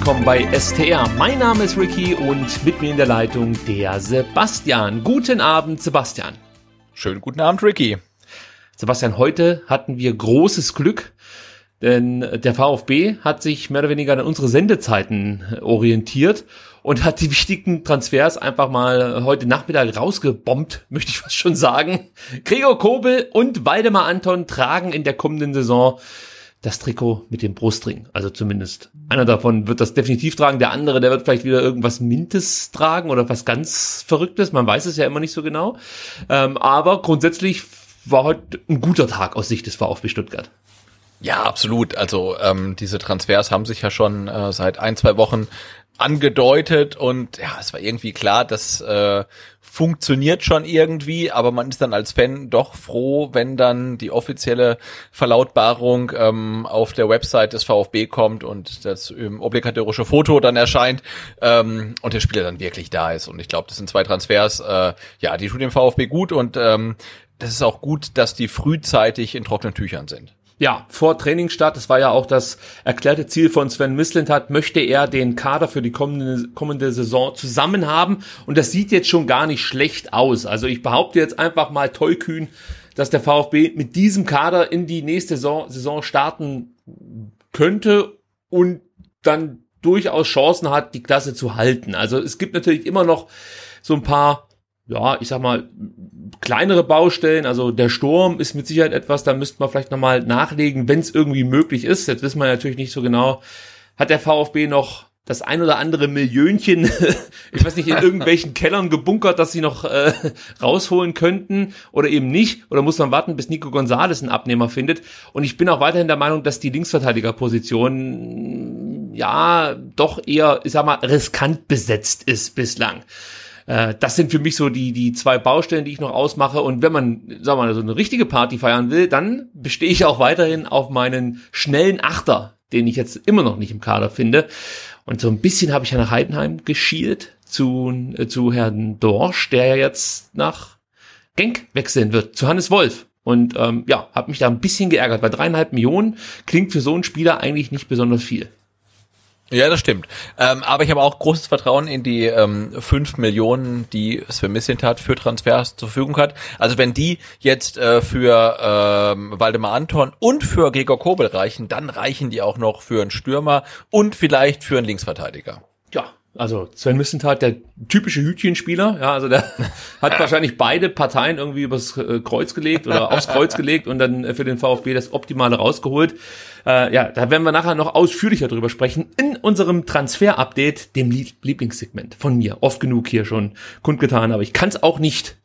willkommen bei STR. Mein Name ist Ricky und mit mir in der Leitung der Sebastian. Guten Abend, Sebastian. Schönen guten Abend, Ricky. Sebastian, heute hatten wir großes Glück, denn der VfB hat sich mehr oder weniger an unsere Sendezeiten orientiert und hat die wichtigen Transfers einfach mal heute Nachmittag rausgebombt, möchte ich fast schon sagen. Gregor Kobel und Waldemar Anton tragen in der kommenden Saison das Trikot mit dem Brustring. Also zumindest einer davon wird das definitiv tragen. Der andere, der wird vielleicht wieder irgendwas Mintes tragen oder was ganz Verrücktes. Man weiß es ja immer nicht so genau. Ähm, aber grundsätzlich war heute ein guter Tag aus Sicht des VfB Stuttgart. Ja, absolut. Also ähm, diese Transfers haben sich ja schon äh, seit ein, zwei Wochen angedeutet und ja, es war irgendwie klar, das äh, funktioniert schon irgendwie, aber man ist dann als Fan doch froh, wenn dann die offizielle Verlautbarung ähm, auf der Website des VfB kommt und das ähm, obligatorische Foto dann erscheint ähm, und der Spieler dann wirklich da ist. Und ich glaube, das sind zwei Transfers, äh, ja, die tun dem VfB gut und ähm, das ist auch gut, dass die frühzeitig in trockenen Tüchern sind. Ja, vor Trainingsstart, das war ja auch das erklärte Ziel von Sven Mislintat, möchte er den Kader für die kommende, kommende Saison zusammen haben. Und das sieht jetzt schon gar nicht schlecht aus. Also ich behaupte jetzt einfach mal tollkühn, dass der VfB mit diesem Kader in die nächste Saison, Saison starten könnte und dann durchaus Chancen hat, die Klasse zu halten. Also es gibt natürlich immer noch so ein paar ja, ich sag mal, kleinere Baustellen, also der Sturm ist mit Sicherheit etwas, da müsste man vielleicht nochmal nachlegen, wenn es irgendwie möglich ist. Jetzt wissen wir natürlich nicht so genau, hat der VfB noch das ein oder andere Millionchen, ich weiß nicht, in irgendwelchen Kellern gebunkert, dass sie noch äh, rausholen könnten oder eben nicht? Oder muss man warten, bis Nico González einen Abnehmer findet? Und ich bin auch weiterhin der Meinung, dass die Linksverteidigerposition ja doch eher, ich sag mal, riskant besetzt ist bislang. Äh, das sind für mich so die, die zwei Baustellen, die ich noch ausmache. Und wenn man, wir mal, so eine richtige Party feiern will, dann bestehe ich auch weiterhin auf meinen schnellen Achter, den ich jetzt immer noch nicht im Kader finde. Und so ein bisschen habe ich ja nach Heidenheim geschielt zu, äh, zu Herrn Dorsch, der ja jetzt nach Genk wechseln wird, zu Hannes Wolf. Und ähm, ja, habe mich da ein bisschen geärgert, weil dreieinhalb Millionen klingt für so einen Spieler eigentlich nicht besonders viel. Ja, das stimmt. Ähm, aber ich habe auch großes Vertrauen in die ähm, 5 Millionen, die Sven Mislintat für Transfers zur Verfügung hat. Also wenn die jetzt äh, für ähm, Waldemar Anton und für Gregor Kobel reichen, dann reichen die auch noch für einen Stürmer und vielleicht für einen Linksverteidiger. Ja, also Sven Missentat, der typische Hütchenspieler, ja, also der hat wahrscheinlich beide Parteien irgendwie übers äh, Kreuz gelegt oder aufs Kreuz gelegt und dann äh, für den VfB das Optimale rausgeholt. Äh, ja, da werden wir nachher noch ausführlicher drüber sprechen in unserem Transfer-Update, dem Lieblingssegment von mir. Oft genug hier schon kundgetan, aber ich kann es auch nicht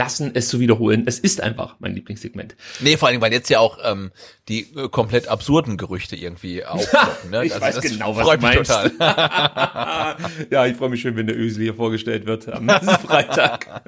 lassen, es zu wiederholen. Es ist einfach mein Lieblingssegment. Nee, vor allem, weil jetzt ja auch ähm, die äh, komplett absurden Gerüchte irgendwie aufpoppen. Ne? ich also weiß genau, was du meinst. ja, ich freue mich schön, wenn der Ösel hier vorgestellt wird am Freitag.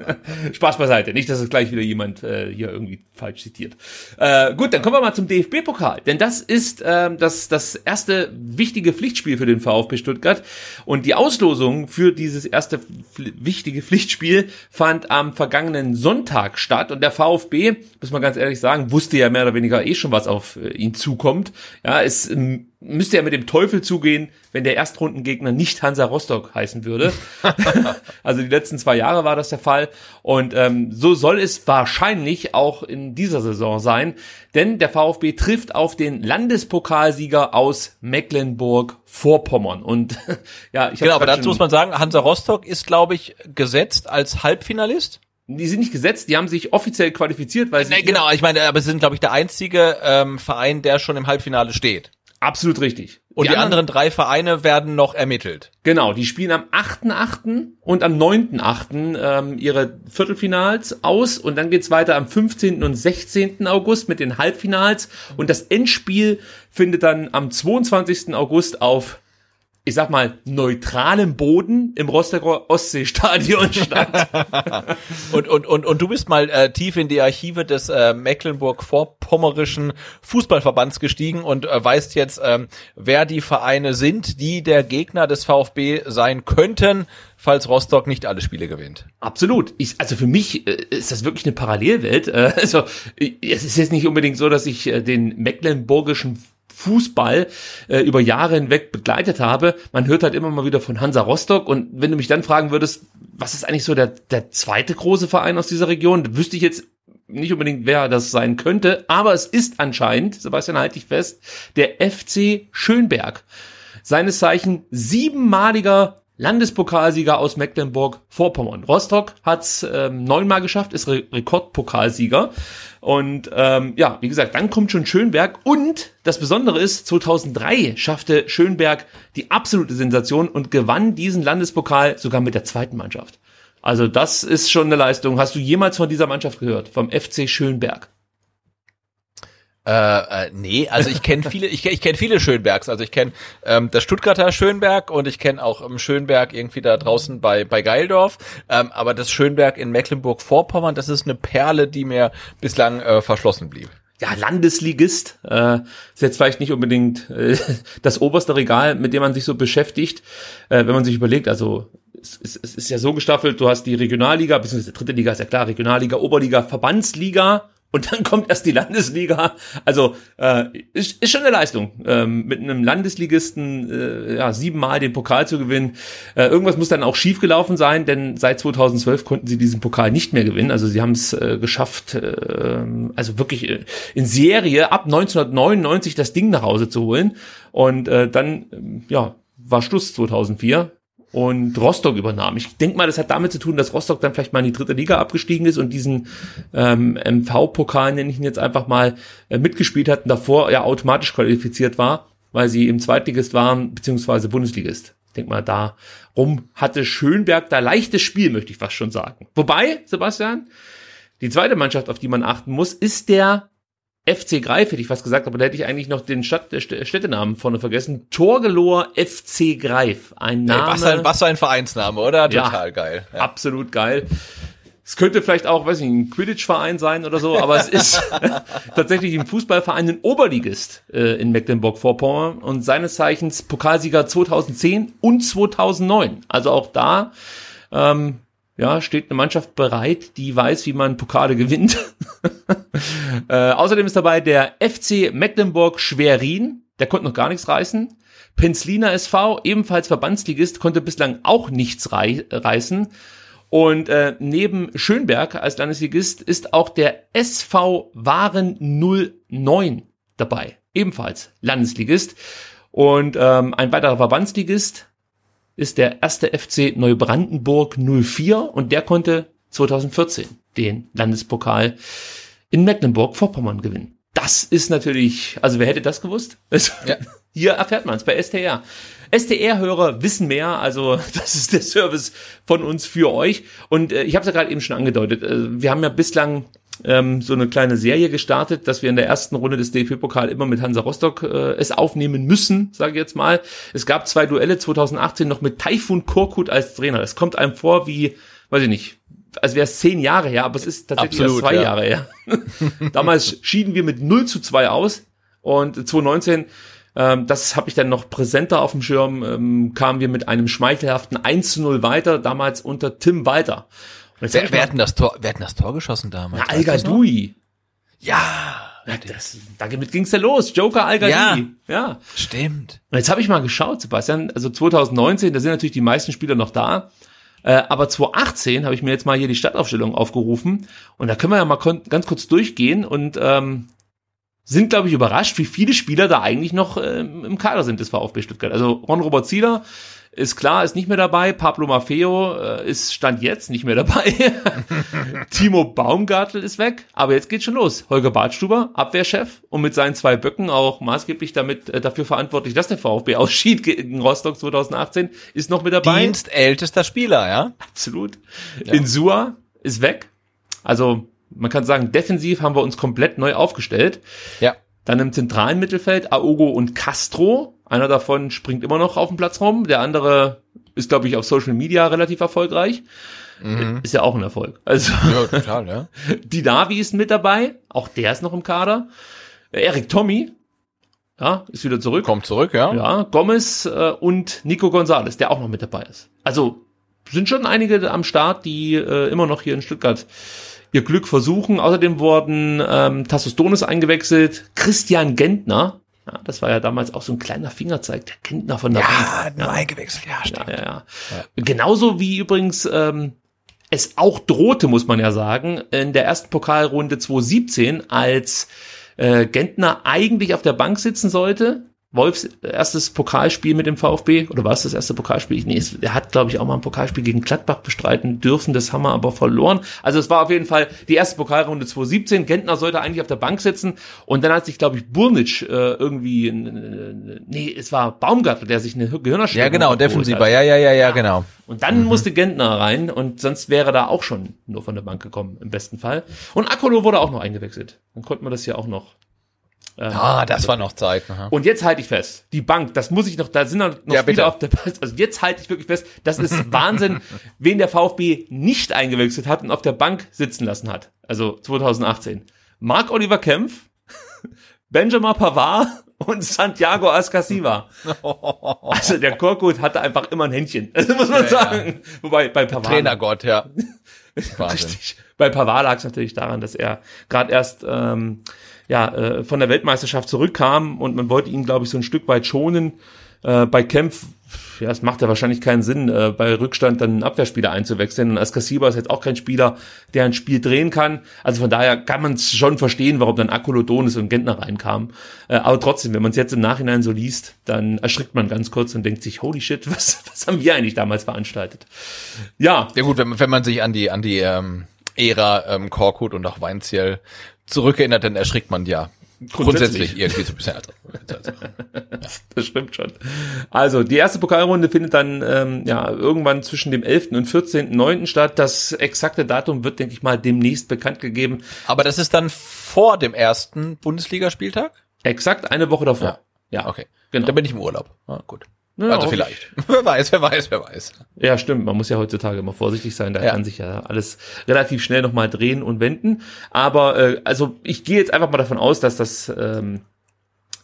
Spaß beiseite. Nicht, dass es gleich wieder jemand äh, hier irgendwie falsch zitiert. Äh, gut, dann kommen wir mal zum DFB-Pokal. Denn das ist äh, das, das erste wichtige Pflichtspiel für den VfB Stuttgart. Und die Auslosung für dieses erste wichtige Pflichtspiel fand am vergangenen Sonntag statt und der VfB, muss man ganz ehrlich sagen, wusste ja mehr oder weniger eh schon, was auf äh, ihn zukommt. Ja, es ähm, müsste ja mit dem Teufel zugehen, wenn der Erstrundengegner nicht Hansa Rostock heißen würde. also die letzten zwei Jahre war das der Fall. Und ähm, so soll es wahrscheinlich auch in dieser Saison sein. Denn der VfB trifft auf den Landespokalsieger aus Mecklenburg-Vorpommern. Und ja, ich Genau, aber dazu muss man sagen, Hansa Rostock ist, glaube ich, gesetzt als Halbfinalist. Die sind nicht gesetzt, die haben sich offiziell qualifiziert, weil sie. Nee, genau, ich meine, aber sie sind, glaube ich, der einzige ähm, Verein, der schon im Halbfinale steht. Absolut richtig. Und die, die anderen, anderen, drei Vereine werden noch ermittelt. Genau, die spielen am 8.8. und am 9.8. Ähm, ihre Viertelfinals aus und dann geht's weiter am 15. und 16. August mit den Halbfinals und das Endspiel findet dann am 22. August auf ich sag mal, neutralem Boden im Rostocker Ostseestadion statt. und, und, und, und du bist mal äh, tief in die Archive des äh, Mecklenburg-Vorpommerischen Fußballverbands gestiegen und äh, weißt jetzt, ähm, wer die Vereine sind, die der Gegner des VfB sein könnten, falls Rostock nicht alle Spiele gewinnt. Absolut. Ich, also für mich äh, ist das wirklich eine Parallelwelt. Äh, also es ist jetzt nicht unbedingt so, dass ich äh, den mecklenburgischen Fußball äh, über Jahre hinweg begleitet habe. Man hört halt immer mal wieder von Hansa Rostock und wenn du mich dann fragen würdest, was ist eigentlich so der, der zweite große Verein aus dieser Region, wüsste ich jetzt nicht unbedingt, wer das sein könnte, aber es ist anscheinend, Sebastian, halte ich fest, der FC Schönberg. Seines Zeichen siebenmaliger Landespokalsieger aus Mecklenburg-Vorpommern. Rostock hat's ähm, neunmal geschafft, ist Re Rekordpokalsieger. Und ähm, ja, wie gesagt, dann kommt schon Schönberg. Und das Besondere ist, 2003 schaffte Schönberg die absolute Sensation und gewann diesen Landespokal sogar mit der zweiten Mannschaft. Also das ist schon eine Leistung. Hast du jemals von dieser Mannschaft gehört? Vom FC Schönberg? Äh, äh, nee, also ich kenne viele, ich, ich kenne viele Schönbergs. Also ich kenne ähm, das Stuttgarter Schönberg und ich kenne auch ähm, Schönberg irgendwie da draußen bei bei Geildorf. Ähm, aber das Schönberg in Mecklenburg-Vorpommern, das ist eine Perle, die mir bislang äh, verschlossen blieb. Ja, Landesligist äh, ist jetzt vielleicht nicht unbedingt äh, das oberste Regal, mit dem man sich so beschäftigt, äh, wenn man sich überlegt. Also es, es, es ist ja so gestaffelt, du hast die Regionalliga, beziehungsweise dritte Liga ist ja klar, Regionalliga, Oberliga, Verbandsliga und dann kommt erst die Landesliga. Also äh, ist, ist schon eine Leistung, ähm, mit einem Landesligisten äh, ja, siebenmal den Pokal zu gewinnen. Äh, irgendwas muss dann auch schiefgelaufen sein, denn seit 2012 konnten sie diesen Pokal nicht mehr gewinnen. Also sie haben es äh, geschafft, äh, also wirklich äh, in Serie ab 1999 das Ding nach Hause zu holen. Und äh, dann, äh, ja, war Schluss 2004 und Rostock übernahm. Ich denke mal, das hat damit zu tun, dass Rostock dann vielleicht mal in die dritte Liga abgestiegen ist und diesen ähm, MV-Pokal, nenne ich ihn jetzt einfach mal, äh, mitgespielt hat und davor ja automatisch qualifiziert war, weil sie im Zweitligist waren, beziehungsweise Bundesligist. Ich denke mal, darum hatte Schönberg da leichtes Spiel, möchte ich fast schon sagen. Wobei, Sebastian, die zweite Mannschaft, auf die man achten muss, ist der FC Greif, hätte ich fast gesagt, aber da hätte ich eigentlich noch den Stadt, Städtenamen vorne vergessen. Torgeloer FC Greif. Ein Name. Hey, was, ein, was für ein Vereinsname, oder? Total ja, geil. Ja. Absolut geil. Es könnte vielleicht auch, weiß ich, ein Quidditch-Verein sein oder so, aber es ist tatsächlich ein Fußballverein, ein Oberligist äh, in Mecklenburg-Vorpommern und seines Zeichens Pokalsieger 2010 und 2009. Also auch da ähm, ja, steht eine Mannschaft bereit, die weiß, wie man Pokale gewinnt. äh, außerdem ist dabei der FC Mecklenburg Schwerin, der konnte noch gar nichts reißen. Penzliner SV, ebenfalls Verbandsligist, konnte bislang auch nichts rei reißen. Und äh, neben Schönberg als Landesligist ist auch der SV Waren 09 dabei, ebenfalls Landesligist. Und ähm, ein weiterer Verbandsligist, ist der erste FC Neubrandenburg 04 und der konnte 2014 den Landespokal in Mecklenburg-Vorpommern gewinnen. Das ist natürlich, also wer hätte das gewusst? Ja. Hier erfährt man es bei STR. STR-Hörer wissen mehr, also das ist der Service von uns für euch. Und äh, ich habe es ja gerade eben schon angedeutet. Äh, wir haben ja bislang ähm, so eine kleine Serie gestartet, dass wir in der ersten Runde des DFB-Pokal immer mit Hansa Rostock äh, es aufnehmen müssen, sage ich jetzt mal. Es gab zwei Duelle 2018 noch mit Taifun Korkut als Trainer. Das kommt einem vor wie, weiß ich nicht, als wäre es zehn Jahre her, aber es ist tatsächlich Absolut, zwei ja. Jahre her. Damals schieden wir mit 0 zu 2 aus und 2019 ähm, das habe ich dann noch präsenter auf dem Schirm, ähm, kamen wir mit einem schmeichelhaften 1 zu 0 weiter, damals unter Tim Walter. Wer, wer, hat denn das Tor, wer hat denn das Tor geschossen damals? Na, Al Dui. Ja. Das, damit ging's ja los. Joker Al Ja. ja. Stimmt. Und jetzt habe ich mal geschaut, Sebastian, also 2019, da sind natürlich die meisten Spieler noch da. Äh, aber 2018 habe ich mir jetzt mal hier die Startaufstellung aufgerufen und da können wir ja mal ganz kurz durchgehen und ähm, sind, glaube ich, überrascht, wie viele Spieler da eigentlich noch ähm, im Kader sind des VfB Stuttgart. Also Ron-Robert Zieler ist klar, ist nicht mehr dabei. Pablo Maffeo äh, ist Stand jetzt nicht mehr dabei. Timo Baumgartel ist weg, aber jetzt geht's schon los. Holger Badstuber, Abwehrchef und mit seinen zwei Böcken auch maßgeblich damit äh, dafür verantwortlich, dass der VfB ausschied gegen Rostock 2018, ist noch mit dabei. Dienstältester Spieler, ja? Absolut. Insua ist weg. Also man kann sagen, defensiv haben wir uns komplett neu aufgestellt. Ja. Dann im zentralen Mittelfeld Aogo und Castro. Einer davon springt immer noch auf dem Platz rum. Der andere ist, glaube ich, auf Social Media relativ erfolgreich. Ist ja auch ein Erfolg. Also Ja, total, ja. Didavi ist mit dabei. Auch der ist noch im Kader. Erik Tommy. Ja, ist wieder zurück. Kommt zurück, ja. Ja, Gomez äh, und Nico Gonzalez, der auch noch mit dabei ist. Also sind schon einige am Start, die äh, immer noch hier in Stuttgart ihr Glück versuchen. Außerdem wurden ähm, Tassos Donis eingewechselt, Christian Gentner. Ja, das war ja damals auch so ein kleiner Fingerzeig, der Gentner von der Ja, Bank. nur eingewechselt, ja, stimmt. Ja, ja, ja. Genauso wie übrigens ähm, es auch drohte, muss man ja sagen, in der ersten Pokalrunde 2017, als äh, Gentner eigentlich auf der Bank sitzen sollte. Wolfs erstes Pokalspiel mit dem VfB, oder war es das erste Pokalspiel? Nee, es, er hat, glaube ich, auch mal ein Pokalspiel gegen Gladbach bestreiten dürfen, das haben wir aber verloren. Also es war auf jeden Fall die erste Pokalrunde 2017. Gentner sollte eigentlich auf der Bank sitzen und dann hat sich, glaube ich, Burnic äh, irgendwie, äh, nee, es war Baumgartel, der sich eine Gehirnerschütterung Ja, genau, Defensiver, hat. ja, ja, ja, ja, genau. Und dann musste Gentner rein und sonst wäre da auch schon nur von der Bank gekommen, im besten Fall. Und Akolo wurde auch noch eingewechselt. Dann konnte man das hier auch noch. Äh, Ah, das war noch Zeit. Aha. Und jetzt halte ich fest, die Bank, das muss ich noch, da sind noch, Ja, Spieler bitte. auf der Also jetzt halte ich wirklich fest, das ist Wahnsinn, wen der VfB nicht eingewechselt hat und auf der Bank sitzen lassen hat. Also 2018. Marc-Oliver Kempf, Benjamin Pavard und Santiago Ascasiva. Also der Korkut hatte einfach immer ein Händchen. Das muss man Ja, sagen. Wobei bei Pavard. Trainergott, ja. Wahnsinn. Richtig. Bei Pavard lag es natürlich daran, dass er gerade erst ähm, ja, äh, von der Weltmeisterschaft zurückkam und man wollte ihn, glaube ich, so ein Stück weit schonen. Äh, bei Kempf, ja, es macht ja wahrscheinlich keinen Sinn, äh, bei Rückstand dann einen Abwehrspieler einzuwechseln. Und Askasiba ist jetzt auch kein Spieler, der ein Spiel drehen kann. Also von daher kann man es schon verstehen, warum dann Akolodonis und Gentner reinkamen. Äh, aber trotzdem, wenn man es jetzt im Nachhinein so liest, dann erschrickt man ganz kurz und denkt sich, holy shit, was, was haben wir eigentlich damals veranstaltet? Ja, Ja gut, wenn, man- wenn man sich an die an die ähm, Ära ähm, Korkut und auch Weinziel zurückerinnert, dann erschrickt man ja grundsätzlich, Grundsätzlich. irgendwie so ein bisschen. Also, Das stimmt schon. Also, die erste Pokalrunde findet dann ähm, ja irgendwann zwischen dem 11. und 14.9. statt. Das exakte Datum wird, denke ich mal, demnächst bekannt gegeben. aber das ist dann vor dem ersten Bundesligaspieltag? Exakt eine Woche davor. Ja, Okay. Genau. Da bin ich im Urlaub. Ah, gut. Ja, also vielleicht. Wer weiß, wer weiß, wer weiß. Ja, stimmt. Man muss ja heutzutage immer vorsichtig sein. Da Ja. kann sich ja alles relativ schnell nochmal drehen und wenden. Aber äh, also ich gehe jetzt einfach mal davon aus, dass das ähm,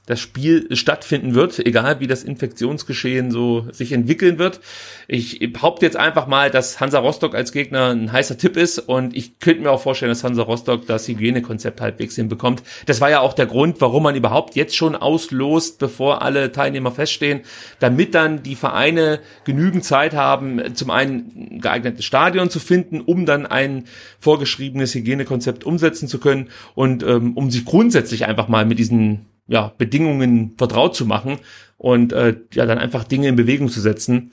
das Spiel stattfinden wird, egal wie das Infektionsgeschehen so sich entwickeln wird. Ich behaupte jetzt einfach mal, dass Hansa Rostock als Gegner ein heißer Tipp ist und ich könnte mir auch vorstellen, dass Hansa Rostock das Hygienekonzept halbwegs hinbekommt. Das war ja auch der Grund, warum man überhaupt jetzt schon auslost, bevor alle Teilnehmer feststehen, damit dann die Vereine genügend Zeit haben, zum einen ein geeignetes Stadion zu finden, um dann ein vorgeschriebenes Hygienekonzept umsetzen zu können und ähm, um sich grundsätzlich einfach mal mit diesen ja, Bedingungen vertraut zu machen und äh, ja dann einfach Dinge in Bewegung zu setzen.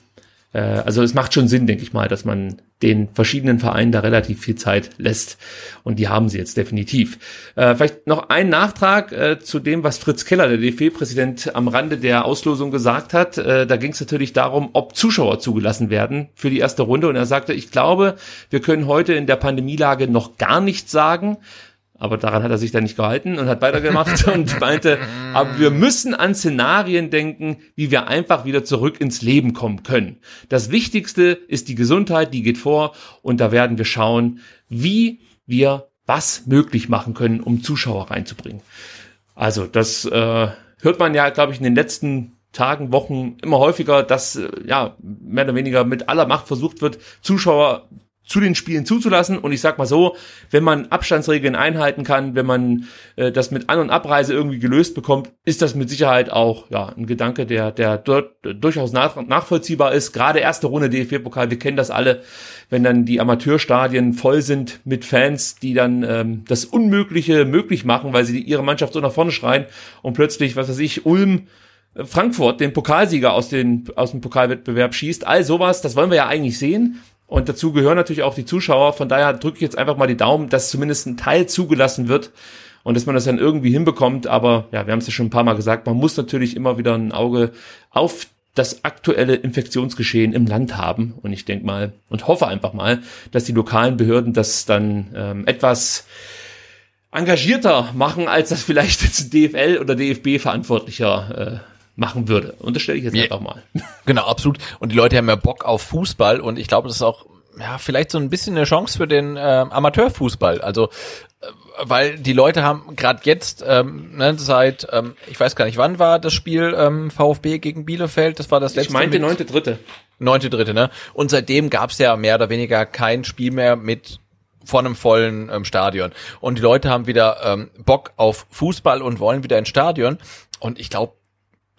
Äh, also es macht schon Sinn, denke ich mal, dass man den verschiedenen Vereinen da relativ viel Zeit lässt und die haben sie jetzt definitiv. Äh, vielleicht noch ein Nachtrag äh, zu dem, was Fritz Keller, der DFB-Präsident, am Rande der Auslosung gesagt hat. Äh, da ging es natürlich darum, ob Zuschauer zugelassen werden für die erste Runde und er sagte, ich glaube, wir können heute in der Pandemielage noch gar nichts sagen. Aber daran hat er sich dann nicht gehalten und hat weitergemacht und meinte, aber wir müssen an Szenarien denken, wie wir einfach wieder zurück ins Leben kommen können. Das Wichtigste ist die Gesundheit, die geht vor und da werden wir schauen, wie wir was möglich machen können, um Zuschauer reinzubringen. Also das äh, hört man ja, glaube ich, in den letzten Tagen, Wochen immer häufiger, dass äh, ja mehr oder weniger mit aller Macht versucht wird, Zuschauer zu den Spielen zuzulassen. Und ich sag mal so, wenn man Abstandsregeln einhalten kann, wenn man äh, das mit An- und Abreise irgendwie gelöst bekommt, ist das mit Sicherheit auch ja ein Gedanke, der der dort durchaus nach, nachvollziehbar ist. Gerade erste Runde DFB-Pokal, wir kennen das alle, wenn dann die Amateurstadien voll sind mit Fans, die dann ähm, das Unmögliche möglich machen, weil sie ihre Mannschaft so nach vorne schreien und plötzlich, was weiß ich, Ulm äh, Frankfurt den Pokalsieger aus, den, aus dem Pokalwettbewerb schießt. All sowas, das wollen wir ja eigentlich sehen. Und dazu gehören natürlich auch die Zuschauer. Von daher drücke ich jetzt einfach mal die Daumen, dass zumindest ein Teil zugelassen wird und dass man das dann irgendwie hinbekommt. Aber ja, wir haben es ja schon ein paar Mal gesagt, man muss natürlich immer wieder ein Auge auf das aktuelle Infektionsgeschehen im Land haben. Und ich denke mal und hoffe einfach mal, dass die lokalen Behörden das dann ähm, etwas engagierter machen, als das vielleicht jetzt DFL oder DFB-Verantwortlicher äh, machen würde. Und das stelle ich jetzt ja. einfach mal. Genau, absolut. Und die Leute haben ja Bock auf Fußball und ich glaube, das ist auch ja vielleicht so ein bisschen eine Chance für den äh, Amateurfußball. Also äh, weil die Leute haben gerade jetzt ähm, ne, seit ähm, ich weiß gar nicht wann war das Spiel ähm, VfB gegen Bielefeld. Das war das letzte. Ich meinte neunte dritte. Neunte dritte, ne? Und seitdem gab es ja mehr oder weniger kein Spiel mehr mit vor einem vollen ähm, Stadion. Und die Leute haben wieder ähm, Bock auf Fußball und wollen wieder ins Stadion. Und ich glaube,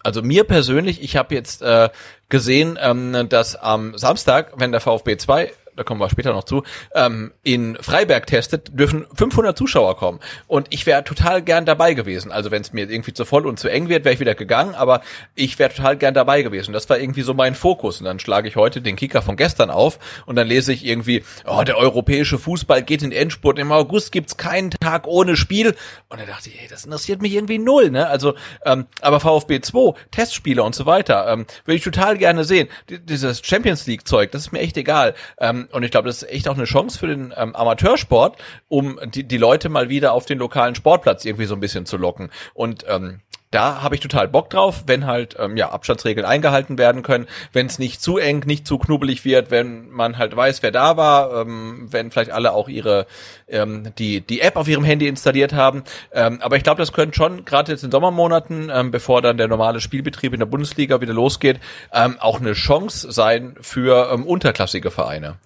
also mir persönlich, ich habe jetzt äh, gesehen, ähm, dass am Samstag, wenn der VfB 2 da kommen wir später noch zu, ähm, in Freiberg testet, dürfen 500 Zuschauer kommen. Und ich wäre total gern dabei gewesen. Also wenn es mir irgendwie zu voll und zu eng wird, wäre ich wieder gegangen, aber ich wäre total gern dabei gewesen. Das war irgendwie so mein Fokus. Und dann schlage ich heute den Kicker von gestern auf und dann lese ich irgendwie, oh, der europäische Fußball geht in Endspurt. Im August gibt's keinen Tag ohne Spiel. Und dann dachte ich, hey, das interessiert mich irgendwie null. Ne? Also, ähm, aber VfB 2, Testspiele und so weiter, ähm, würde ich total gerne sehen. D dieses Champions League Zeug, das ist mir echt egal. Ähm, und ich glaube, das ist echt auch eine Chance für den ähm, Amateursport, um die, die Leute mal wieder auf den lokalen Sportplatz irgendwie so ein bisschen zu locken. Und ähm, da habe ich total Bock drauf, wenn halt ähm, ja Abstandsregeln eingehalten werden können, wenn es nicht zu eng, nicht zu knubbelig wird, wenn man halt weiß, wer da war, ähm, wenn vielleicht alle auch ihre ähm, die die App auf ihrem Handy installiert haben. Ähm, aber ich glaube, das könnte schon gerade jetzt in Sommermonaten, ähm, bevor dann der normale Spielbetrieb in der Bundesliga wieder losgeht, ähm, auch eine Chance sein für ähm, unterklassige Vereine.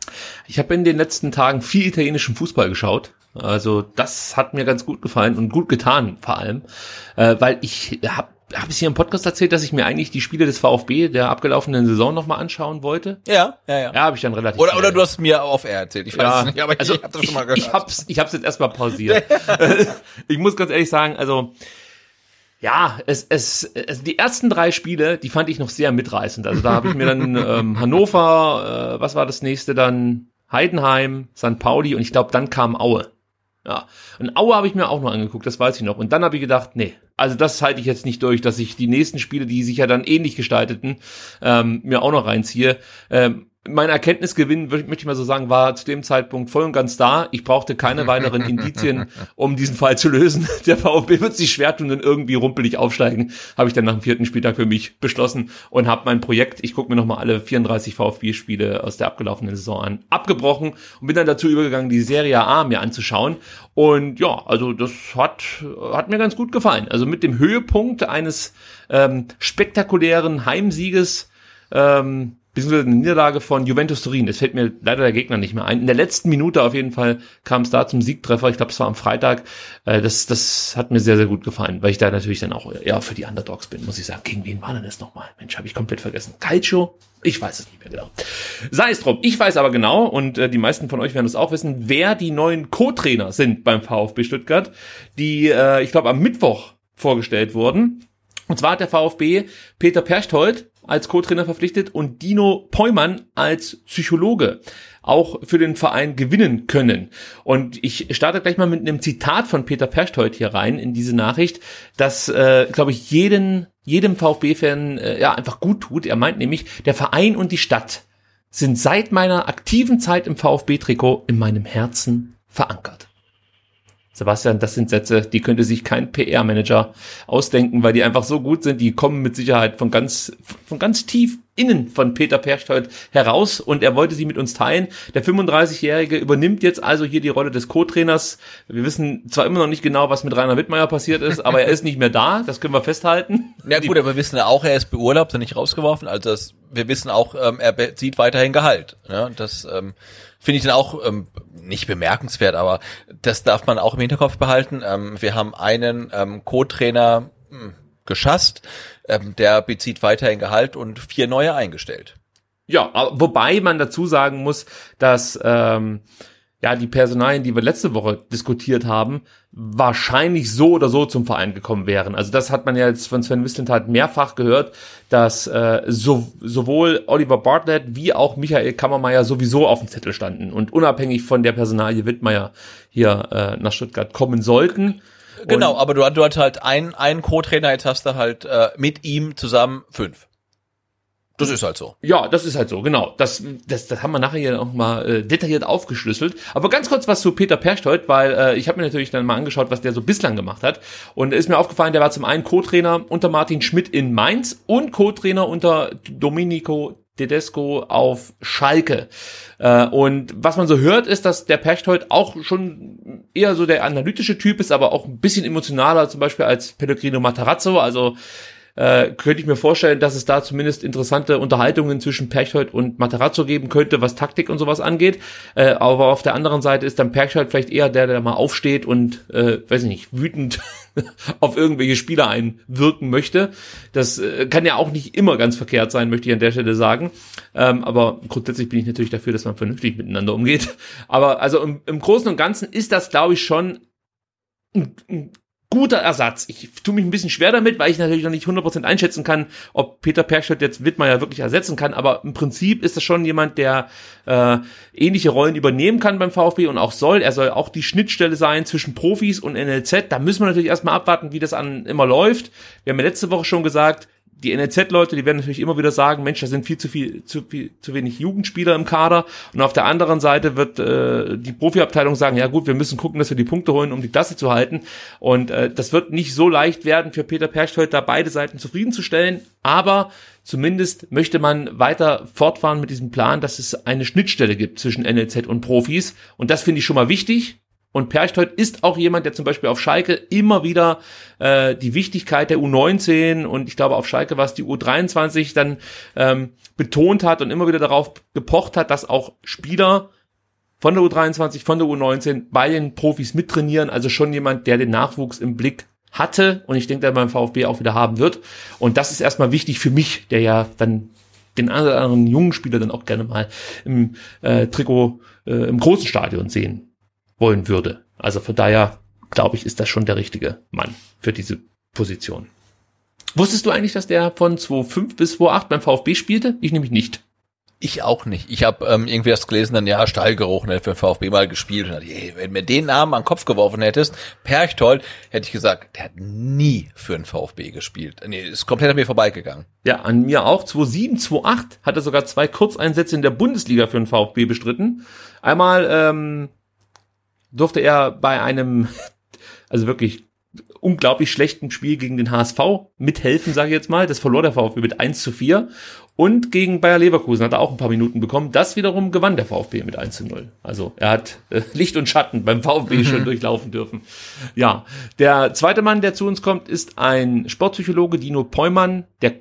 Ich habe in den letzten Tagen viel italienischen Fußball geschaut. Also das hat mir ganz gut gefallen und gut getan vor allem, äh, weil ich habe habe ich hier im Podcast erzählt, dass ich mir eigentlich die Spiele des VfB der abgelaufenen Saison nochmal anschauen wollte? Ja, ja, ja. Ja, habe ich dann relativ. Oder, oder du hast mir auf Air erzählt. Ich weiß ja, es nicht, aber also, ich, ich habe das schon mal gehört. Ich hab's, ich hab's jetzt erstmal pausiert. ich muss ganz ehrlich sagen, also ja, es, es, es, die ersten drei Spiele, die fand ich noch sehr mitreißend. Also da habe ich mir dann ähm, Hannover, äh, was war das nächste dann? Heidenheim, St. Pauli und ich glaube, dann kam Aue. Ja. Und Aue habe ich mir auch noch angeguckt, das weiß ich noch. Und dann habe ich gedacht, nee, also das halte ich jetzt nicht durch, dass ich die nächsten Spiele, die sich ja dann ähnlich gestalteten, ähm, mir auch noch reinziehe. Ähm, mein Erkenntnisgewinn, möchte ich mal so sagen, war zu dem Zeitpunkt voll und ganz da. Ich brauchte keine weiteren Indizien, um diesen Fall zu lösen. Der VfB wird sich schwer tun und irgendwie rumpelig aufsteigen, habe ich dann nach dem vierten Spieltag für mich beschlossen und habe mein Projekt, ich gucke mir nochmal alle 34 VfB-Spiele aus der abgelaufenen Saison an, abgebrochen und bin dann dazu übergegangen, die Serie A mir anzuschauen. Und ja, also das hat, hat mir ganz gut gefallen. Also mit dem Höhepunkt eines ähm, spektakulären Heimsieges ähm, beziehungsweise eine Niederlage von Juventus Turin. Es fällt mir leider der Gegner nicht mehr ein. In der letzten Minute auf jeden Fall kam es da zum Siegtreffer. Ich glaube, es war am Freitag. Äh, das, das hat mir sehr, sehr gut gefallen, weil ich da natürlich dann auch eher für die Underdogs bin, muss ich sagen. Gegen wen war denn das nochmal? Mensch, habe ich komplett vergessen. Calcio? Ich weiß es nicht mehr genau. Sei es drum. Ich weiß aber genau, und äh, die meisten von euch werden es auch wissen, wer die neuen Co-Trainer sind beim VfB Stuttgart, die, äh, ich glaube, am Mittwoch vorgestellt wurden. Und zwar hat der VfB Peter Perchthold als Co-Trainer verpflichtet und Dino Peumann als Psychologe auch für den Verein gewinnen können. Und ich starte gleich mal mit einem Zitat von Peter Perchthold hier rein in diese Nachricht, das, äh, glaube ich, jeden, jedem VfB-Fan äh, ja einfach gut tut. Er meint nämlich, der Verein und die Stadt sind seit meiner aktiven Zeit im VfB-Trikot in meinem Herzen verankert. Sebastian, das sind Sätze, die könnte sich kein PR-Manager ausdenken, weil die einfach so gut sind. Die kommen mit Sicherheit von ganz, von ganz tief innen von Peter Perchthold heraus und er wollte sie mit uns teilen. Der 35-Jährige übernimmt jetzt also hier die Rolle des Co-Trainers. Wir wissen zwar immer noch nicht genau, was mit Rainer Wittmeier passiert ist, aber er ist nicht mehr da. Das können wir festhalten. Ja gut, aber wir wissen ja auch, er ist beurlaubt und nicht rausgeworfen. Also das, wir wissen auch, ähm, er bezieht weiterhin Gehalt. Ja, das ähm, finde ich dann auch ähm, nicht bemerkenswert, aber das darf man auch im Hinterkopf behalten. Ähm, wir haben einen ähm, Co-Trainer hm, geschasst, ähm, der bezieht weiterhin Gehalt und vier neue eingestellt. Ja, wobei man dazu sagen muss, dass ähm, ja die Personalien, die wir letzte Woche diskutiert haben, wahrscheinlich so oder so zum Verein gekommen wären. Also das hat man ja jetzt von Sven Mislintat mehrfach gehört, dass äh, so, sowohl Oliver Bartlett wie auch Michael Kammermeier sowieso auf dem Zettel standen und unabhängig von der Personalie Wittmeier hier äh, nach Stuttgart kommen sollten. Genau, aber du, du hast halt einen, einen Co-Trainer, jetzt hast du halt äh, mit ihm zusammen fünf. Das ist halt so. Ja, das ist halt so, genau. Das, das, das haben wir nachher hier auch mal äh, detailliert aufgeschlüsselt. Aber ganz kurz was zu Peter Perchtoldt, weil äh, ich habe mir natürlich dann mal angeschaut, was der so bislang gemacht hat. Und ist mir aufgefallen, der war zum einen Co-Trainer unter Martin Schmidt in Mainz und Co-Trainer unter Domenico Tedesco auf Schalke. Äh, und was man so hört, ist, dass der Perchtoldt auch schon eher so der analytische Typ ist, aber auch ein bisschen emotionaler zum Beispiel als Pellegrino Matarazzo. Also äh, könnte ich mir vorstellen, dass es da zumindest interessante Unterhaltungen zwischen Perchhold und Materazzo geben könnte, was Taktik und sowas angeht. Äh, aber auf der anderen Seite ist dann Perchhold vielleicht eher der, der mal aufsteht und, äh, weiß ich nicht, wütend auf irgendwelche Spieler einwirken möchte. Das äh, kann ja auch nicht immer ganz verkehrt sein, möchte ich an der Stelle sagen. Ähm, aber grundsätzlich bin ich natürlich dafür, dass man vernünftig miteinander umgeht. Aber also im, im Großen und Ganzen ist das, glaube ich, schon guter Ersatz. Ich tue mich ein bisschen schwer damit, weil ich natürlich noch nicht 100% einschätzen kann, ob Peter Perchelt jetzt Wittmeier wirklich ersetzen kann, aber im Prinzip ist das schon jemand, der äh, ähnliche Rollen übernehmen kann beim VfB und auch soll. Er soll auch die Schnittstelle sein zwischen Profis und NLZ. Da müssen wir natürlich erstmal abwarten, wie das an immer läuft. Wir haben ja letzte Woche schon gesagt, die NLZ-Leute, die werden natürlich immer wieder sagen, Mensch, da sind viel zu viel, zu viel, zu wenig Jugendspieler im Kader. Und auf der anderen Seite wird äh, die Profiabteilung sagen, ja gut, wir müssen gucken, dass wir die Punkte holen, um die Klasse zu halten. Und äh, das wird nicht so leicht werden für Peter Perchthold, da beide Seiten zufriedenzustellen. Aber zumindest möchte man weiter fortfahren mit diesem Plan, dass es eine Schnittstelle gibt zwischen NLZ und Profis. Und das finde ich schon mal wichtig. Und Perchthold ist auch jemand, der zum Beispiel auf Schalke immer wieder äh, die Wichtigkeit der U19 und ich glaube auf Schalke war es die U23 dann ähm, betont hat und immer wieder darauf gepocht hat, dass auch Spieler von der U23, von der U19 bei den Profis mittrainieren. Also schon jemand, der den Nachwuchs im Blick hatte und ich denke, der beim VfB auch wieder haben wird. Und das ist erstmal wichtig für mich, der ja dann den anderen jungen Spieler dann auch gerne mal im äh, Trikot äh, im großen Stadion sehen wollen würde. Also von daher glaube ich, ist das schon der richtige Mann für diese Position. Wusstest du eigentlich, dass der von 2005 bis 2008 beim VfB spielte? Ich nämlich nicht. Ich auch nicht. Ich habe ähm, irgendwie erst gelesen, dann ja, Stallgeruch, ne, für den VfB mal gespielt. Und dachte, ey, wenn mir den Namen an den Kopf geworfen hättest, Perchtold, hätte ich gesagt, der hat nie für den VfB gespielt. Nee, ist komplett an mir vorbeigegangen. Ja, an mir auch. 2007, 2008 hat er sogar zwei Kurzeinsätze in der Bundesliga für den VfB bestritten. Einmal ähm, durfte er bei einem, also wirklich unglaublich schlechten Spiel gegen den HSV mithelfen, sage ich jetzt mal. Das verlor der VfB mit 1 zu 4. Und gegen Bayer Leverkusen hat er auch ein paar Minuten bekommen. Das wiederum gewann der VfB mit 1 zu 0. Also er hat äh, Licht und Schatten beim VfB mhm. schon durchlaufen dürfen. Ja, der zweite Mann, der zu uns kommt, ist ein Sportpsychologe, Dino Peumann. Der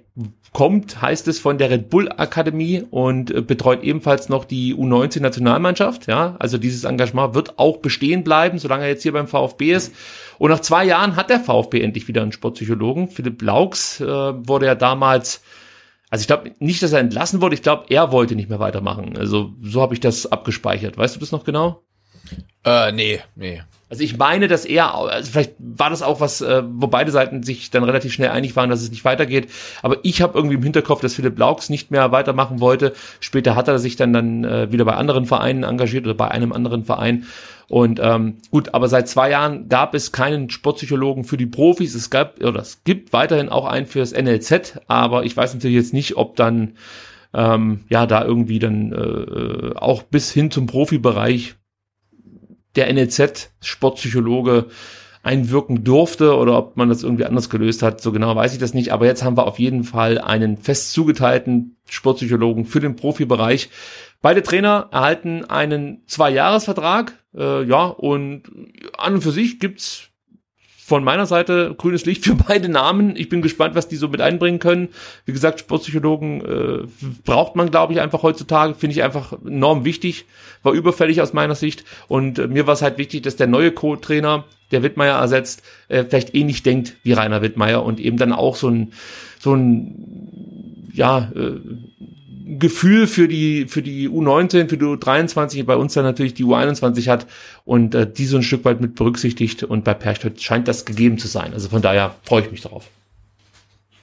kommt, heißt es, von der Red Bull Akademie und äh, betreut ebenfalls noch die U19 Nationalmannschaft. Ja, also dieses Engagement wird auch bestehen bleiben, solange er jetzt hier beim VfB ist. Und nach zwei Jahren hat der VfB endlich wieder einen Sportpsychologen. Philipp Laux äh, wurde ja damals also ich glaube nicht, dass er entlassen wurde. Ich glaube, er wollte nicht mehr weitermachen. Also so habe ich das abgespeichert. Weißt du das noch genau? Äh, nee, nee. Also ich meine, dass er, also vielleicht war das auch was, äh, wo beide Seiten sich dann relativ schnell einig waren, dass es nicht weitergeht. Aber ich habe irgendwie im Hinterkopf, dass Philipp Laux nicht mehr weitermachen wollte. Später hat er sich dann dann äh, wieder bei anderen Vereinen engagiert oder bei einem anderen Verein. Und ähm, gut, aber seit zwei Jahren gab es keinen Sportpsychologen für die Profis. Es gab oder es gibt weiterhin auch einen fürs NLZ, aber ich weiß natürlich jetzt nicht, ob dann ähm, ja da irgendwie dann äh, auch bis hin zum Profibereich der NLZ-Sportpsychologe einwirken durfte oder ob man das irgendwie anders gelöst hat. So genau weiß ich das nicht. Aber jetzt haben wir auf jeden Fall einen fest zugeteilten Sportpsychologen für den Profibereich. Beide Trainer erhalten einen Zwei-Jahres-Vertrag. Äh, ja, und an und für sich gibt's von meiner Seite grünes Licht für beide Namen. Ich bin gespannt, was die so mit einbringen können. Wie gesagt, Sportpsychologen äh, braucht man, glaube ich, einfach heutzutage. Finde ich einfach enorm wichtig. War überfällig aus meiner Sicht. Und äh, mir war es halt wichtig, dass der neue Co-Trainer, der Wittmeier ersetzt, äh, vielleicht ähnlich eh denkt wie Rainer Wittmeier und eben dann auch so ein, so ein, ja, äh, Gefühl für die für die U19, für die U23, bei uns dann natürlich die U21 hat und äh, die so ein Stück weit mit berücksichtigt und bei Perchtold scheint das gegeben zu sein. Also von daher freue ich mich darauf.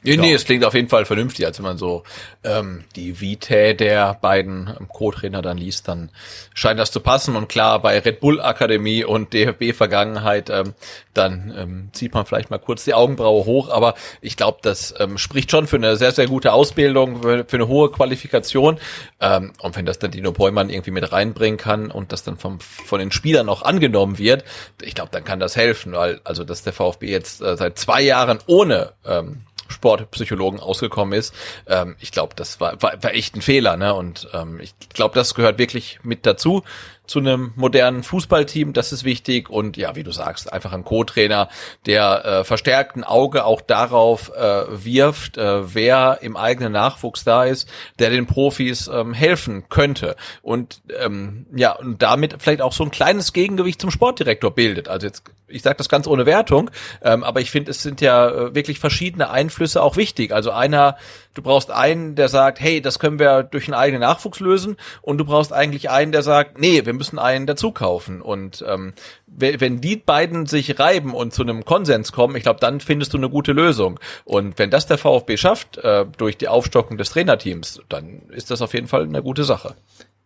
Nee, ja. nee, es klingt auf jeden Fall vernünftig. als wenn man so ähm, die Vitae der beiden ähm, Co-Trainer dann liest, dann scheint das zu passen. Und klar, bei Red Bull Akademie und DFB-Vergangenheit, ähm, dann ähm, zieht man vielleicht mal kurz die Augenbraue hoch. Aber ich glaube, das ähm, spricht schon für eine sehr, sehr gute Ausbildung, für, für eine hohe Qualifikation. Ähm, und wenn das dann Dino Beumann irgendwie mit reinbringen kann und das dann vom, von den Spielern auch angenommen wird, ich glaube, dann kann das helfen. Weil, also, dass der VfB jetzt äh, seit zwei Jahren ohne ähm, Sportpsychologen ausgekommen ist. Ähm, ich glaube, das war, war, war echt ein Fehler, ne? Und ähm, ich glaube, das gehört wirklich mit dazu zu einem modernen Fußballteam, das ist wichtig und ja, wie du sagst, einfach ein Co-Trainer, der äh, verstärkt ein Auge auch darauf äh, wirft, äh, wer im eigenen Nachwuchs da ist, der den Profis ähm, helfen könnte und ähm, ja und damit vielleicht auch so ein kleines Gegengewicht zum Sportdirektor bildet. Also jetzt, ich sage das ganz ohne Wertung, ähm, aber ich finde, es sind ja äh, wirklich verschiedene Einflüsse auch wichtig. Also einer Du brauchst einen, der sagt, hey, das können wir durch einen eigenen Nachwuchs lösen. Und du brauchst eigentlich einen, der sagt, nee, wir müssen einen dazu kaufen. Und ähm, wenn die beiden sich reiben und zu einem Konsens kommen, ich glaube, dann findest du eine gute Lösung. Und wenn das der VfB schafft, äh, durch die Aufstockung des Trainerteams, dann ist das auf jeden Fall eine gute Sache.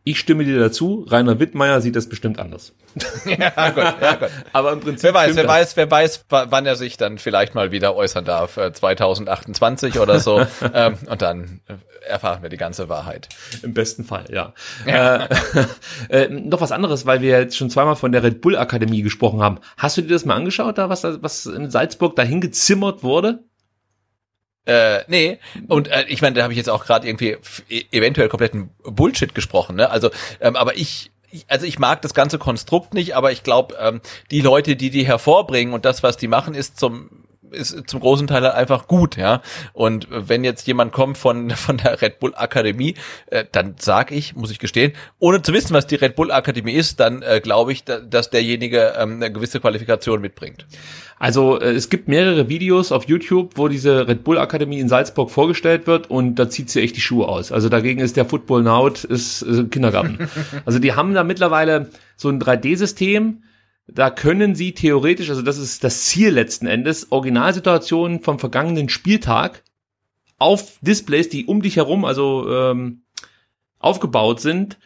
Ich stimme dir dazu. Rainer Wittmeier sieht das bestimmt anders. ja, gut, ja, gut. Aber im Prinzip. Wer weiß, wer das. weiß, wer weiß, wann er sich dann vielleicht mal wieder äußern darf. 2028 äh, oder so. ähm, und dann äh, erfahren wir die ganze Wahrheit. Im besten Fall, ja. ja. Äh, äh, noch was anderes, weil wir jetzt schon zweimal von der Red Bull Akademie gesprochen haben. Hast du dir das mal angeschaut, da was, was in Salzburg dahin gezimmert wurde? Äh, nee, und äh, ich meine, da habe ich jetzt auch gerade irgendwie e-, eventuell kompletten Bullshit gesprochen, ne? Also, ähm, aber ich also ich mag das ganze Konstrukt nicht, aber ich glaube, ähm, die Leute, die die hervorbringen und das, was die machen, ist zum ist zum großen Teil halt einfach gut, ja. Und wenn jetzt jemand kommt von von der Red Bull Akademie, äh, dann sag ich, muss ich gestehen, ohne zu wissen, was die Red Bull Akademie ist, dann äh, glaube ich, da, dass derjenige ähm, eine gewisse Qualifikation mitbringt. Also äh, es gibt mehrere Videos auf YouTube, wo diese Red Bull Akademie in Salzburg vorgestellt wird und da zieht sie echt die Schuhe aus. Also dagegen ist der Football Naut ist, ist Kindergarten. also die haben da mittlerweile so ein 3D-System, da können sie theoretisch, also das ist das Ziel letzten Endes, Originalsituationen vom vergangenen Spieltag auf Displays, die um dich herum, also ähm, aufgebaut sind,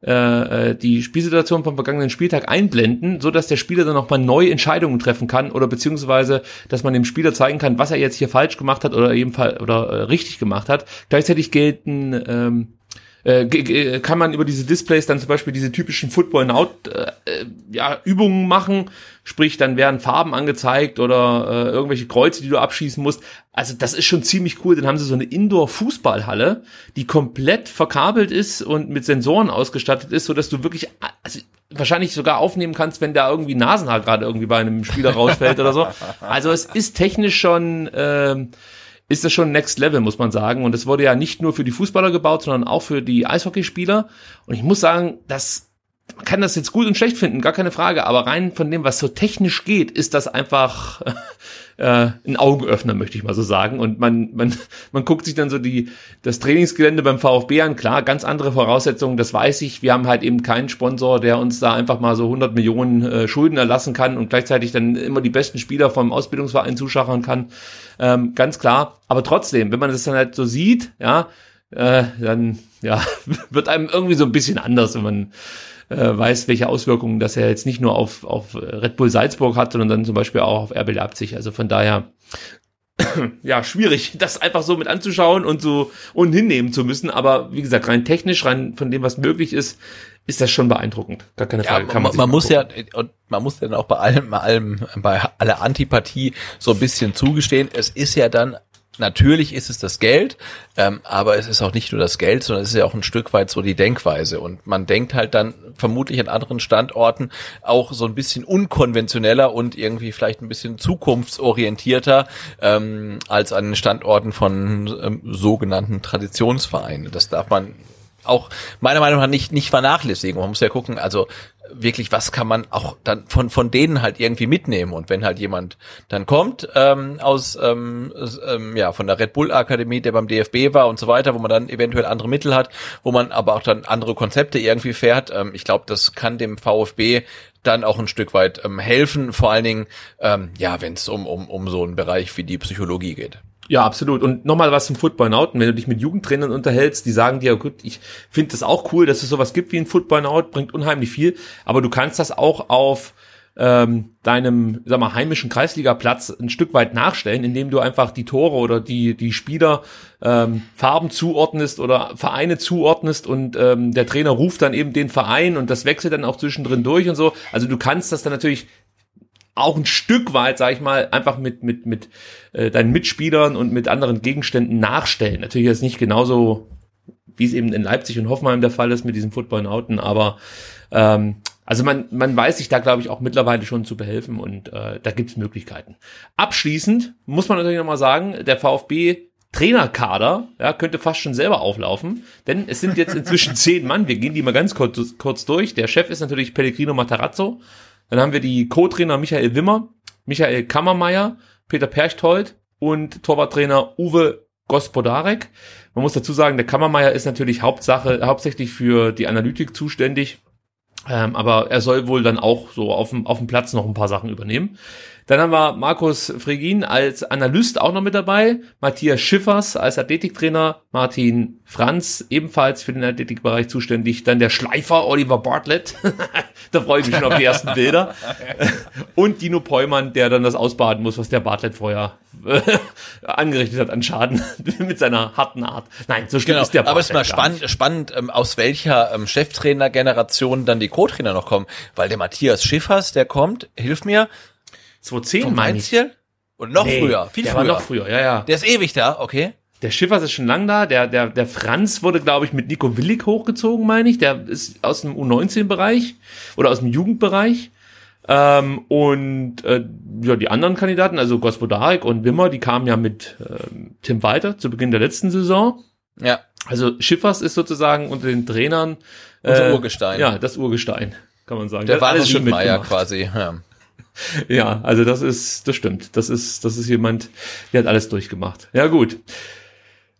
äh, äh, die Spielsituation vom vergangenen Spieltag einblenden, so dass der Spieler dann nochmal neue Entscheidungen treffen kann oder beziehungsweise, dass man dem Spieler zeigen kann, was er jetzt hier falsch gemacht hat oder ebenfalls oder äh, richtig gemacht hat. Gleichzeitig gelten ähm, äh, kann man über diese Displays dann zum Beispiel diese typischen Football Now äh, ja, Übungen machen, sprich dann werden Farben angezeigt oder äh, irgendwelche Kreuze, die du abschießen musst. Also das ist schon ziemlich cool. Dann haben sie so eine Indoor-Fußballhalle, die komplett verkabelt ist und mit Sensoren ausgestattet ist, so dass du wirklich also wahrscheinlich sogar aufnehmen kannst, wenn da irgendwie Nasenhaar gerade irgendwie bei einem Spieler rausfällt oder so. Also es ist technisch schon äh, ist das schon Next Level, muss man sagen. Und es wurde ja nicht nur für die Fußballer gebaut, sondern auch für die Eishockeyspieler. Und ich muss sagen, das man kann das jetzt gut und schlecht finden, gar keine Frage, aber rein von dem, was so technisch geht, ist das einfach äh, ein Augenöffner, möchte ich mal so sagen. Und man, man, man guckt sich dann so die, das Trainingsgelände beim VfB an. Klar, ganz andere Voraussetzungen, das weiß ich. Wir haben halt eben keinen Sponsor, der uns da einfach mal so 100 Millionen äh, Schulden erlassen kann und gleichzeitig dann immer die besten Spieler vom Ausbildungsverein zuschachern kann. Ähm, ganz klar. Aber trotzdem, wenn man das dann halt so sieht, ja, äh, dann ja, wird einem irgendwie so ein bisschen anders, wenn man äh, weiß, welche Auswirkungen das er jetzt nicht nur auf, auf Red Bull Salzburg hat, sondern dann zum Beispiel auch auf RB Leipzig. Also von daher ja, schwierig, das einfach so mit anzuschauen und so und hinnehmen zu müssen. Aber wie gesagt, rein technisch, rein von dem, was möglich ist, ist das schon beeindruckend. Gar keine Frage. Ja, Kann man, man muss ja, und man muss dann auch bei allem, bei allem, bei aller Antipathie so ein bisschen zugestehen. Es ist ja dann natürlich ist es das Geld, ähm, aber es ist auch nicht nur das Geld, sondern es ist ja auch ein Stück weit so die Denkweise. Und man denkt halt dann vermutlich an anderen Standorten auch so ein bisschen unkonventioneller und irgendwie vielleicht ein bisschen zukunftsorientierter ähm, als an den Standorten von ähm, sogenannten Traditionsvereinen. Das darf man auch meiner Meinung nach nicht, nicht vernachlässigen. Man muss ja gucken, also wirklich, was kann man auch dann von, von denen halt irgendwie mitnehmen. Und wenn halt jemand dann kommt ähm, aus, ähm, ähm, ja, von der Red Bull Akademie, der beim DFB war und so weiter, wo man dann eventuell andere Mittel hat, wo man aber auch dann andere Konzepte irgendwie fährt, ähm, ich glaube, das kann dem VfB dann auch ein Stück weit ähm, helfen, vor allen Dingen, ähm, ja, wenn es um, um, um so einen Bereich wie die Psychologie geht. Ja, absolut. Und nochmal was zum Football Out. Wenn du dich mit Jugendtrainern unterhältst, die sagen dir, gut, ich finde das auch cool, dass es sowas gibt wie ein Football Out, bringt unheimlich viel. Aber du kannst das auch auf ähm, deinem, sag mal, heimischen Kreisligaplatz ein Stück weit nachstellen, indem du einfach die Tore oder die, die Spieler ähm, Farben zuordnest oder Vereine zuordnest und ähm, der Trainer ruft dann eben den Verein und das wechselt dann auch zwischendrin durch und so. Also du kannst das dann natürlich auch ein Stück weit, sag ich mal, einfach mit mit mit äh, deinen Mitspielern und mit anderen Gegenständen nachstellen. Natürlich ist nicht genauso, wie es eben in Leipzig und Hoffenheim der Fall ist mit diesem Football Outen, aber ähm, also man man weiß sich da glaube ich auch mittlerweile schon zu behelfen und äh, da gibt's Möglichkeiten. Abschließend muss man natürlich noch mal sagen, der VfB Trainerkader, ja, könnte fast schon selber auflaufen, denn es sind jetzt inzwischen zehn Mann. Wir gehen die mal ganz kurz, kurz durch. Der Chef ist natürlich Pellegrino Matarazzo, dann haben wir die Co-Trainer Michael Wimmer, Michael Kammermeier, Peter Perchthold und Torwarttrainer Uwe Gospodarek. Man muss dazu sagen, der Kammermeier ist natürlich Hauptsache, hauptsächlich für die Analytik zuständig. Ähm, aber er soll wohl dann auch so auf dem, auf dem Platz noch ein paar Sachen übernehmen. Dann haben wir Markus Fregin als Analyst auch noch mit dabei, Matthias Schiffers als Athletiktrainer, Martin Franz ebenfalls für den Athletikbereich zuständig, dann der Schleifer Oliver Bartlett, da freue ich mich schon auf die ersten Bilder, und Dino Peumann, der dann das ausbaden muss, was der Bartlett vorher äh, angerichtet hat an Schaden mit seiner harten Art. Nein, so schlimm genau, ist der Bartlett Aber es ist mal spannend, spannend ähm, aus welcher ähm, Cheftrainer-Generation dann die Co-Trainer noch kommen, weil der Matthias Schiffers, der kommt, hilf mir, 2010 meine ich. Und noch nee, früher, viel der früher. War noch früher, ja, ja. Der ist ewig da, okay. Der Schiffers ist schon lang da. Der, der, der Franz wurde, glaube ich, mit Nico Willig hochgezogen, meine ich. Der ist aus dem U19-Bereich oder aus dem Jugendbereich. Ähm, und äh, ja, die anderen Kandidaten, also Gospodarik und Wimmer, die kamen ja mit ähm, Tim Walter zu Beginn der letzten Saison. Ja. Also Schiffers ist sozusagen unter den Trainern äh, unser Urgestein. Ja, das Urgestein, kann man sagen. Der, der war alles schon Meier quasi. Ja. Ja, also das ist, das stimmt. Das ist, das ist jemand, der hat alles durchgemacht. Ja, gut.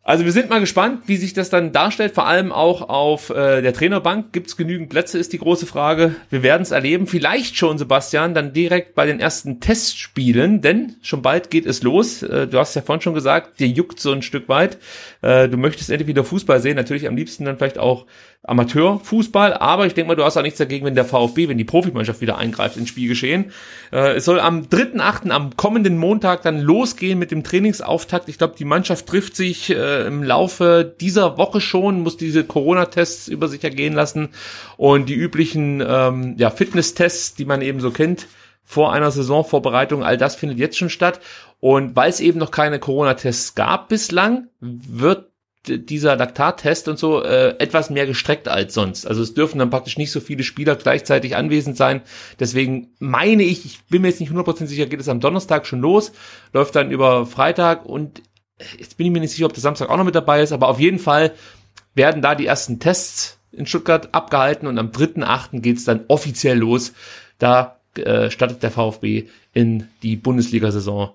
Also wir sind mal gespannt, wie sich das dann darstellt. Vor allem auch auf äh, der Trainerbank gibt es genügend Plätze, ist die große Frage. Wir werden es erleben. Vielleicht schon, Sebastian, dann direkt bei den ersten Testspielen, denn schon bald geht es los. Äh, du hast ja vorhin schon gesagt, dir juckt so ein Stück weit. Äh, du möchtest endlich wieder Fußball sehen. Natürlich am liebsten dann vielleicht auch Amateurfußball, aber ich denke mal, du hast auch nichts dagegen, wenn der VfB, wenn die Profimannschaft wieder eingreift ins Spielgeschehen. Äh, es soll am 3.8., am kommenden Montag dann losgehen mit dem Trainingsauftakt. Ich glaube, die Mannschaft trifft sich äh, im Laufe dieser Woche schon, muss diese Corona-Tests über sich ergehen lassen und die üblichen ähm, ja, Fitness-Tests, die man eben so kennt, vor einer Saisonvorbereitung, all das findet jetzt schon statt. Und weil es eben noch keine Corona-Tests gab bislang, wird dieser Laktattest und so äh, etwas mehr gestreckt als sonst. Also es dürfen dann praktisch nicht so viele Spieler gleichzeitig anwesend sein. Deswegen meine ich, ich bin mir jetzt nicht 100% sicher, geht es am Donnerstag schon los, läuft dann über Freitag und jetzt bin ich mir nicht sicher, ob der Samstag auch noch mit dabei ist, aber auf jeden Fall werden da die ersten Tests in Stuttgart abgehalten und am 3.8. geht's dann offiziell los. Da äh, startet der VfB in die Bundesliga-Saison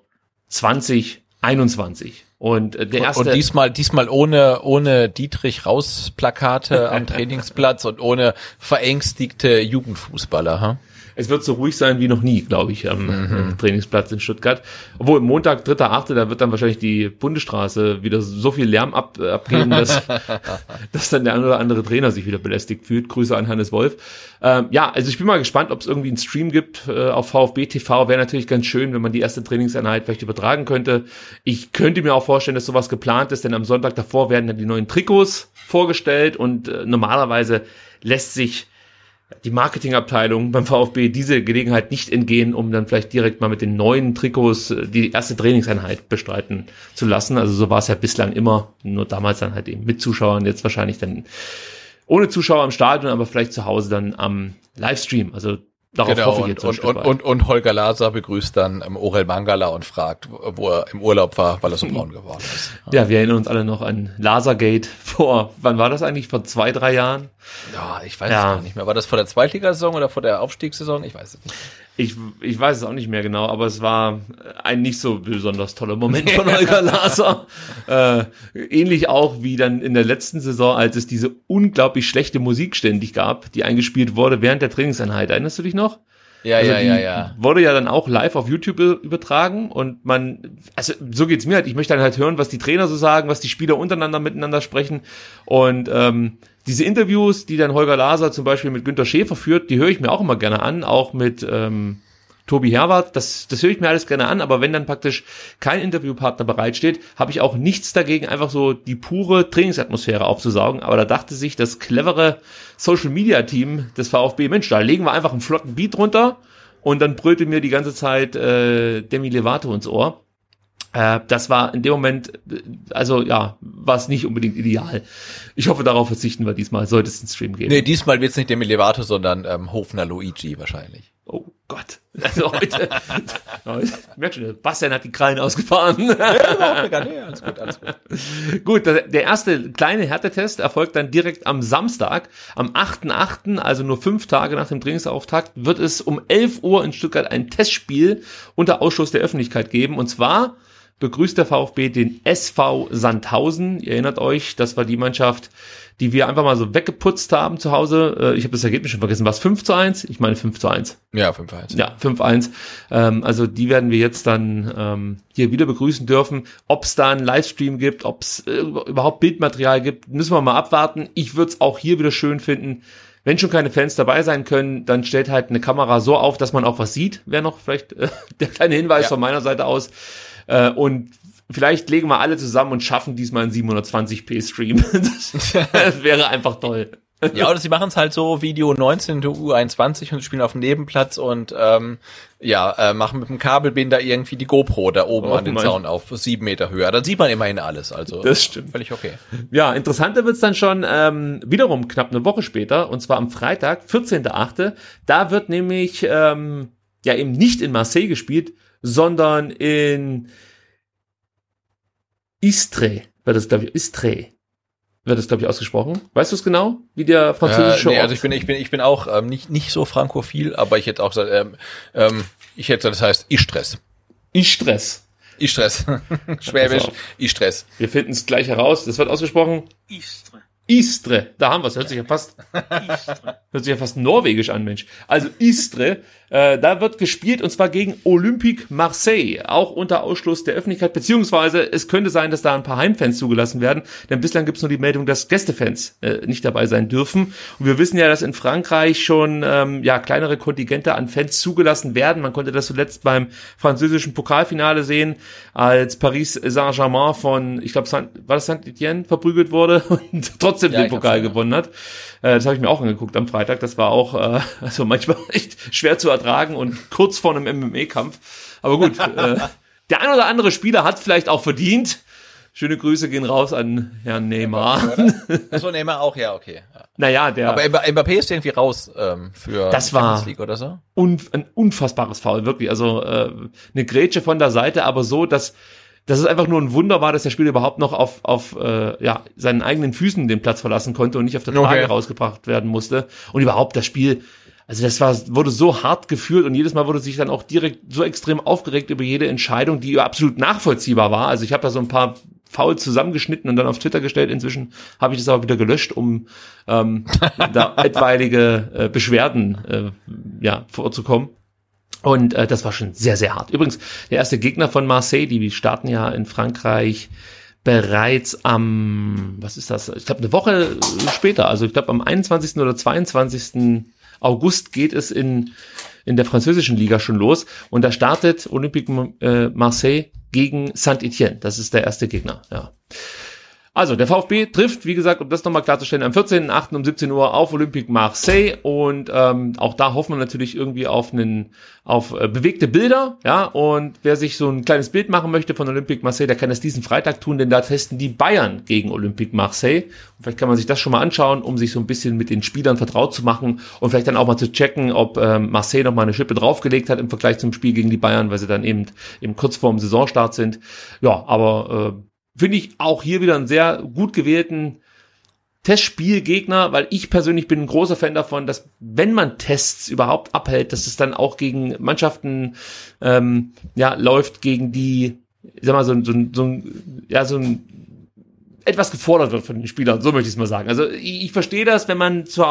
2021. Und äh, der erste und diesmal diesmal ohne ohne Dietrich Raus Plakate am Trainingsplatz und ohne verängstigte Jugendfußballer, ha? Es wird so ruhig sein wie noch nie, glaube ich, am mhm. Trainingsplatz in Stuttgart. Obwohl Montag, dritter, achte, da wird dann wahrscheinlich die Bundesstraße wieder so viel Lärm ab, abgeben, dass, dass dann der ein oder andere Trainer sich wieder belästigt fühlt. Grüße an Hannes Wolf. Ähm, ja, also ich bin mal gespannt, ob es irgendwie einen Stream gibt äh, auf VfB TV. Wäre natürlich ganz schön, wenn man die erste Trainingseinheit vielleicht übertragen könnte. Ich könnte mir auch vorstellen, dass sowas geplant ist, denn am Sonntag davor werden dann die neuen Trikots vorgestellt und äh, normalerweise lässt sich die Marketingabteilung beim VfB diese Gelegenheit nicht entgehen, um dann vielleicht direkt mal mit den neuen Trikots äh, die erste Trainingseinheit bestreiten zu lassen. Also so war es ja bislang immer, nur damals dann halt eben mit Zuschauern, jetzt wahrscheinlich dann ohne Zuschauer im Stadion, aber vielleicht zu Hause dann am Livestream. Also Darauf genau, hoffe ich jetzt und, und, und, und Holger Laser begrüßt dann ähm, Orel Mangala und fragt, wo er im Urlaub war, weil er so braun geworden ist. Ja, wir erinnern uns alle noch an Lasergate vor, wann war das eigentlich? Vor zwei, drei Jahren? Ja, ich weiß ja. es gar nicht mehr. War das vor der Zweitligasaison oder vor der Aufstiegssaison? Ich weiß es nicht. Ich, ich weiß es auch nicht mehr genau, aber es war ein nicht so besonders toller Moment von Holger Laser. äh, ähnlich auch wie dann in der letzten Saison, als es diese unglaublich schlechte Musik ständig gab, die eingespielt wurde während der Trainingseinheit. Erinnerst du dich noch? Ja, also ja, ja, ja. Wurde ja dann auch live auf YouTube übertragen und man, also so geht's mir halt. Ich möchte dann halt hören, was die Trainer so sagen, was die Spieler untereinander miteinander sprechen und ähm, diese Interviews, die dann Holger Laser zum Beispiel mit Günter Schäfer führt, die höre ich mir auch immer gerne an, auch mit ähm, Tobi Herwart, das, das höre ich mir alles gerne an, aber wenn dann praktisch kein Interviewpartner bereitsteht, habe ich auch nichts dagegen, einfach so die pure Trainingsatmosphäre aufzusaugen. Aber da dachte sich das clevere Social Media Team des VfB, Mensch, da legen wir einfach einen flotten Beat runter und dann brüllte mir die ganze Zeit äh, Demi Levato ins Ohr. Äh, das war in dem Moment, also ja, war es nicht unbedingt ideal. Ich hoffe, darauf verzichten wir diesmal, sollte es einen Stream geben. Nee, diesmal wird es nicht Demi Levato, sondern ähm, Hofner Luigi wahrscheinlich. Oh Gott. Also heute, heute merk schon, Bastian hat die Krallen ausgefahren. Ja, alles gut, alles gut. gut, der erste kleine Härtetest erfolgt dann direkt am Samstag, am 8.8., also nur fünf Tage nach dem Trainingsauftakt, wird es um 11 Uhr in Stuttgart ein Testspiel unter Ausschluss der Öffentlichkeit geben. Und zwar begrüßt der VfB den SV Sandhausen. Ihr erinnert euch, das war die Mannschaft, die wir einfach mal so weggeputzt haben zu Hause. Äh, ich habe das Ergebnis schon vergessen. Was 5 zu 1? Ich meine 5 zu 1. Ja, 5 zu 1. Ja, 5 1. Ähm, also die werden wir jetzt dann ähm, hier wieder begrüßen dürfen. Ob es da einen Livestream gibt, ob es äh, überhaupt Bildmaterial gibt, müssen wir mal abwarten. Ich würde es auch hier wieder schön finden. Wenn schon keine Fans dabei sein können, dann stellt halt eine Kamera so auf, dass man auch was sieht. Wäre noch vielleicht äh, der kleine Hinweis ja. von meiner Seite aus. Äh, und vielleicht legen wir alle zusammen und schaffen diesmal einen 720p Stream. das wäre einfach toll. Ja, oder sie machen es halt so, Video 19 U21 und spielen auf dem Nebenplatz und ähm, ja, äh, machen mit dem Kabelbinder irgendwie die GoPro da oben oh, an den Zaun auf sieben Meter Höhe. Dann sieht man immerhin alles. Also das stimmt. Völlig okay. Ja, interessanter wird's dann schon ähm, wiederum knapp eine Woche später, und zwar am Freitag, 14.8. Da wird nämlich ähm, ja eben nicht in Marseille gespielt, sondern in Istre, wird das, glaube ich, Istre wird das, glaube ich, ausgesprochen. Weißt du es genau, wie der französische äh, nee, Also ich bin, ich bin, ich bin auch ähm, nicht, nicht so frankophil, aber ich hätte auch gesagt, ähm, ähm, ich hätte das heißt Istres. Istres. Istres. Schwäbisch, Istres. Wir finden es gleich heraus. Das wird ausgesprochen. Istre. Istre, da haben wir es. Hört sich ja fast, hört sich ja fast norwegisch an, Mensch. Also Istre, äh, da wird gespielt und zwar gegen Olympique Marseille, auch unter Ausschluss der Öffentlichkeit, beziehungsweise es könnte sein, dass da ein paar Heimfans zugelassen werden, denn bislang gibt es nur die Meldung, dass Gästefans äh, nicht dabei sein dürfen. Und wir wissen ja, dass in Frankreich schon ähm, ja kleinere Kontingente an Fans zugelassen werden. Man konnte das zuletzt beim französischen Pokalfinale sehen, als Paris Saint-Germain von, ich glaube, war das Saint-Etienne verprügelt wurde und trotzdem ja, den Pokal gewonnen hat. Äh, das habe ich mir auch angeguckt am Freitag. Das war auch äh, also manchmal echt schwer zu ertragen und kurz vor einem MMA-Kampf. Aber gut, äh, der ein oder andere Spieler hat vielleicht auch verdient. Schöne Grüße gehen raus an Herrn Neymar. Achso, Neymar auch, ja, okay. Ja. Naja, der. Aber Mbappé ist irgendwie raus ähm, für das war League oder so. Un, ein unfassbares Foul, wirklich. Also äh, eine Grätsche von der Seite, aber so, dass dass es einfach nur ein Wunder war, dass der Spieler überhaupt noch auf, auf äh, ja, seinen eigenen Füßen den Platz verlassen konnte und nicht auf der Trage okay. rausgebracht werden musste. Und überhaupt das Spiel, also das war, wurde so hart geführt und jedes Mal wurde sich dann auch direkt so extrem aufgeregt über jede Entscheidung, die absolut nachvollziehbar war. Also ich habe da so ein paar faul zusammengeschnitten und dann auf Twitter gestellt. Inzwischen habe ich das aber wieder gelöscht, um ähm, da etwaige äh, Beschwerden äh, ja, vorzukommen. Und äh, das war schon sehr, sehr hart. Übrigens, der erste Gegner von Marseille, die starten ja in Frankreich bereits am, was ist das? Ich glaube, eine Woche später, also ich glaube am 21. oder 22. August geht es in, in der französischen Liga schon los. Und da startet Olympique äh, Marseille gegen Saint-Etienne. Das ist der erste Gegner, ja. Also, der VfB trifft, wie gesagt, um das nochmal klarzustellen, am 14.8. um 17 Uhr auf Olympique Marseille und ähm, auch da hoffen wir natürlich irgendwie auf einen, auf äh, bewegte Bilder, ja, und wer sich so ein kleines Bild machen möchte von Olympique Marseille, der kann das diesen Freitag tun, denn da testen die Bayern gegen Olympique Marseille. Und vielleicht kann man sich das schon mal anschauen, um sich so ein bisschen mit den Spielern vertraut zu machen und vielleicht dann auch mal zu checken, ob ähm, Marseille noch mal eine Schippe draufgelegt hat im Vergleich zum Spiel gegen die Bayern, weil sie dann eben, eben kurz vorm Saisonstart sind. Ja, aber äh, finde ich auch hier wieder einen sehr gut gewählten Testspielgegner, weil ich persönlich bin ein großer Fan davon, dass wenn man Tests überhaupt abhält, dass es dann auch gegen Mannschaften ähm, ja läuft, gegen die, ich sag mal, so, so, so, ja, so ein etwas gefordert wird von den Spielern, so möchte ich es mal sagen. Also ich, ich verstehe das, wenn man zu,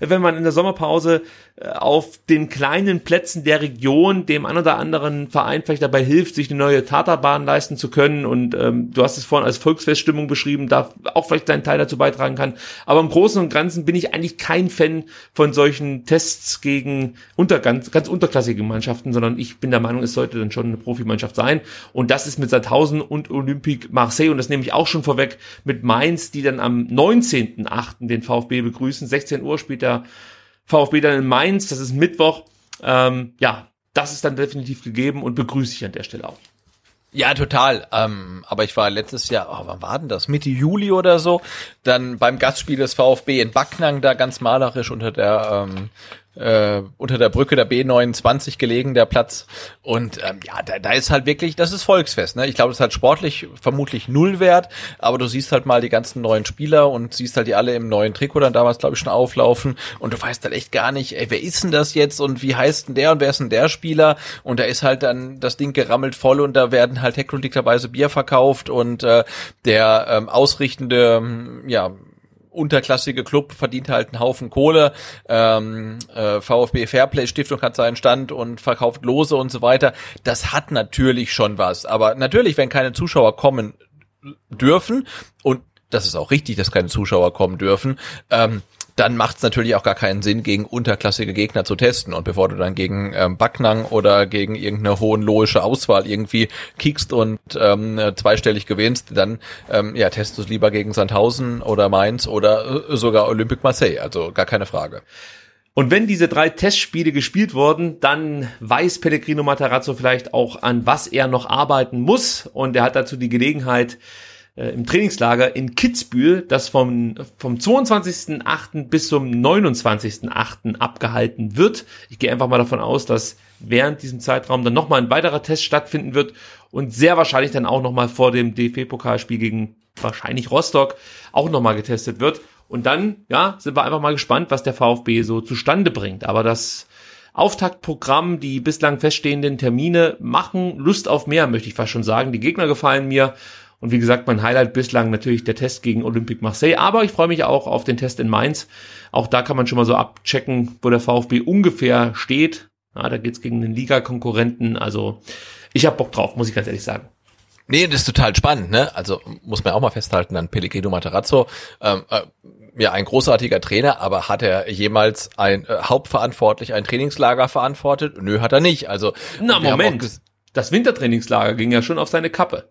wenn man in der Sommerpause auf den kleinen Plätzen der Region dem ein oder anderen Verein vielleicht dabei hilft, sich eine neue Taterbahn leisten zu können. Und ähm, du hast es vorhin als Volksfeststimmung beschrieben, da auch vielleicht deinen Teil dazu beitragen kann. Aber im Großen und Ganzen bin ich eigentlich kein Fan von solchen Tests gegen unter, ganz, ganz unterklassige Mannschaften, sondern ich bin der Meinung, es sollte dann schon eine Profimannschaft sein. Und das ist mit Sandhausen und Olympique Marseille, und das nehme ich auch schon vorweg, mit Mainz, die dann am 19.8. den VfB begrüßen. 16 Uhr spielt der VfB dann in Mainz, das ist Mittwoch. Ähm, ja, das ist dann definitiv gegeben und begrüße ich an der Stelle auch. Ja, total. Ähm, aber ich war letztes Jahr, oh, wann war denn das? Mitte Juli oder so, dann beim Gastspiel des VfB in Backnang da ganz malerisch unter der ähm, äh, unter der Brücke der B29 gelegen, der Platz. Und ähm, ja, da, da ist halt wirklich, das ist Volksfest. Ne? Ich glaube, das hat sportlich vermutlich null Wert, aber du siehst halt mal die ganzen neuen Spieler und siehst halt die alle im neuen Trikot dann damals, glaube ich, schon auflaufen und du weißt halt echt gar nicht, ey, wer ist denn das jetzt und wie heißt denn der und wer ist denn der Spieler? Und da ist halt dann das Ding gerammelt voll und da werden halt hektolikterweise Bier verkauft und äh, der ähm, ausrichtende, ja, unterklassige Club verdient halt einen Haufen Kohle. Ähm, äh, VfB Fairplay Stiftung hat seinen Stand und verkauft Lose und so weiter. Das hat natürlich schon was. Aber natürlich, wenn keine Zuschauer kommen dürfen und das ist auch richtig, dass keine Zuschauer kommen dürfen, ähm, dann macht es natürlich auch gar keinen Sinn, gegen unterklassige Gegner zu testen. Und bevor du dann gegen ähm, Backnang oder gegen irgendeine hohenlohische Auswahl irgendwie kickst und ähm, zweistellig gewinnst, dann ähm, ja, testest du es lieber gegen Sandhausen oder Mainz oder äh, sogar Olympique Marseille. Also gar keine Frage. Und wenn diese drei Testspiele gespielt wurden, dann weiß Pellegrino Matarazzo vielleicht auch, an was er noch arbeiten muss. Und er hat dazu die Gelegenheit, äh, im Trainingslager in Kitzbühel, das vom, vom 22.8. bis zum 29.8. abgehalten wird. Ich gehe einfach mal davon aus, dass während diesem Zeitraum dann nochmal ein weiterer Test stattfinden wird und sehr wahrscheinlich dann auch nochmal vor dem DFB-Pokalspiel gegen wahrscheinlich Rostock auch nochmal getestet wird. Und dann, ja, sind wir einfach mal gespannt, was der VfB so zustande bringt. Aber das Auftaktprogramm, die bislang feststehenden Termine machen Lust auf mehr, möchte ich fast schon sagen. Die Gegner gefallen mir und wie gesagt, mein Highlight bislang natürlich der Test gegen Olympique Marseille. Aber ich freue mich auch auf den Test in Mainz. Auch da kann man schon mal so abchecken, wo der VfB ungefähr steht. Ja, da geht's gegen einen Liga-Konkurrenten. Also ich habe Bock drauf, muss ich ganz ehrlich sagen. Nee, das ist total spannend, ne? Also muss man auch mal festhalten, an Pellegrino Materazzo, ähm, äh, ja, ein großartiger Trainer, aber hat er jemals ein äh, hauptverantwortlich ein Trainingslager verantwortet? Nö, hat er nicht. Also Na Moment, das Wintertrainingslager ging ja schon auf seine Kappe.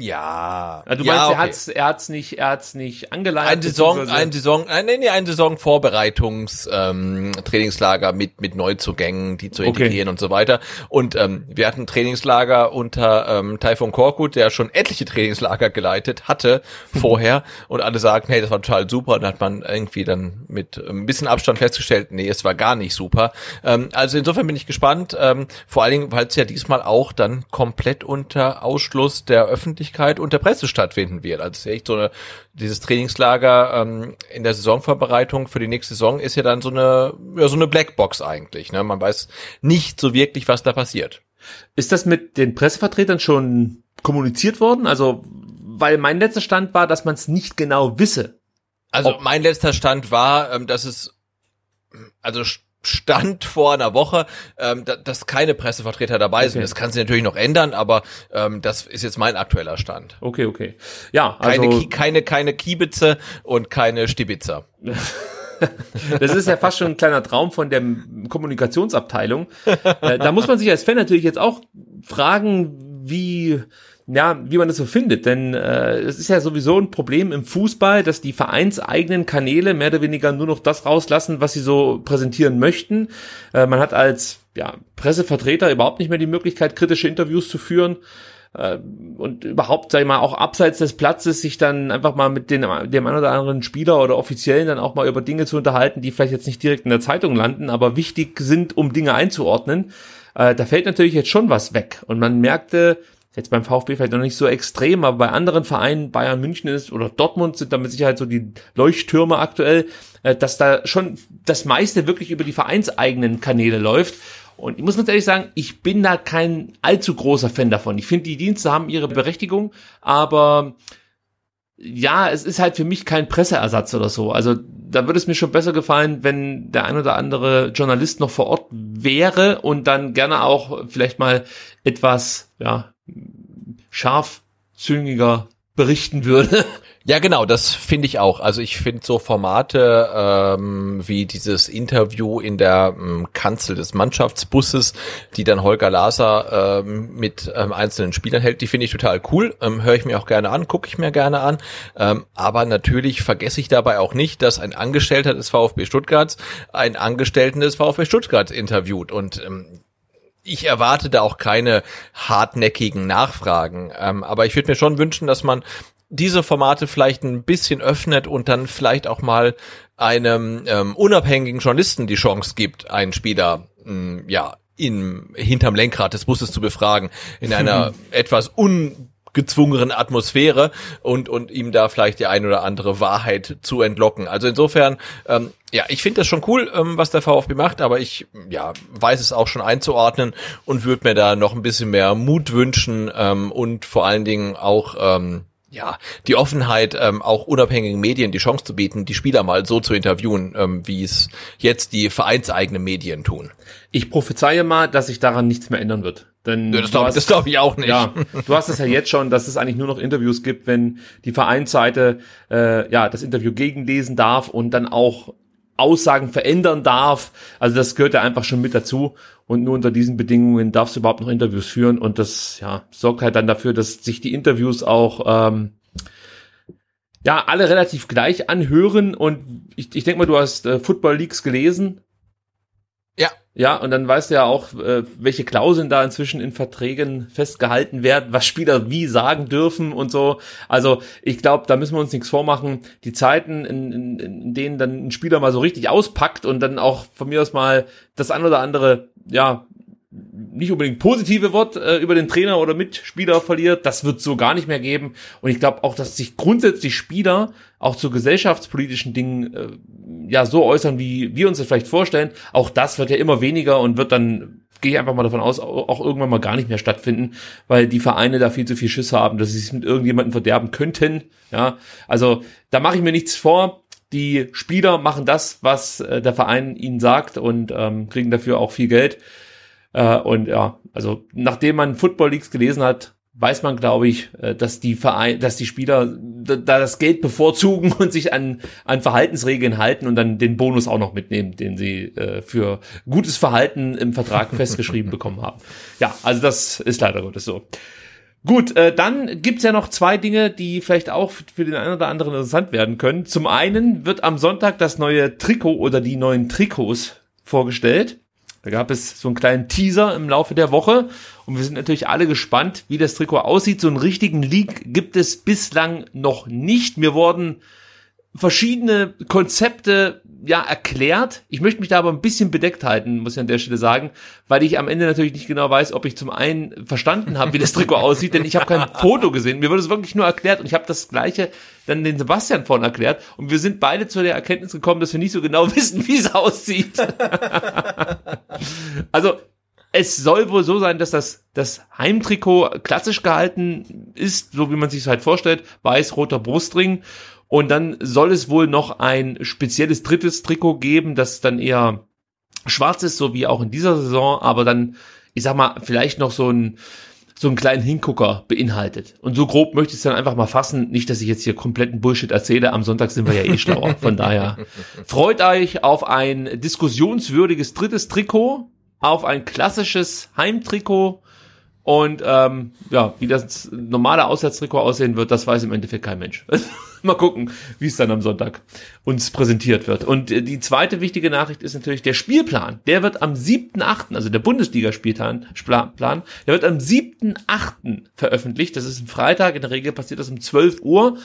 Ja. Also du ja, meinst, okay. er hat's, er hat's nicht, er hat's nicht angeleitet. ein Saison, ein Saison, ein, nee, nee, ein Saison Vorbereitungs ähm, Trainingslager mit mit Neuzugängen, die zu Okay. integrieren und so weiter. Und ähm, wir hatten ein Trainingslager unter ähm, Taifun Korkut, der schon etliche Trainingslager geleitet hatte vorher und alle sagten, hey, das war total super. Und dann hat man irgendwie dann mit ein bisschen Abstand festgestellt, nee, es war gar nicht super. Ähm, also insofern bin ich gespannt. Ähm, vor allen Dingen, weil es ja diesmal auch dann komplett unter Ausschluss der Öffentlichkeit und der Presse stattfinden wird. Also echt so eine, dieses Trainingslager ähm, in der Saisonvorbereitung für die nächste Saison ist ja dann so eine, ja, so eine Blackbox eigentlich. Ne? Man weiß nicht so wirklich, was da passiert. Ist das mit den Pressevertretern schon kommuniziert worden? Also, weil mein letzter Stand war, dass man es nicht genau wisse. Also mein letzter Stand war, ähm, dass es also stand vor einer Woche, ähm, da, dass keine Pressevertreter dabei sind. Okay. Das kann sich natürlich noch ändern, aber ähm, das ist jetzt mein aktueller Stand. Okay, okay. Ja, also Keine, keine, keine Kiebitze und keine Stibitzer. das ist ja fast schon ein kleiner Traum von der Kommunikationsabteilung. Äh, da muss man sich als Fan natürlich jetzt auch fragen, wie ja, wie man das so findet. Denn äh, es ist ja sowieso ein Problem im Fußball, dass die vereinseigenen Kanäle mehr oder weniger nur noch das rauslassen, was sie so präsentieren möchten. Äh, man hat als ja, Pressevertreter überhaupt nicht mehr die Möglichkeit, kritische Interviews zu führen äh, und überhaupt, sag ich mal, auch abseits des Platzes sich dann einfach mal mit den, dem einen oder anderen Spieler oder Offiziellen dann auch mal über Dinge zu unterhalten, die vielleicht jetzt nicht direkt in der Zeitung landen, aber wichtig sind, um Dinge einzuordnen. Äh, da fällt natürlich jetzt schon was weg. Und man merkte, jetzt beim VfB vielleicht noch nicht so extrem, aber bei anderen Vereinen, Bayern München ist oder Dortmund sind da mit Sicherheit so die Leuchttürme aktuell, äh, dass da schon das meiste wirklich über die vereinseigenen Kanäle läuft. Und ich muss ganz ehrlich sagen, ich bin da kein allzu großer Fan davon. Ich finde, die Dienste haben ihre Berechtigung, aber ja, es ist halt für mich kein Presseersatz oder so. Also da würde es mir schon besser gefallen, wenn der ein oder andere Journalist noch vor Ort wäre und dann gerne auch vielleicht mal etwas, ja, scharfzüngiger berichten würde. Ja, genau, das finde ich auch. Also ich finde so Formate ähm, wie dieses Interview in der ähm, Kanzel des Mannschaftsbusses, die dann Holger Laser ähm, mit ähm, einzelnen Spielern hält, die finde ich total cool. Ähm, Höre ich mir auch gerne an, gucke ich mir gerne an. Ähm, aber natürlich vergesse ich dabei auch nicht, dass ein Angestellter des VfB Stuttgarts einen Angestellten des VfB Stuttgart interviewt. Und ähm, ich erwarte da auch keine hartnäckigen Nachfragen. Ähm, aber ich würde mir schon wünschen, dass man diese Formate vielleicht ein bisschen öffnet und dann vielleicht auch mal einem ähm, unabhängigen Journalisten die Chance gibt, einen Spieler mh, hm, ja in hinterm Lenkrad des Busses zu befragen in einer etwas ungezwungenen Atmosphäre und und ihm da vielleicht die ein oder andere Wahrheit zu entlocken. Also insofern ähm, ja, ich finde das schon cool, ähm, was der VfB macht, aber ich ja weiß es auch schon einzuordnen und würde mir da noch ein bisschen mehr Mut wünschen ähm, und vor allen Dingen auch ähm, ja, die Offenheit, ähm, auch unabhängigen Medien die Chance zu bieten, die Spieler mal so zu interviewen, ähm, wie es jetzt die vereinseigenen Medien tun. Ich prophezeie mal, dass sich daran nichts mehr ändern wird. Denn ja, das glaube glaub ich auch nicht. Ja, du hast es ja jetzt schon, dass es eigentlich nur noch Interviews gibt, wenn die Vereinsseite äh, ja das Interview gegenlesen darf und dann auch Aussagen verändern darf. Also das gehört ja einfach schon mit dazu. Und nur unter diesen Bedingungen darfst du überhaupt noch Interviews führen. Und das ja, sorgt halt dann dafür, dass sich die Interviews auch ähm, ja alle relativ gleich anhören. Und ich, ich denke mal, du hast äh, Football Leagues gelesen. Ja. Ja, und dann weißt du ja auch, äh, welche Klauseln da inzwischen in Verträgen festgehalten werden, was Spieler wie sagen dürfen und so. Also ich glaube, da müssen wir uns nichts vormachen. Die Zeiten, in, in, in denen dann ein Spieler mal so richtig auspackt und dann auch von mir aus mal das ein oder andere, ja, nicht unbedingt positive Wort äh, über den Trainer oder Mitspieler verliert, das wird so gar nicht mehr geben. Und ich glaube auch, dass sich grundsätzlich Spieler auch zu gesellschaftspolitischen Dingen äh, ja so äußern, wie wir uns das vielleicht vorstellen. Auch das wird ja immer weniger und wird dann, gehe ich einfach mal davon aus, auch irgendwann mal gar nicht mehr stattfinden, weil die Vereine da viel zu viel Schiss haben, dass sie sich mit irgendjemandem verderben könnten. Ja, also da mache ich mir nichts vor. Die Spieler machen das, was äh, der Verein ihnen sagt und ähm, kriegen dafür auch viel Geld. Äh, und ja, also nachdem man Football Leagues gelesen hat, weiß man, glaube ich, äh, dass die Verein, dass die Spieler da, da das Geld bevorzugen und sich an, an Verhaltensregeln halten und dann den Bonus auch noch mitnehmen, den sie äh, für gutes Verhalten im Vertrag festgeschrieben bekommen haben. Ja, also das ist leider Gottes so. Gut, äh, dann gibt's ja noch zwei Dinge, die vielleicht auch für den einen oder anderen interessant werden können. Zum einen wird am Sonntag das neue Trikot oder die neuen Trikots vorgestellt. Da gab es so einen kleinen Teaser im Laufe der Woche und wir sind natürlich alle gespannt, wie das Trikot aussieht. So einen richtigen Leak gibt es bislang noch nicht. Mir wurden verschiedene Konzepte ja erklärt. Ich möchte mich da aber ein bisschen bedeckt halten, muss ich an der Stelle sagen, weil ich am Ende natürlich nicht genau weiß, ob ich zum einen verstanden habe, wie das Trikot aussieht, denn ich habe kein Foto gesehen. Mir wurde es wirklich nur erklärt und ich habe das gleiche dann den Sebastian vorhin erklärt und wir sind beide zu der Erkenntnis gekommen, dass wir nicht so genau wissen, wie es aussieht. also es soll wohl so sein, dass das, das Heimtrikot klassisch gehalten ist, so wie man sich es halt vorstellt, weiß-roter Brustring und dann soll es wohl noch ein spezielles drittes Trikot geben, das dann eher schwarz ist, so wie auch in dieser Saison, aber dann, ich sag mal, vielleicht noch so ein, so einen kleinen Hingucker beinhaltet. Und so grob möchte ich es dann einfach mal fassen. Nicht, dass ich jetzt hier kompletten Bullshit erzähle. Am Sonntag sind wir ja eh schlauer. Von daher freut euch auf ein diskussionswürdiges drittes Trikot, auf ein klassisches Heimtrikot Und ähm, ja, wie das normale Auswärtstrikot aussehen wird, das weiß im Endeffekt kein Mensch. Mal gucken, wie es dann am Sonntag uns präsentiert wird. Und äh, die zweite wichtige Nachricht ist natürlich der Spielplan. Der wird am 7.8., also der Bundesliga-Spielplan, Plan, der wird am 7.8. veröffentlicht. Das ist ein Freitag. In der Regel passiert das um 12 Uhr.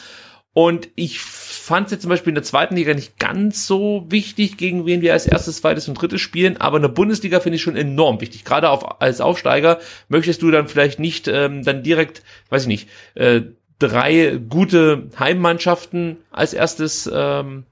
Und ich fand es jetzt zum Beispiel in der zweiten Liga nicht ganz so wichtig, gegen wen wir als erstes, zweites und drittes spielen, aber in der Bundesliga finde ich schon enorm wichtig. Gerade auf, als Aufsteiger möchtest du dann vielleicht nicht ähm, dann direkt, weiß ich nicht, äh, drei gute Heimmannschaften als erstes ähm,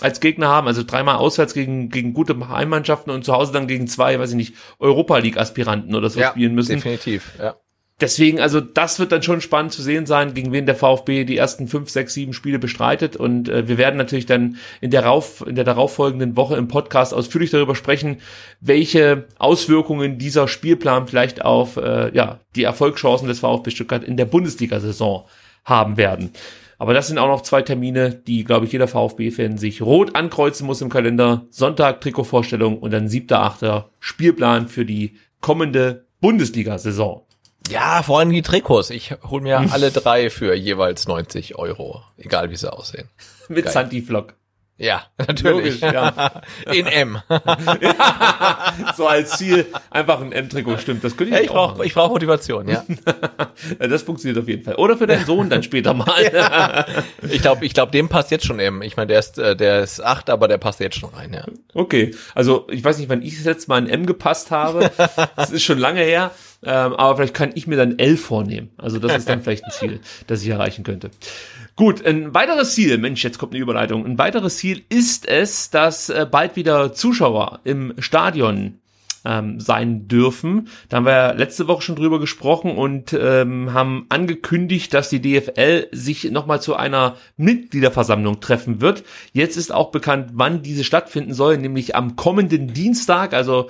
als Gegner haben, also dreimal auswärts gegen, gegen gute Heimmannschaften und zu Hause dann gegen zwei, weiß ich nicht, Europa League Aspiranten oder so ja, spielen müssen. Definitiv, ja deswegen, also das wird dann schon spannend zu sehen sein, gegen wen der VfB die ersten fünf, sechs, sieben Spiele bestreitet. Und äh, wir werden natürlich dann in der, rauf, in der darauffolgenden Woche im Podcast ausführlich darüber sprechen, welche Auswirkungen dieser Spielplan vielleicht auf äh, ja, die Erfolgschancen des VfB Stuttgart in der Bundesliga-Saison haben werden. Aber das sind auch noch zwei Termine, die, glaube ich, jeder VfB-Fan sich rot ankreuzen muss im Kalender. Sonntag Trikotvorstellung und dann siebter, achter Spielplan für die kommende Bundesliga-Saison. Ja, vor allem die Trikots. Ich hol mir alle drei für jeweils 90 Euro, egal wie sie aussehen. Mit Santi-Flock. Ja, natürlich. Logisch, ja. In M. so als Ziel einfach ein M-Trikot, stimmt. Das könnte ich, ja, ich brauche ich brauch Motivation, ja. das funktioniert auf jeden Fall. Oder für deinen Sohn dann später mal. ja. Ich glaube, ich glaub, dem passt jetzt schon M. Ich meine, der ist, äh, der ist acht, aber der passt jetzt schon rein, ja. Okay. Also ich weiß nicht, wann ich das letzte Mal ein M gepasst habe. Das ist schon lange her. Ähm, aber vielleicht kann ich mir dann L vornehmen. Also das ist dann vielleicht ein Ziel, das ich erreichen könnte. Gut, ein weiteres Ziel, Mensch, jetzt kommt eine Überleitung. Ein weiteres Ziel ist es, dass äh, bald wieder Zuschauer im Stadion ähm, sein dürfen. Da haben wir ja letzte Woche schon drüber gesprochen und ähm, haben angekündigt, dass die DFL sich nochmal zu einer Mitgliederversammlung treffen wird. Jetzt ist auch bekannt, wann diese stattfinden soll, nämlich am kommenden Dienstag, also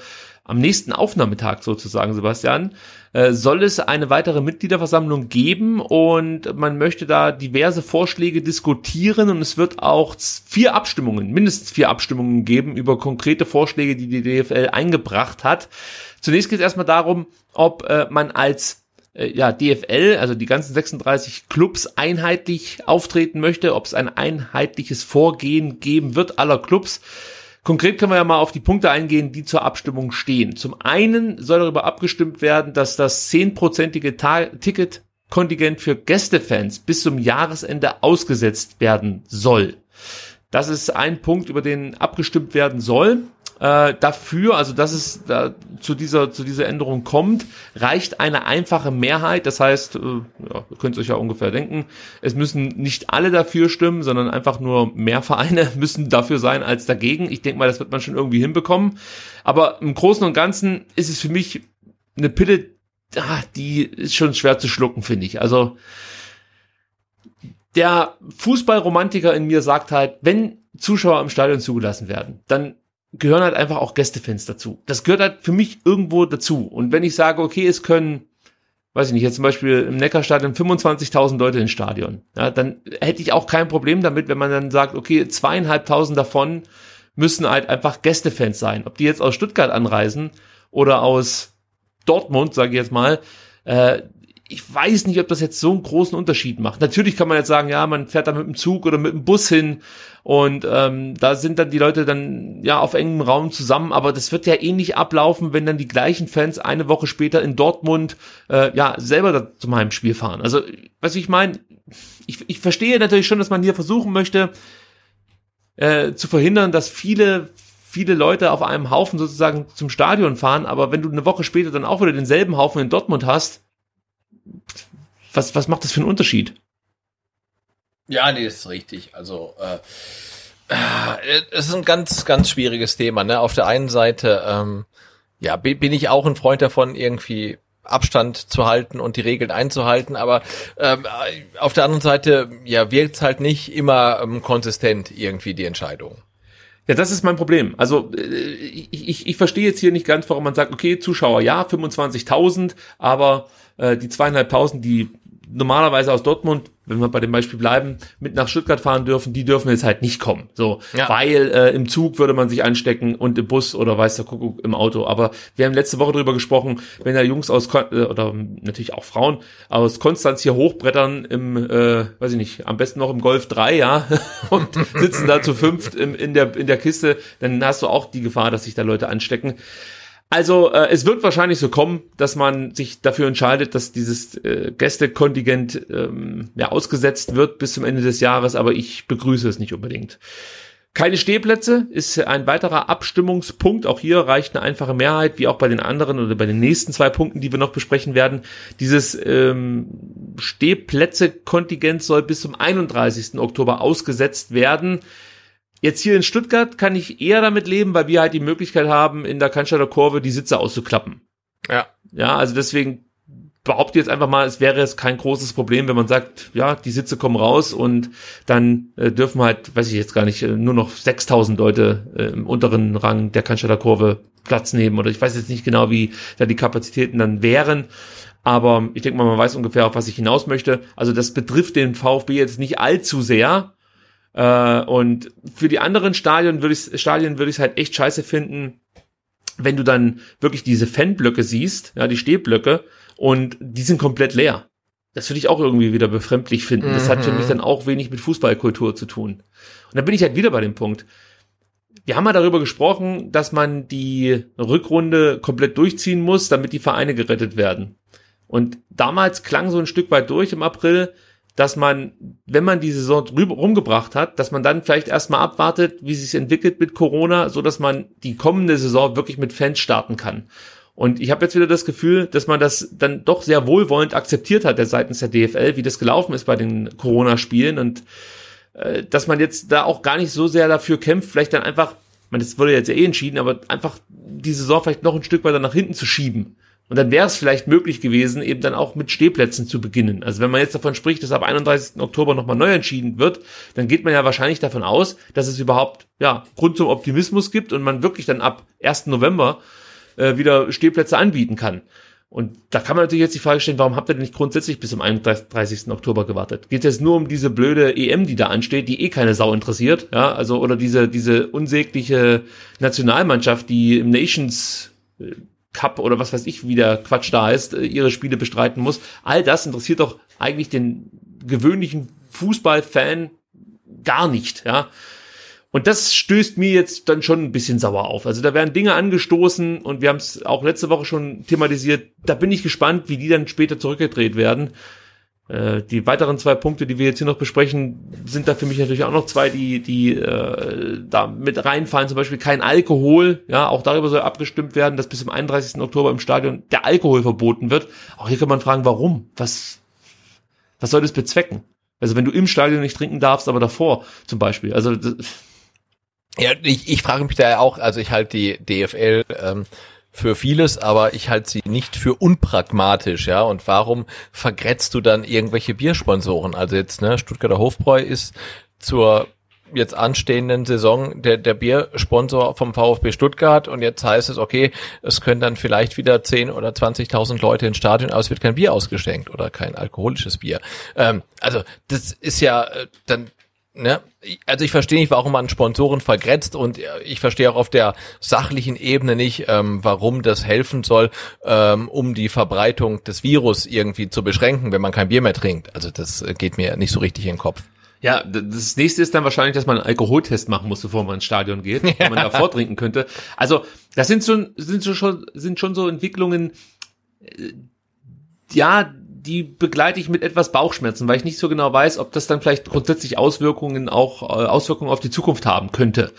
am nächsten Aufnahmetag sozusagen, Sebastian, äh, soll es eine weitere Mitgliederversammlung geben und man möchte da diverse Vorschläge diskutieren und es wird auch vier Abstimmungen, mindestens vier Abstimmungen geben über konkrete Vorschläge, die die DFL eingebracht hat. Zunächst geht es erstmal darum, ob äh, man als äh, ja, DFL, also die ganzen 36 Clubs einheitlich auftreten möchte, ob es ein einheitliches Vorgehen geben wird aller Clubs. Konkret können wir ja mal auf die Punkte eingehen, die zur Abstimmung stehen. Zum einen soll darüber abgestimmt werden, dass das zehnprozentige Ticketkontingent für Gästefans bis zum Jahresende ausgesetzt werden soll. Das ist ein Punkt, über den abgestimmt werden soll äh, dafür, also dass es da zu dieser zu dieser Änderung kommt, reicht eine einfache Mehrheit. Das heißt, äh, ja, ihr könnt euch ja ungefähr denken, es müssen nicht alle dafür stimmen, sondern einfach nur mehr Vereine müssen dafür sein als dagegen. Ich denke mal, das wird man schon irgendwie hinbekommen. Aber im Großen und Ganzen ist es für mich eine Pille, ah, die ist schon schwer zu schlucken, finde ich. Also der Fußballromantiker in mir sagt halt, wenn Zuschauer im Stadion zugelassen werden, dann gehören halt einfach auch Gästefans dazu. Das gehört halt für mich irgendwo dazu. Und wenn ich sage, okay, es können, weiß ich nicht, jetzt zum Beispiel im Neckarstadion 25.000 Leute ins Stadion, ja, dann hätte ich auch kein Problem damit, wenn man dann sagt, okay, zweieinhalbtausend davon müssen halt einfach Gästefans sein. Ob die jetzt aus Stuttgart anreisen oder aus Dortmund, sage ich jetzt mal, äh, ich weiß nicht, ob das jetzt so einen großen Unterschied macht. Natürlich kann man jetzt sagen, ja, man fährt da mit dem Zug oder mit dem Bus hin und ähm, da sind dann die Leute dann ja auf engem Raum zusammen, aber das wird ja ähnlich ablaufen, wenn dann die gleichen Fans eine Woche später in Dortmund äh, ja selber zum Heimspiel fahren. Also, was ich meine, ich, ich verstehe natürlich schon, dass man hier versuchen möchte, äh, zu verhindern, dass viele viele Leute auf einem Haufen sozusagen zum Stadion fahren, aber wenn du eine Woche später dann auch wieder denselben Haufen in Dortmund hast, was, was macht das für einen Unterschied? Ja, nee, das ist richtig. Also, äh, äh, es ist ein ganz, ganz schwieriges Thema. Ne? Auf der einen Seite, ähm, ja, bin ich auch ein Freund davon, irgendwie Abstand zu halten und die Regeln einzuhalten, aber ähm, auf der anderen Seite, ja, wirkt halt nicht immer ähm, konsistent irgendwie die Entscheidung. Ja, das ist mein Problem. Also äh, ich, ich, ich verstehe jetzt hier nicht ganz, warum man sagt, okay, Zuschauer ja, 25.000, aber äh, die zweieinhalbtausend, die normalerweise aus Dortmund, wenn wir bei dem Beispiel bleiben, mit nach Stuttgart fahren dürfen, die dürfen jetzt halt nicht kommen. So, Ja. weil äh, im Zug würde man sich anstecken und im Bus oder weiß der Kuckuck im Auto. Aber wir haben letzte Woche drüber gesprochen, wenn da Jungs aus Kon äh, oder natürlich auch Frauen aus Konstanz hier hochbrettern im, äh, weiß ich nicht, am besten noch im Golf 3, ja, und sitzen da zu fünft im, in der in der Kiste, dann hast du auch die Gefahr, dass sich da Leute anstecken. Also äh, es wird wahrscheinlich so kommen, dass man sich dafür entscheidet, dass dieses äh, Gästekontingent ähm, ja, ausgesetzt wird bis zum Ende des Jahres, aber ich begrüße es nicht unbedingt. Keine Stehplätze ist ein weiterer Abstimmungspunkt. Auch hier reicht eine einfache Mehrheit, wie auch bei den anderen oder bei den nächsten zwei Punkten, die wir noch besprechen werden. Dieses ähm, Stehplätze-Kontingent soll bis zum 31. Oktober ausgesetzt werden. Jetzt hier in Stuttgart kann ich eher damit leben, weil wir halt die Möglichkeit haben, in der Cannstatter Kurve die Sitze auszuklappen. Ja. Ja, also deswegen behaupte jetzt einfach mal, es wäre jetzt kein großes Problem, wenn man sagt, ja, die Sitze kommen raus und dann äh, dürfen halt, weiß ich jetzt gar nicht, äh, nur noch 6000 Leute äh, im unteren Rang der Cannstatter Kurve Platz nehmen oder ich weiß jetzt nicht genau, wie da die Kapazitäten dann wären. Aber ich denke mal, man weiß ungefähr, auf was ich hinaus möchte. Also das betrifft den VfB jetzt nicht allzu sehr. Äh, und für die anderen Stadien würde ich Stadien würde ich es halt echt scheiße finden, wenn du dann wirklich diese Fanblöcke siehst, ja, die Stehblöcke, und die sind komplett leer. Das würde ich auch irgendwie wieder befremdlich finden. Das hat für mich dann auch wenig mit Fußballkultur zu tun. Und dann bin ich halt wieder bei dem Punkt. Wir haben mal darüber gesprochen, dass man die Rückrunde komplett durchziehen muss, damit die Vereine gerettet werden. Und damals klang so ein Stück weit durch im April, dass man, wenn man die Saison drüber rumgebracht hat, dass man dann vielleicht erstmal abwartet, wie sich entwickelt mit Corona, so dass man die kommende Saison wirklich mit Fans starten kann. Und ich habe jetzt wieder das Gefühl, dass man das dann doch sehr wohlwollend akzeptiert hat, der seitens der DFL, wie das gelaufen ist bei den Corona-Spielen und äh, dass man jetzt da auch gar nicht so sehr dafür kämpft, vielleicht dann einfach, meine, das wurde jetzt ja eh entschieden, aber einfach die Saison vielleicht noch ein Stück weiter nach hinten zu schieben. Und dann wäre es vielleicht möglich gewesen, eben dann auch mit Stehplätzen zu beginnen. Also wenn man jetzt davon spricht, dass ab 31. Oktober nochmal neu entschieden wird, dann geht man ja wahrscheinlich davon aus, dass es überhaupt ja Grund zum Optimismus gibt und man wirklich dann ab 1. November äh, wieder Stehplätze anbieten kann. Und da kann man natürlich jetzt die Frage stellen, warum habt ihr denn nicht grundsätzlich bis zum 31. Oktober gewartet? Geht es nur um diese blöde EM, die da ansteht, die eh keine Sau interessiert, ja, also oder diese diese unsägliche Nationalmannschaft, die im Nations äh, Cup oder was weiß ich, wie der Quatsch da heißt, äh, ihre Spiele bestreiten muss. All das interessiert doch eigentlich den gewöhnlichen Fußballfan gar nicht, ja. Und das stößt mir jetzt dann schon ein bisschen sauer auf. Also da werden Dinge angestoßen und wir haben es auch letzte Woche schon thematisiert. Da bin ich gespannt, wie die dann später zurückgedreht werden. Äh, die weiteren zwei Punkte, die wir jetzt hier noch besprechen, sind da für mich natürlich auch noch zwei, die, die äh, da mit reinfallen. Zum Beispiel kein Alkohol. Ja, auch darüber soll abgestimmt werden, dass bis zum 31. Oktober im Stadion der Alkohol verboten wird. Auch hier kann man fragen, warum? Was, was soll das bezwecken? Also wenn du im Stadion nicht trinken darfst, aber davor zum Beispiel. Also Ja, ich, ich frage mich da auch, also ich halte die DFL ähm, für vieles, aber ich halte sie nicht für unpragmatisch, ja. Und warum vergrätzt du dann irgendwelche Biersponsoren? Also jetzt, ne, Stuttgarter Hofbräu ist zur jetzt anstehenden Saison der, der Biersponsor vom VfB Stuttgart und jetzt heißt es, okay, es können dann vielleicht wieder 10 oder 20.000 Leute ins Stadion, aber es wird kein Bier ausgeschenkt oder kein alkoholisches Bier. Ähm, also das ist ja äh, dann Ne? Also ich verstehe nicht, warum man Sponsoren vergrätzt und ich verstehe auch auf der sachlichen Ebene nicht, ähm, warum das helfen soll, ähm, um die Verbreitung des Virus irgendwie zu beschränken, wenn man kein Bier mehr trinkt. Also das äh, geht mir nicht so richtig in den Kopf. Ja, das nächste ist dann wahrscheinlich, dass man einen Alkoholtest machen muss, bevor man ins Stadion geht, wenn man da vortrinken könnte. Also, das sind schon, sind so schon, sind schon so Entwicklungen, äh, ja, die begleite ich mit etwas Bauchschmerzen, weil ich nicht so genau weiß, ob das dann vielleicht grundsätzlich Auswirkungen auch äh, Auswirkungen auf die Zukunft haben könnte.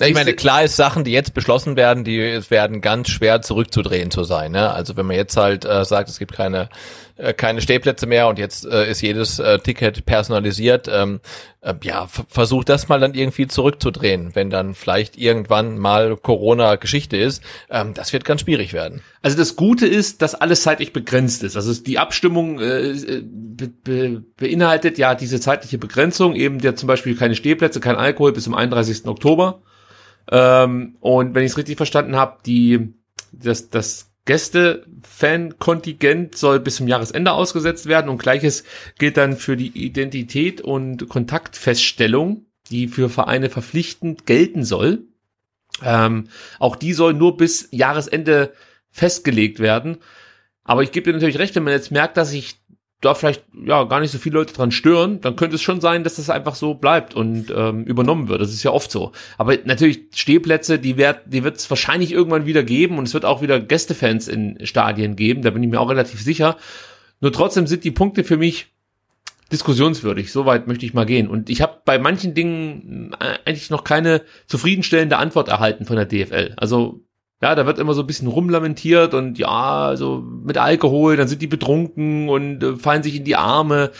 Ich meine, klar ist Sachen, die jetzt beschlossen werden, die werden ganz schwer zurückzudrehen zu sein. Ne? Also wenn man jetzt halt äh, sagt, es gibt keine äh, keine Stehplätze mehr und jetzt äh, ist jedes äh, Ticket personalisiert, ähm, äh, ja, versucht das mal dann irgendwie zurückzudrehen, wenn dann vielleicht irgendwann mal Corona Geschichte ist. Ähm, das wird ganz schwierig werden. Also das Gute ist, dass alles zeitlich begrenzt ist. Also die Abstimmung äh, be, be, beinhaltet ja diese zeitliche Begrenzung, eben der zum Beispiel keine Stehplätze, kein Alkohol bis zum 31. Oktober. Ähm, und wenn ich es richtig verstanden habe, die das, das Gäste-Fan-Kontingent soll bis zum Jahresende ausgesetzt werden und gleiches gilt dann für die Identität und Kontaktfeststellung, die für Vereine verpflichtend gelten soll. Ähm, auch die soll nur bis Jahresende festgelegt werden. Aber ich gebe dir natürlich recht, wenn man jetzt merkt, dass sich da vielleicht ja gar nicht so viele Leute dran stören, dann könnte es schon sein, dass das einfach so bleibt und ähm, übernommen wird. Das ist ja oft so. Aber natürlich Stehplätze, die wird die wird es wahrscheinlich irgendwann wieder geben und es wird auch wieder Gästefans in Stadien geben. Da bin ich mir auch relativ sicher. Nur trotzdem sind die Punkte für mich diskussionswürdig. Soweit möchte ich mal gehen. Und ich habe bei manchen Dingen äh, eigentlich noch keine zufriedenstellende Antwort erhalten von der DFL. Also ja, da wird immer so ein bisschen rumlamentiert und ja, so mit Alkohol, dann sind die betrunken und äh, fallen sich in die Arme.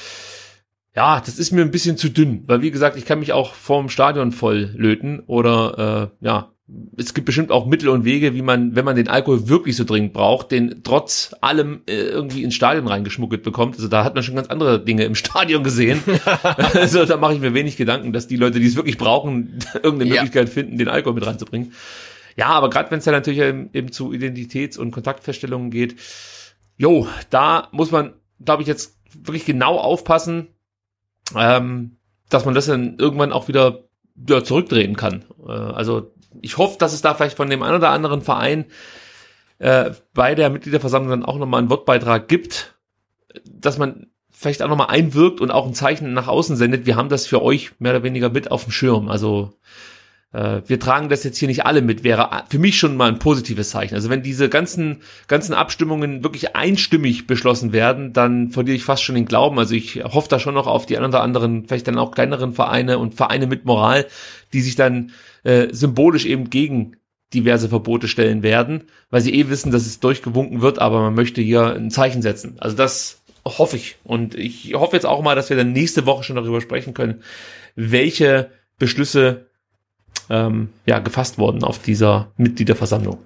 Ja, das ist mir ein bisschen zu dünn, weil wie gesagt, ich kann mich auch vorm Stadion voll löten oder äh, ja, es gibt bestimmt auch Mittel und Wege, wie man, wenn man den Alkohol wirklich so dringend braucht, den trotz allem äh, irgendwie ins Stadion reingeschmuggelt bekommt. Also da hat man schon ganz andere Dinge im Stadion gesehen. also da mache ich mir wenig Gedanken, dass die Leute, die es wirklich brauchen, irgendeine ja. Möglichkeit finden, den Alkohol mit reinzubringen. Ja, aber gerade wenn es ja natürlich eben zu Identitäts- und Kontaktfeststellungen geht, jo, da muss man, glaube ich, jetzt wirklich genau aufpassen, ähm, dass man das dann irgendwann auch wieder ja, zurückdrehen kann. Äh, also ich hoffe, dass es da vielleicht von dem einen oder anderen Verein äh, bei der Mitgliederversammlung dann auch nochmal einen Wortbeitrag gibt, dass man vielleicht auch nochmal einwirkt und auch ein Zeichen nach außen sendet. Wir haben das für euch mehr oder weniger mit auf dem Schirm. Also wir tragen das jetzt hier nicht alle mit, wäre für mich schon mal ein positives Zeichen. Also wenn diese ganzen, ganzen Abstimmungen wirklich einstimmig beschlossen werden, dann verliere ich fast schon den Glauben. Also ich hoffe da schon noch auf die ein oder anderen, vielleicht dann auch kleineren Vereine und Vereine mit Moral, die sich dann äh, symbolisch eben gegen diverse Verbote stellen werden, weil sie eh wissen, dass es durchgewunken wird, aber man möchte hier ein Zeichen setzen. Also das hoffe ich. Und ich hoffe jetzt auch mal, dass wir dann nächste Woche schon darüber sprechen können, welche Beschlüsse ähm, ja, gefasst worden auf dieser Mitgliederversammlung.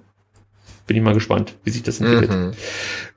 Bin ich mal gespannt, wie sich das entwickelt. Mhm.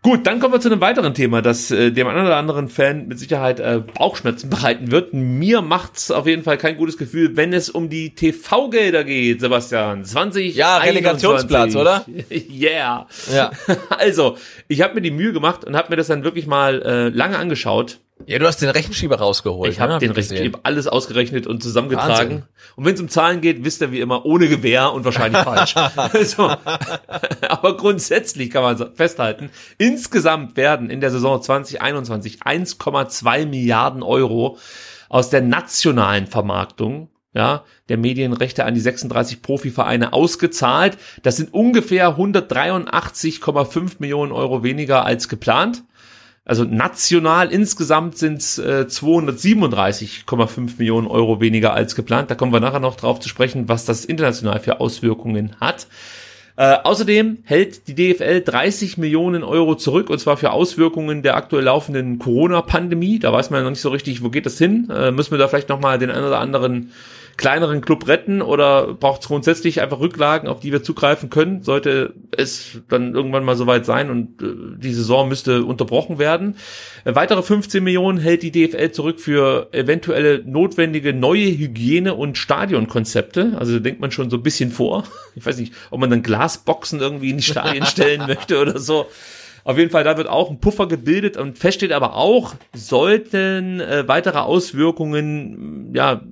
Gut, dann kommen wir zu einem weiteren Thema, das äh, dem einen oder anderen Fan mit Sicherheit äh, Bauchschmerzen bereiten wird. Mir macht's auf jeden Fall kein gutes Gefühl, wenn es um die TV-Gelder geht, Sebastian. 20 Ja, Relegationsplatz, oder? yeah. Ja. Also, ich habe mir die Mühe gemacht und habe mir das dann wirklich mal äh, lange angeschaut ja, du hast den Rechenschieber rausgeholt. Ich habe ne? den Rechenschieber alles ausgerechnet und zusammengetragen. Wahnsinn. Und wenn es um Zahlen geht, wisst ihr wie immer ohne Gewehr und wahrscheinlich falsch. also, aber grundsätzlich kann man festhalten, insgesamt werden in der Saison 2021 1,2 Milliarden Euro aus der nationalen Vermarktung ja, der Medienrechte an die 36 Profivereine ausgezahlt. Das sind ungefähr 183,5 Millionen Euro weniger als geplant. Also national insgesamt sind es äh, 237,5 Millionen Euro weniger als geplant. Da kommen wir nachher noch drauf zu sprechen, was das international für Auswirkungen hat. Äh, außerdem hält die DFL 30 Millionen Euro zurück und zwar für Auswirkungen der aktuell laufenden Corona-Pandemie. Da weiß man ja noch nicht so richtig, wo geht das hin. Äh, müssen wir da vielleicht nochmal den einen oder anderen kleineren Club retten oder braucht es grundsätzlich einfach Rücklagen, auf die wir zugreifen können, sollte es dann irgendwann mal soweit sein und äh, die Saison müsste unterbrochen werden. Äh, weitere 15 Millionen hält die DFL zurück für eventuelle notwendige neue Hygiene- und Stadionkonzepte. Also denkt man schon so ein bisschen vor. Ich weiß nicht, ob man dann Glasboxen irgendwie in die Stadien stellen möchte oder so. Auf jeden Fall, da wird auch ein Puffer gebildet und feststeht aber auch, sollten äh, weitere Auswirkungen, ja,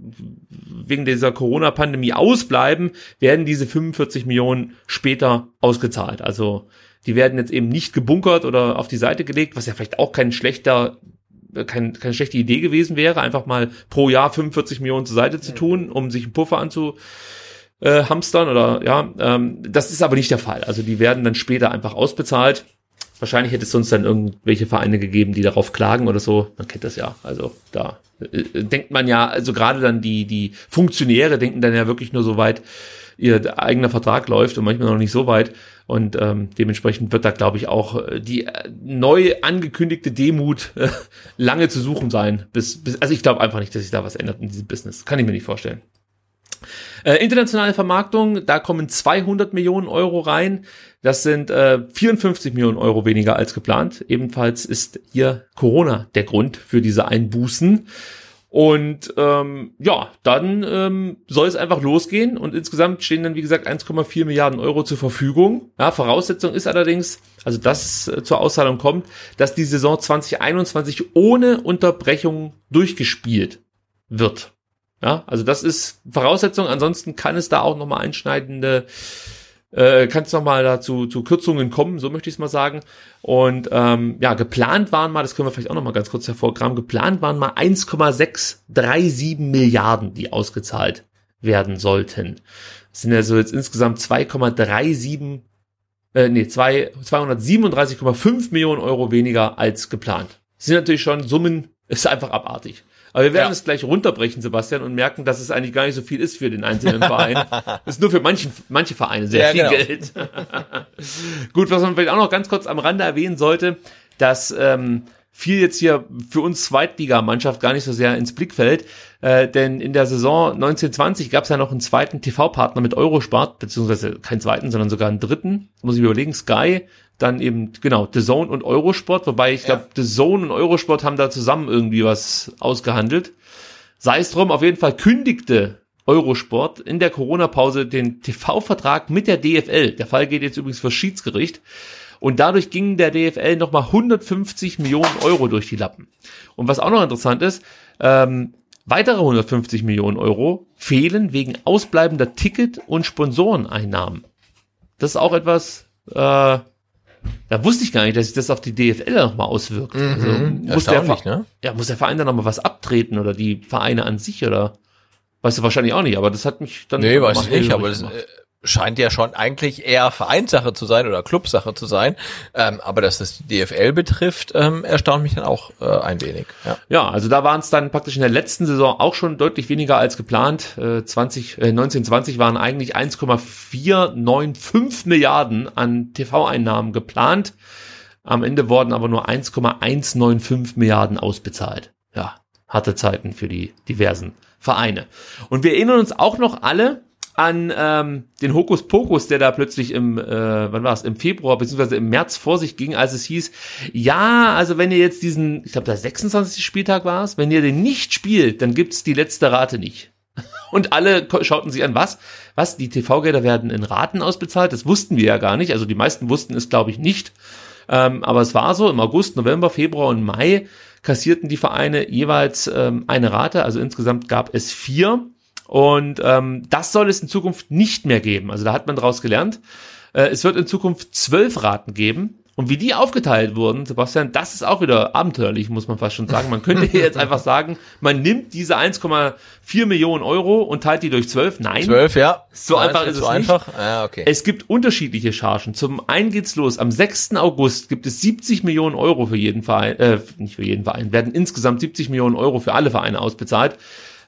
wegen dieser Corona-Pandemie ausbleiben, werden diese 45 Millionen später ausgezahlt. Also die werden jetzt eben nicht gebunkert oder auf die Seite gelegt, was ja vielleicht auch kein schlechter kein, keine schlechte Idee gewesen wäre, einfach mal pro Jahr 45 Millionen zur Seite zu tun, um sich einen Puffer anzu äh, hamstern oder ja, ähm, das ist aber nicht der Fall. Also die werden dann später einfach ausbezahlt Wahrscheinlich hätte es sonst dann irgendwelche Vereine gegeben, die darauf klagen oder so. Man kennt das ja. Also da äh, denkt man ja, also gerade dann die, die Funktionäre denken dann ja wirklich nur so weit, ihr eigener Vertrag läuft und manchmal noch nicht so weit. Und ähm, dementsprechend wird da, glaube ich, auch äh, die äh, neu angekündigte Demut äh, lange zu suchen sein. Bis, bis, also ich glaube einfach nicht, dass sich da was ändert in diesem Business. Kann ich mir nicht vorstellen. Äh, internationale Vermarktung, da kommen 200 Millionen Euro rein. Das sind äh, 54 Millionen Euro weniger als geplant. Ebenfalls ist hier Corona der Grund für diese Einbußen. Und ähm, ja, dann ähm, soll es einfach losgehen und insgesamt stehen dann, wie gesagt, 1,4 Milliarden Euro zur Verfügung. Ja, Voraussetzung ist allerdings, also dass äh, zur Auszahlung kommt, dass die Saison 2021 ohne Unterbrechung durchgespielt wird. Ja, also das ist Voraussetzung. Ansonsten kann es da auch nochmal einschneidende äh, kann es nochmal dazu zu Kürzungen kommen, so möchte ich es mal sagen. Und ähm, ja, geplant waren mal, das können wir vielleicht auch nochmal ganz kurz hervorkramen, geplant waren mal 1,637 Milliarden, die ausgezahlt werden sollten. Das sind also jetzt insgesamt 2,37, äh, nee, 237,5 Millionen Euro weniger als geplant. Das sind natürlich schon Summen, ist einfach abartig. Aber wir werden ja. es gleich runterbrechen, Sebastian, und merken, dass es eigentlich gar nicht so viel ist für den einzelnen Verein. das ist nur für manchen, manche Vereine sehr ja, viel genau. Geld. Gut, was man vielleicht auch noch ganz kurz am Rande erwähnen sollte, dass ähm, viel jetzt hier für uns Zweitligamannschaft gar nicht so sehr ins Blickfeld, äh, denn in der Saison 1920 gab es ja noch einen zweiten TV-Partner mit Eurosport, beziehungsweise keinen zweiten, sondern sogar einen dritten, muss ich überlegen, Sky, dann eben, genau, The Zone und Eurosport, wobei ich glaube, The Zone und Eurosport haben da zusammen irgendwie was ausgehandelt. Sei es drum, auf jeden Fall kündigte Eurosport in der Corona-Pause den TV-Vertrag mit der DFL. Der Fall geht jetzt übrigens vor Schiedsgericht. Und dadurch gingen der DFL nochmal 150 Millionen Euro durch die Lappen. Und was auch noch interessant ist, ähm, weitere 150 Millionen Euro fehlen wegen ausbleibender Ticket- und Sponsoreneinnahmen. Das ist auch etwas, äh, da wusste ich gar nicht, dass sich das auf die DFL nochmal auswirkt. Mhm, also muss der, ne? ja, muss der Verein dann nochmal was abtreten oder die Vereine an sich oder weißt du wahrscheinlich auch nicht, aber das hat mich dann. Nee, weiß ich nicht, aber das, scheint ja schon eigentlich eher Vereinssache zu sein oder Clubsache zu sein. Ähm, aber dass das die DFL betrifft, ähm, erstaunt mich dann auch äh, ein wenig. Ja, ja also da waren es dann praktisch in der letzten Saison auch schon deutlich weniger als geplant. Äh, 20, äh, 1920 waren eigentlich 1,495 Milliarden an TV-Einnahmen geplant. Am Ende wurden aber nur 1,195 Milliarden ausbezahlt. Ja, harte Zeiten für die diversen Vereine. Und wir erinnern uns auch noch alle, an ähm, den Hokuspokus, der da plötzlich im, äh, wann war es, im Februar beziehungsweise im März vor sich ging, als es hieß, ja, also wenn ihr jetzt diesen, ich glaube der 26. Spieltag war es, wenn ihr den nicht spielt, dann gibt's die letzte Rate nicht. Und alle schauten sich an, was? Was? Die TV-Gelder werden in Raten ausbezahlt? Das wussten wir ja gar nicht. Also die meisten wussten es, glaube ich, nicht. Ähm, aber es war so, im August, November, Februar und Mai kassierten die Vereine jeweils ähm, eine Rate. Also insgesamt gab es vier. Und ähm, das soll es in Zukunft nicht mehr geben. Also da hat man daraus gelernt. Äh, es wird in Zukunft zwölf Raten geben. Und wie die aufgeteilt wurden, Sebastian, das ist auch wieder abenteuerlich, muss man fast schon sagen. Man könnte hier jetzt einfach sagen, man nimmt diese 1,4 Millionen Euro und teilt die durch 12. Nein. 12, ja. So einfach ist es so einfach. Ja, okay. Es gibt unterschiedliche Chargen. Zum einen geht's los. Am 6. August gibt es 70 Millionen Euro für jeden Verein, äh, nicht für jeden Verein, werden insgesamt 70 Millionen Euro für alle Vereine ausbezahlt.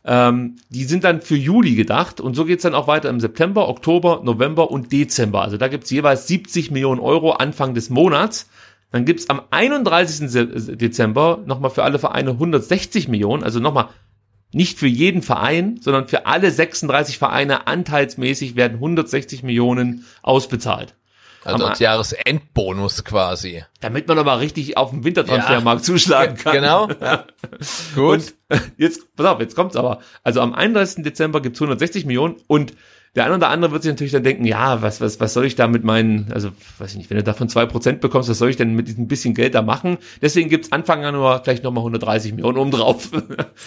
Ähm, die sind dann für Juli gedacht und so geht's dann auch weiter im September, Oktober, November und Dezember. Also da gibt's jeweils 70 Millionen Euro Anfang des Monats. Dann gibt's am 31. Dezember nochmal für alle Vereine 160 Millionen, also nochmal nicht für jeden Verein, sondern für alle 36 Vereine anteilsmäßig werden 160 Millionen ausbezahlt. Also als Jahresendbonus quasi. Damit man aber richtig auf dem Wintertransfermarkt ja. zuschlagen kann. Genau. Ja. Gut. Und jetzt, pass auf, jetzt kommt's aber. Also am 31. Dezember gibt's 160 Millionen und der eine oder andere wird sich natürlich dann denken, ja, was, was, was soll ich da mit meinen, also weiß ich nicht, wenn du davon zwei Prozent bekommst, was soll ich denn mit diesem bisschen Geld da machen? Deswegen gibt's Anfang Januar gleich nochmal 130 Millionen obendrauf.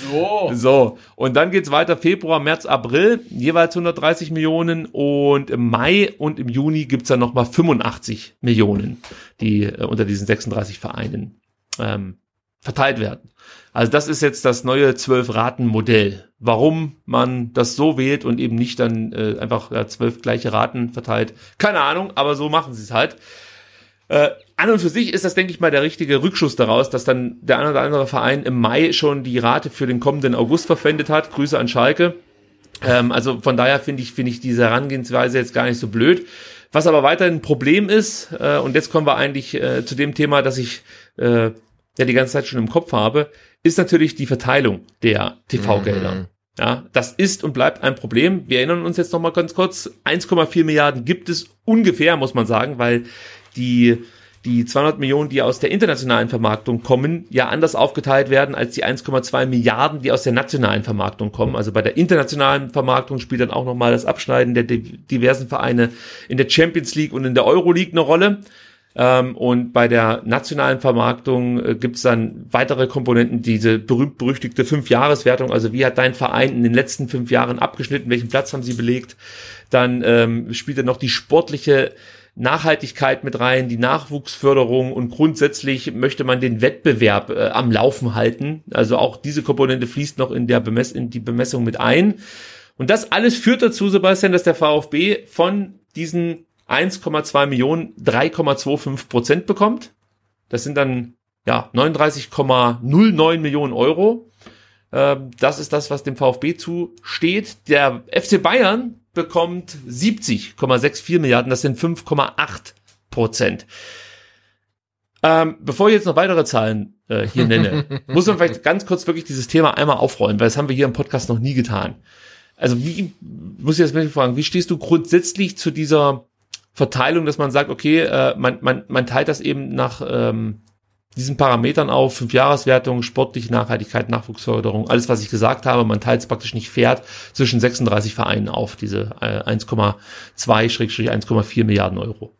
So. so. Und dann geht's weiter Februar, März, April, jeweils 130 Millionen und im Mai und im Juni gibt's dann nochmal 85 Millionen, die äh, unter diesen 36 Vereinen ähm, verteilt werden. Also das ist jetzt das neue Zwölf-Raten-Modell. Warum man das so wählt und eben nicht dann äh, einfach ja, zwölf gleiche Raten verteilt, keine Ahnung, aber so machen sie es halt. Äh, an und für sich ist das, denke ich mal, der richtige Rückschuss daraus, dass dann der ein oder andere Verein im Mai schon die Rate für den kommenden August verwendet hat. Grüße an Schalke. Ähm, also von daher finde ich, finde ich diese Herangehensweise jetzt gar nicht so blöd. Was aber weiterhin ein Problem ist, äh, und jetzt kommen wir eigentlich äh, zu dem Thema, dass ich äh, ja die ganze Zeit schon im Kopf habe, ist natürlich die Verteilung der TV-Gelder. Mhm. Ja, das ist und bleibt ein Problem. Wir erinnern uns jetzt noch mal ganz kurz. 1,4 Milliarden gibt es ungefähr, muss man sagen, weil die, die 200 Millionen, die aus der internationalen Vermarktung kommen, ja anders aufgeteilt werden als die 1,2 Milliarden, die aus der nationalen Vermarktung kommen. Also bei der internationalen Vermarktung spielt dann auch nochmal das Abschneiden der diversen Vereine in der Champions League und in der Euro League eine Rolle. Ähm, und bei der nationalen Vermarktung äh, gibt es dann weitere Komponenten, diese berühmt-berüchtigte Fünf-Jahres-Wertung. Also wie hat dein Verein in den letzten fünf Jahren abgeschnitten? Welchen Platz haben sie belegt? Dann ähm, spielt dann noch die sportliche Nachhaltigkeit mit rein, die Nachwuchsförderung und grundsätzlich möchte man den Wettbewerb äh, am Laufen halten. Also auch diese Komponente fließt noch in der Bemess in die Bemessung mit ein. Und das alles führt dazu, Sebastian, dass der VfB von diesen 1,2 Millionen 3,25 Prozent bekommt. Das sind dann ja 39,09 Millionen Euro. Ähm, das ist das, was dem VfB zusteht. Der FC Bayern bekommt 70,64 Milliarden. Das sind 5,8 Prozent. Ähm, bevor ich jetzt noch weitere Zahlen äh, hier nenne, muss man vielleicht ganz kurz wirklich dieses Thema einmal aufrollen, weil das haben wir hier im Podcast noch nie getan. Also wie, muss ich jetzt mal fragen, wie stehst du grundsätzlich zu dieser Verteilung, dass man sagt, okay, äh, man, man, man teilt das eben nach ähm, diesen Parametern auf, Fünfjahreswertung, sportliche Nachhaltigkeit, Nachwuchsförderung, alles, was ich gesagt habe, man teilt es praktisch nicht fair zwischen 36 Vereinen auf, diese äh, 1,2-1,4 Milliarden Euro.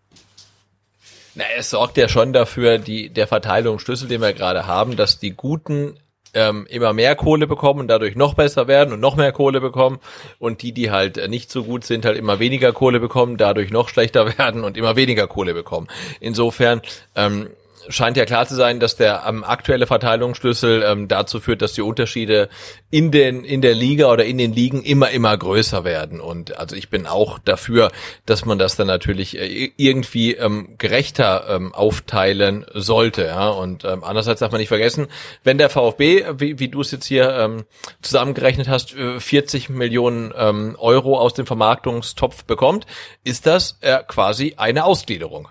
Na, es sorgt ja schon dafür, die, der Verteilungsschlüssel, den wir gerade haben, dass die guten ähm, immer mehr Kohle bekommen und dadurch noch besser werden und noch mehr Kohle bekommen und die, die halt äh, nicht so gut sind, halt immer weniger Kohle bekommen, dadurch noch schlechter werden und immer weniger Kohle bekommen. Insofern ähm, scheint ja klar zu sein, dass der ähm, aktuelle Verteilungsschlüssel ähm, dazu führt, dass die Unterschiede in den in der Liga oder in den Ligen immer immer größer werden. Und also ich bin auch dafür, dass man das dann natürlich äh, irgendwie ähm, gerechter ähm, aufteilen sollte. Ja? Und ähm, andererseits darf man nicht vergessen, wenn der VfB, wie, wie du es jetzt hier ähm, zusammengerechnet hast, 40 äh, Millionen ähm, Euro aus dem Vermarktungstopf bekommt, ist das äh, quasi eine Ausgliederung.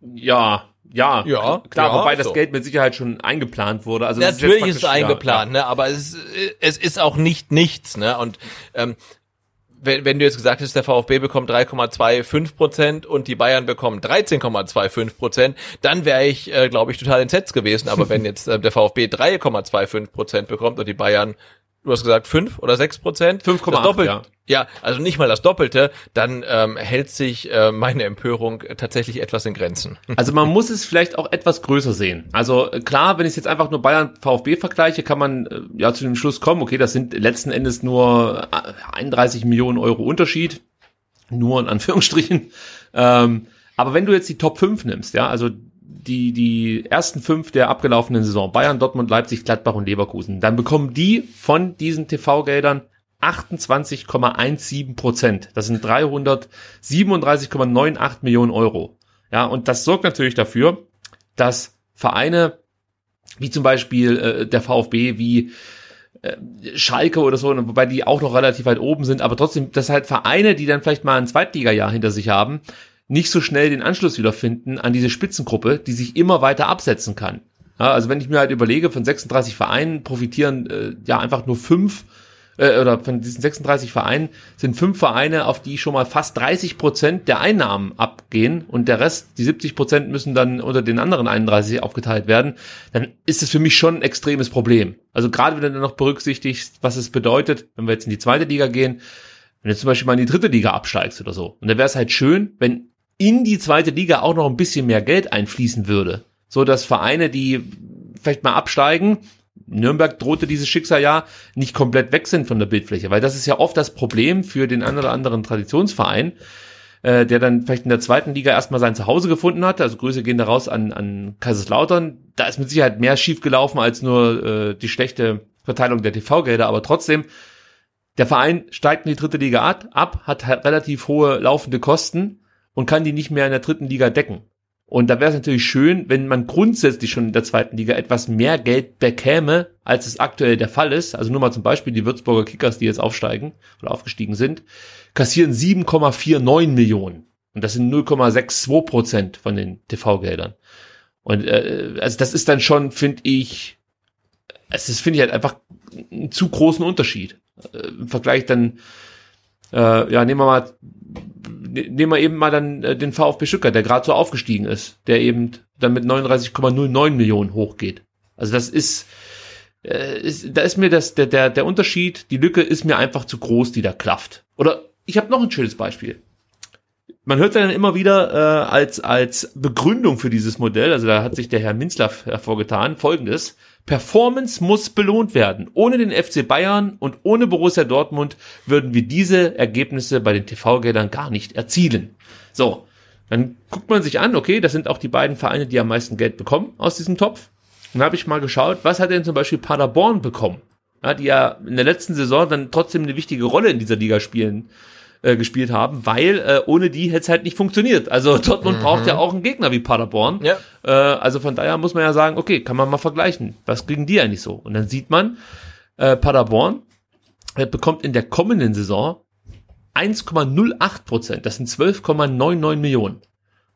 Ja, ja, ja klar, ja, wobei das so. Geld mit Sicherheit schon eingeplant wurde. Also Natürlich ist, ist, es eingeplant, ja, ne? aber es, es ist auch nicht nichts. Ne? Und ähm, wenn, wenn du jetzt gesagt hast, der VfB bekommt 3,25 Prozent und die Bayern bekommen 13,25 Prozent, dann wäre ich, äh, glaube ich, total entsetzt gewesen. Aber wenn jetzt äh, der VfB 3,25 Prozent bekommt und die Bayern du hast gesagt fünf oder sechs Prozent. 5,8, ja. Ja, also nicht mal das Doppelte, dann ähm, hält sich äh, meine Empörung tatsächlich etwas in Grenzen. Also man muss es vielleicht auch etwas größer sehen. Also äh, klar, wenn ich jetzt einfach nur Bayern VfB vergleiche, kann man äh, ja zu dem Schluss kommen, okay, das sind letzten Endes nur äh, 31 Millionen Euro Unterschied. Nur in Anführungsstrichen. Ähm, aber wenn du jetzt die Top 5 nimmst, ja, also die, die ersten fünf der abgelaufenen Saison, Bayern, Dortmund, Leipzig, Gladbach und Leverkusen, dann bekommen die von diesen TV-Geldern 28,17 Prozent. Das sind 337,98 Millionen Euro. Ja, und das sorgt natürlich dafür, dass Vereine wie zum Beispiel äh, der VfB, wie äh, Schalke oder so, wobei die auch noch relativ weit oben sind, aber trotzdem, das halt Vereine, die dann vielleicht mal ein Zweitliga-Jahr hinter sich haben, nicht so schnell den Anschluss wiederfinden an diese Spitzengruppe, die sich immer weiter absetzen kann. Ja, also wenn ich mir halt überlege, von 36 Vereinen profitieren äh, ja einfach nur fünf äh, oder von diesen 36 Vereinen sind fünf Vereine, auf die schon mal fast 30 Prozent der Einnahmen abgehen und der Rest, die 70 Prozent müssen dann unter den anderen 31 aufgeteilt werden, dann ist es für mich schon ein extremes Problem. Also gerade wenn du dann noch berücksichtigst, was es bedeutet, wenn wir jetzt in die zweite Liga gehen, wenn du zum Beispiel mal in die dritte Liga absteigst oder so. Und dann wäre es halt schön, wenn in die zweite Liga auch noch ein bisschen mehr Geld einfließen würde. So dass Vereine, die vielleicht mal absteigen, Nürnberg drohte dieses Schicksal ja, nicht komplett weg sind von der Bildfläche, weil das ist ja oft das Problem für den einen oder anderen Traditionsverein, äh, der dann vielleicht in der zweiten Liga erstmal sein Zuhause gefunden hat. Also Grüße gehen da raus an, an Kaiserslautern. Da ist mit Sicherheit mehr schiefgelaufen als nur äh, die schlechte Verteilung der TV-Gelder, aber trotzdem, der Verein steigt in die dritte Liga ab, hat relativ hohe laufende Kosten und kann die nicht mehr in der dritten Liga decken. Und da wäre es natürlich schön, wenn man grundsätzlich schon in der zweiten Liga etwas mehr Geld bekäme, als es aktuell der Fall ist. Also nur mal zum Beispiel die Würzburger Kickers, die jetzt aufsteigen oder aufgestiegen sind, kassieren 7,49 Millionen. Und das sind 0,62 Prozent von den TV-Geldern. Und äh, also das ist dann schon, finde ich, es ist, finde ich halt einfach einen zu großen Unterschied. Äh, Im Vergleich dann äh, ja, nehmen wir mal, ne, nehmen wir eben mal dann äh, den VfB Stuttgart, der gerade so aufgestiegen ist, der eben dann mit 39,09 Millionen hochgeht. Also das ist, äh, ist da ist mir das, der, der, der Unterschied, die Lücke ist mir einfach zu groß, die da klafft. Oder ich habe noch ein schönes Beispiel. Man hört dann immer wieder äh, als, als Begründung für dieses Modell, also da hat sich der Herr Minzlaff hervorgetan, folgendes. Performance muss belohnt werden. Ohne den FC Bayern und ohne Borussia Dortmund würden wir diese Ergebnisse bei den TV-Geldern gar nicht erzielen. So, dann guckt man sich an, okay, das sind auch die beiden Vereine, die am meisten Geld bekommen aus diesem Topf. Dann habe ich mal geschaut, was hat denn zum Beispiel Paderborn bekommen? Ja, die ja in der letzten Saison dann trotzdem eine wichtige Rolle in dieser Liga spielen äh, gespielt haben, weil äh, ohne die hätte es halt nicht funktioniert. Also Dortmund mhm. braucht ja auch einen Gegner wie Paderborn. Ja. Äh, also von daher muss man ja sagen, okay, kann man mal vergleichen. Was kriegen die eigentlich so? Und dann sieht man, äh, Paderborn äh, bekommt in der kommenden Saison 1,08 Prozent. Das sind 12,99 Millionen.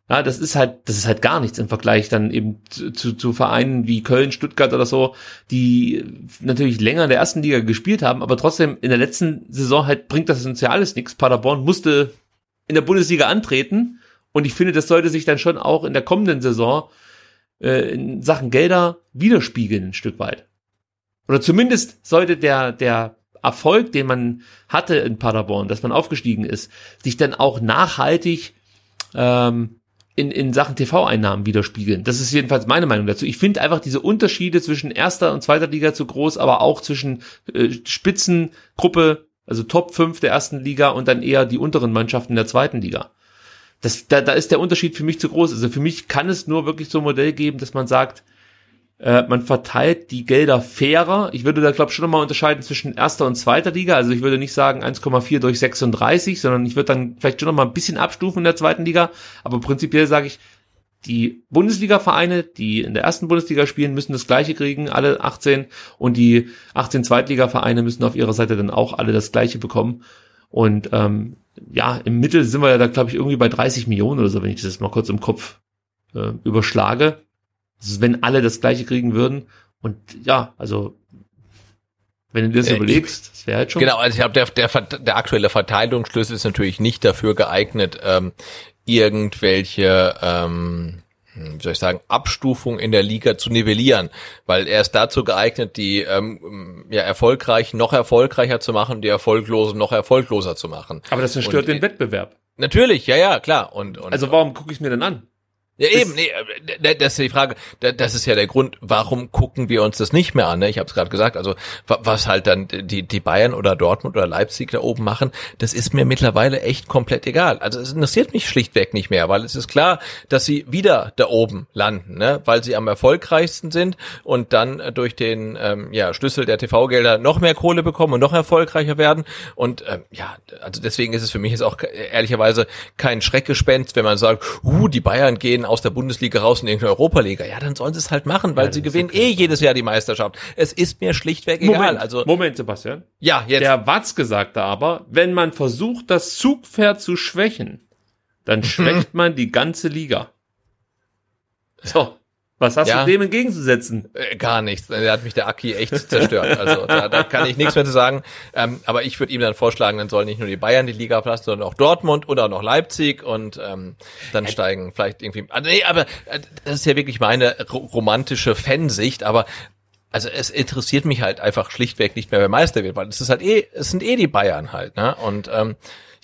Ja, das ist halt, das ist halt gar nichts im Vergleich dann eben zu, zu, Vereinen wie Köln, Stuttgart oder so, die natürlich länger in der ersten Liga gespielt haben, aber trotzdem in der letzten Saison halt bringt das uns ja alles nichts. Paderborn musste in der Bundesliga antreten und ich finde, das sollte sich dann schon auch in der kommenden Saison äh, in Sachen Gelder widerspiegeln ein Stück weit. Oder zumindest sollte der, der Erfolg, den man hatte in Paderborn, dass man aufgestiegen ist, sich dann auch nachhaltig ähm, in, in Sachen TV-Einnahmen widerspiegeln. Das ist jedenfalls meine Meinung dazu. Ich finde einfach diese Unterschiede zwischen erster und zweiter Liga zu groß, aber auch zwischen äh, Spitzengruppe, also Top 5 der ersten Liga und dann eher die unteren Mannschaften der zweiten Liga. Das, da, da ist der Unterschied für mich zu groß. Also für mich kann es nur wirklich so ein Modell geben, dass man sagt, äh, man verteilt die Gelder fairer. Ich würde da, glaube ich, schon nochmal unterscheiden zwischen erster und zweiter Liga. Also ich würde nicht sagen 1,4 durch 36, sondern ich würde dann vielleicht schon nochmal ein bisschen abstufen in der zweiten Liga. Aber prinzipiell sage ich, die Bundesliga-Vereine, die in der ersten Bundesliga spielen, müssen das gleiche kriegen, alle 18. Und die 18 Zweitliga-Vereine müssen auf ihrer Seite dann auch alle das gleiche bekommen. Und ähm, ja, im Mittel sind wir ja da, glaube ich, irgendwie bei 30 Millionen oder so, wenn ich das mal kurz im Kopf äh, überschlage. Also wenn alle das gleiche kriegen würden. Und ja, also wenn du dir das äh, überlegst, das wäre halt schon. Genau, also ich glaube, der, der, der aktuelle Verteilungsschlüssel ist natürlich nicht dafür geeignet, ähm, irgendwelche ähm, wie soll ich sagen, Abstufung in der Liga zu nivellieren, weil er ist dazu geeignet, die ähm, ja erfolgreichen noch erfolgreicher zu machen, die erfolglosen noch erfolgloser zu machen. Aber das zerstört und, den Wettbewerb. Natürlich, ja, ja, klar. Und, und also warum gucke ich mir denn an? Ja, eben, nee, äh, das ist die Frage, das ist ja der Grund, warum gucken wir uns das nicht mehr an, ne? Ich habe es gerade gesagt, also was halt dann die, die Bayern oder Dortmund oder Leipzig da oben machen, das ist mir mittlerweile echt komplett egal. Also es interessiert mich schlichtweg nicht mehr, weil es ist klar, dass sie wieder da oben landen, ne? weil sie am erfolgreichsten sind und dann durch den ähm, ja, Schlüssel der TV-Gelder noch mehr Kohle bekommen und noch erfolgreicher werden. Und ähm, ja, also deswegen ist es für mich jetzt auch ehrlicherweise kein Schreckgespenst, wenn man sagt, uh, die Bayern gehen aus der Bundesliga raus in irgendeine Europa-Liga. Ja, dann sollen sie es halt machen, weil ja, sie gewinnen okay. eh jedes Jahr die Meisterschaft. Es ist mir schlichtweg Moment, egal. Also Moment, Sebastian. Ja, jetzt. Der Watzke sagte aber, wenn man versucht, das Zugpferd zu schwächen, dann mhm. schwächt man die ganze Liga. So. Was hast ja, du dem entgegenzusetzen? Äh, gar nichts. Er hat mich der Aki echt zerstört. Also da, da kann ich nichts mehr zu sagen. Ähm, aber ich würde ihm dann vorschlagen, dann sollen nicht nur die Bayern die Liga verlassen, sondern auch Dortmund oder auch noch Leipzig und ähm, dann steigen vielleicht irgendwie. Also, nee, aber äh, das ist ja wirklich meine romantische Fansicht. Aber also es interessiert mich halt einfach schlichtweg nicht mehr, wer Meister wird, weil es ist halt eh, es sind eh die Bayern halt, ne? Und ähm,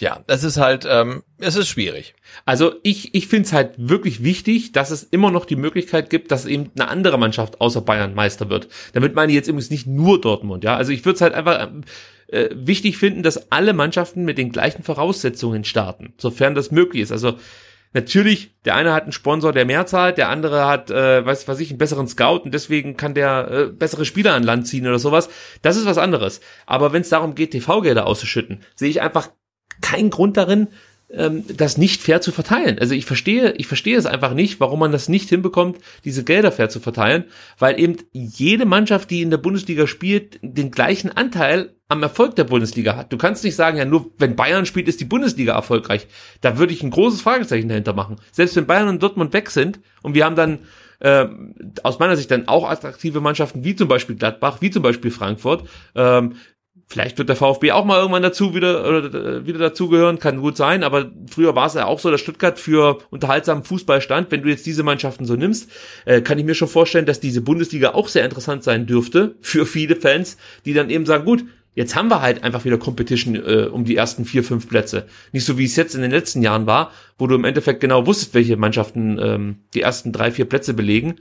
ja, das ist halt, ähm, es ist schwierig. Also ich, ich finde es halt wirklich wichtig, dass es immer noch die Möglichkeit gibt, dass eben eine andere Mannschaft außer Bayern Meister wird. Damit meine ich jetzt übrigens nicht nur Dortmund, ja. Also ich würde es halt einfach äh, wichtig finden, dass alle Mannschaften mit den gleichen Voraussetzungen starten, sofern das möglich ist. Also Natürlich, der eine hat einen Sponsor, der mehr zahlt, der andere hat, äh, weiß was ich, einen besseren Scout und deswegen kann der äh, bessere Spieler an Land ziehen oder sowas. Das ist was anderes. Aber wenn es darum geht, TV-Gelder auszuschütten, sehe ich einfach keinen Grund darin, ähm, das nicht fair zu verteilen. Also ich verstehe, ich verstehe es einfach nicht, warum man das nicht hinbekommt, diese Gelder fair zu verteilen, weil eben jede Mannschaft, die in der Bundesliga spielt, den gleichen Anteil am Erfolg der Bundesliga hat. Du kannst nicht sagen, ja, nur wenn Bayern spielt, ist die Bundesliga erfolgreich. Da würde ich ein großes Fragezeichen dahinter machen. Selbst wenn Bayern und Dortmund weg sind und wir haben dann äh, aus meiner Sicht dann auch attraktive Mannschaften wie zum Beispiel Gladbach, wie zum Beispiel Frankfurt, ähm, Vielleicht wird der VfB auch mal irgendwann dazu wieder oder äh, wieder dazugehören, kann gut sein, aber früher war es ja auch so, dass Stuttgart für unterhaltsamen Fußball stand. Wenn du jetzt diese Mannschaften so nimmst, äh, kann ich mir schon vorstellen, dass diese Bundesliga auch sehr interessant sein dürfte für viele Fans, die dann eben sagen, gut, jetzt haben wir halt einfach wieder Competition äh, um die ersten vier, fünf Plätze. Nicht so wie es jetzt in den letzten Jahren war, wo du im Endeffekt genau wusstest, welche Mannschaften ähm, die ersten drei, vier Plätze belegen.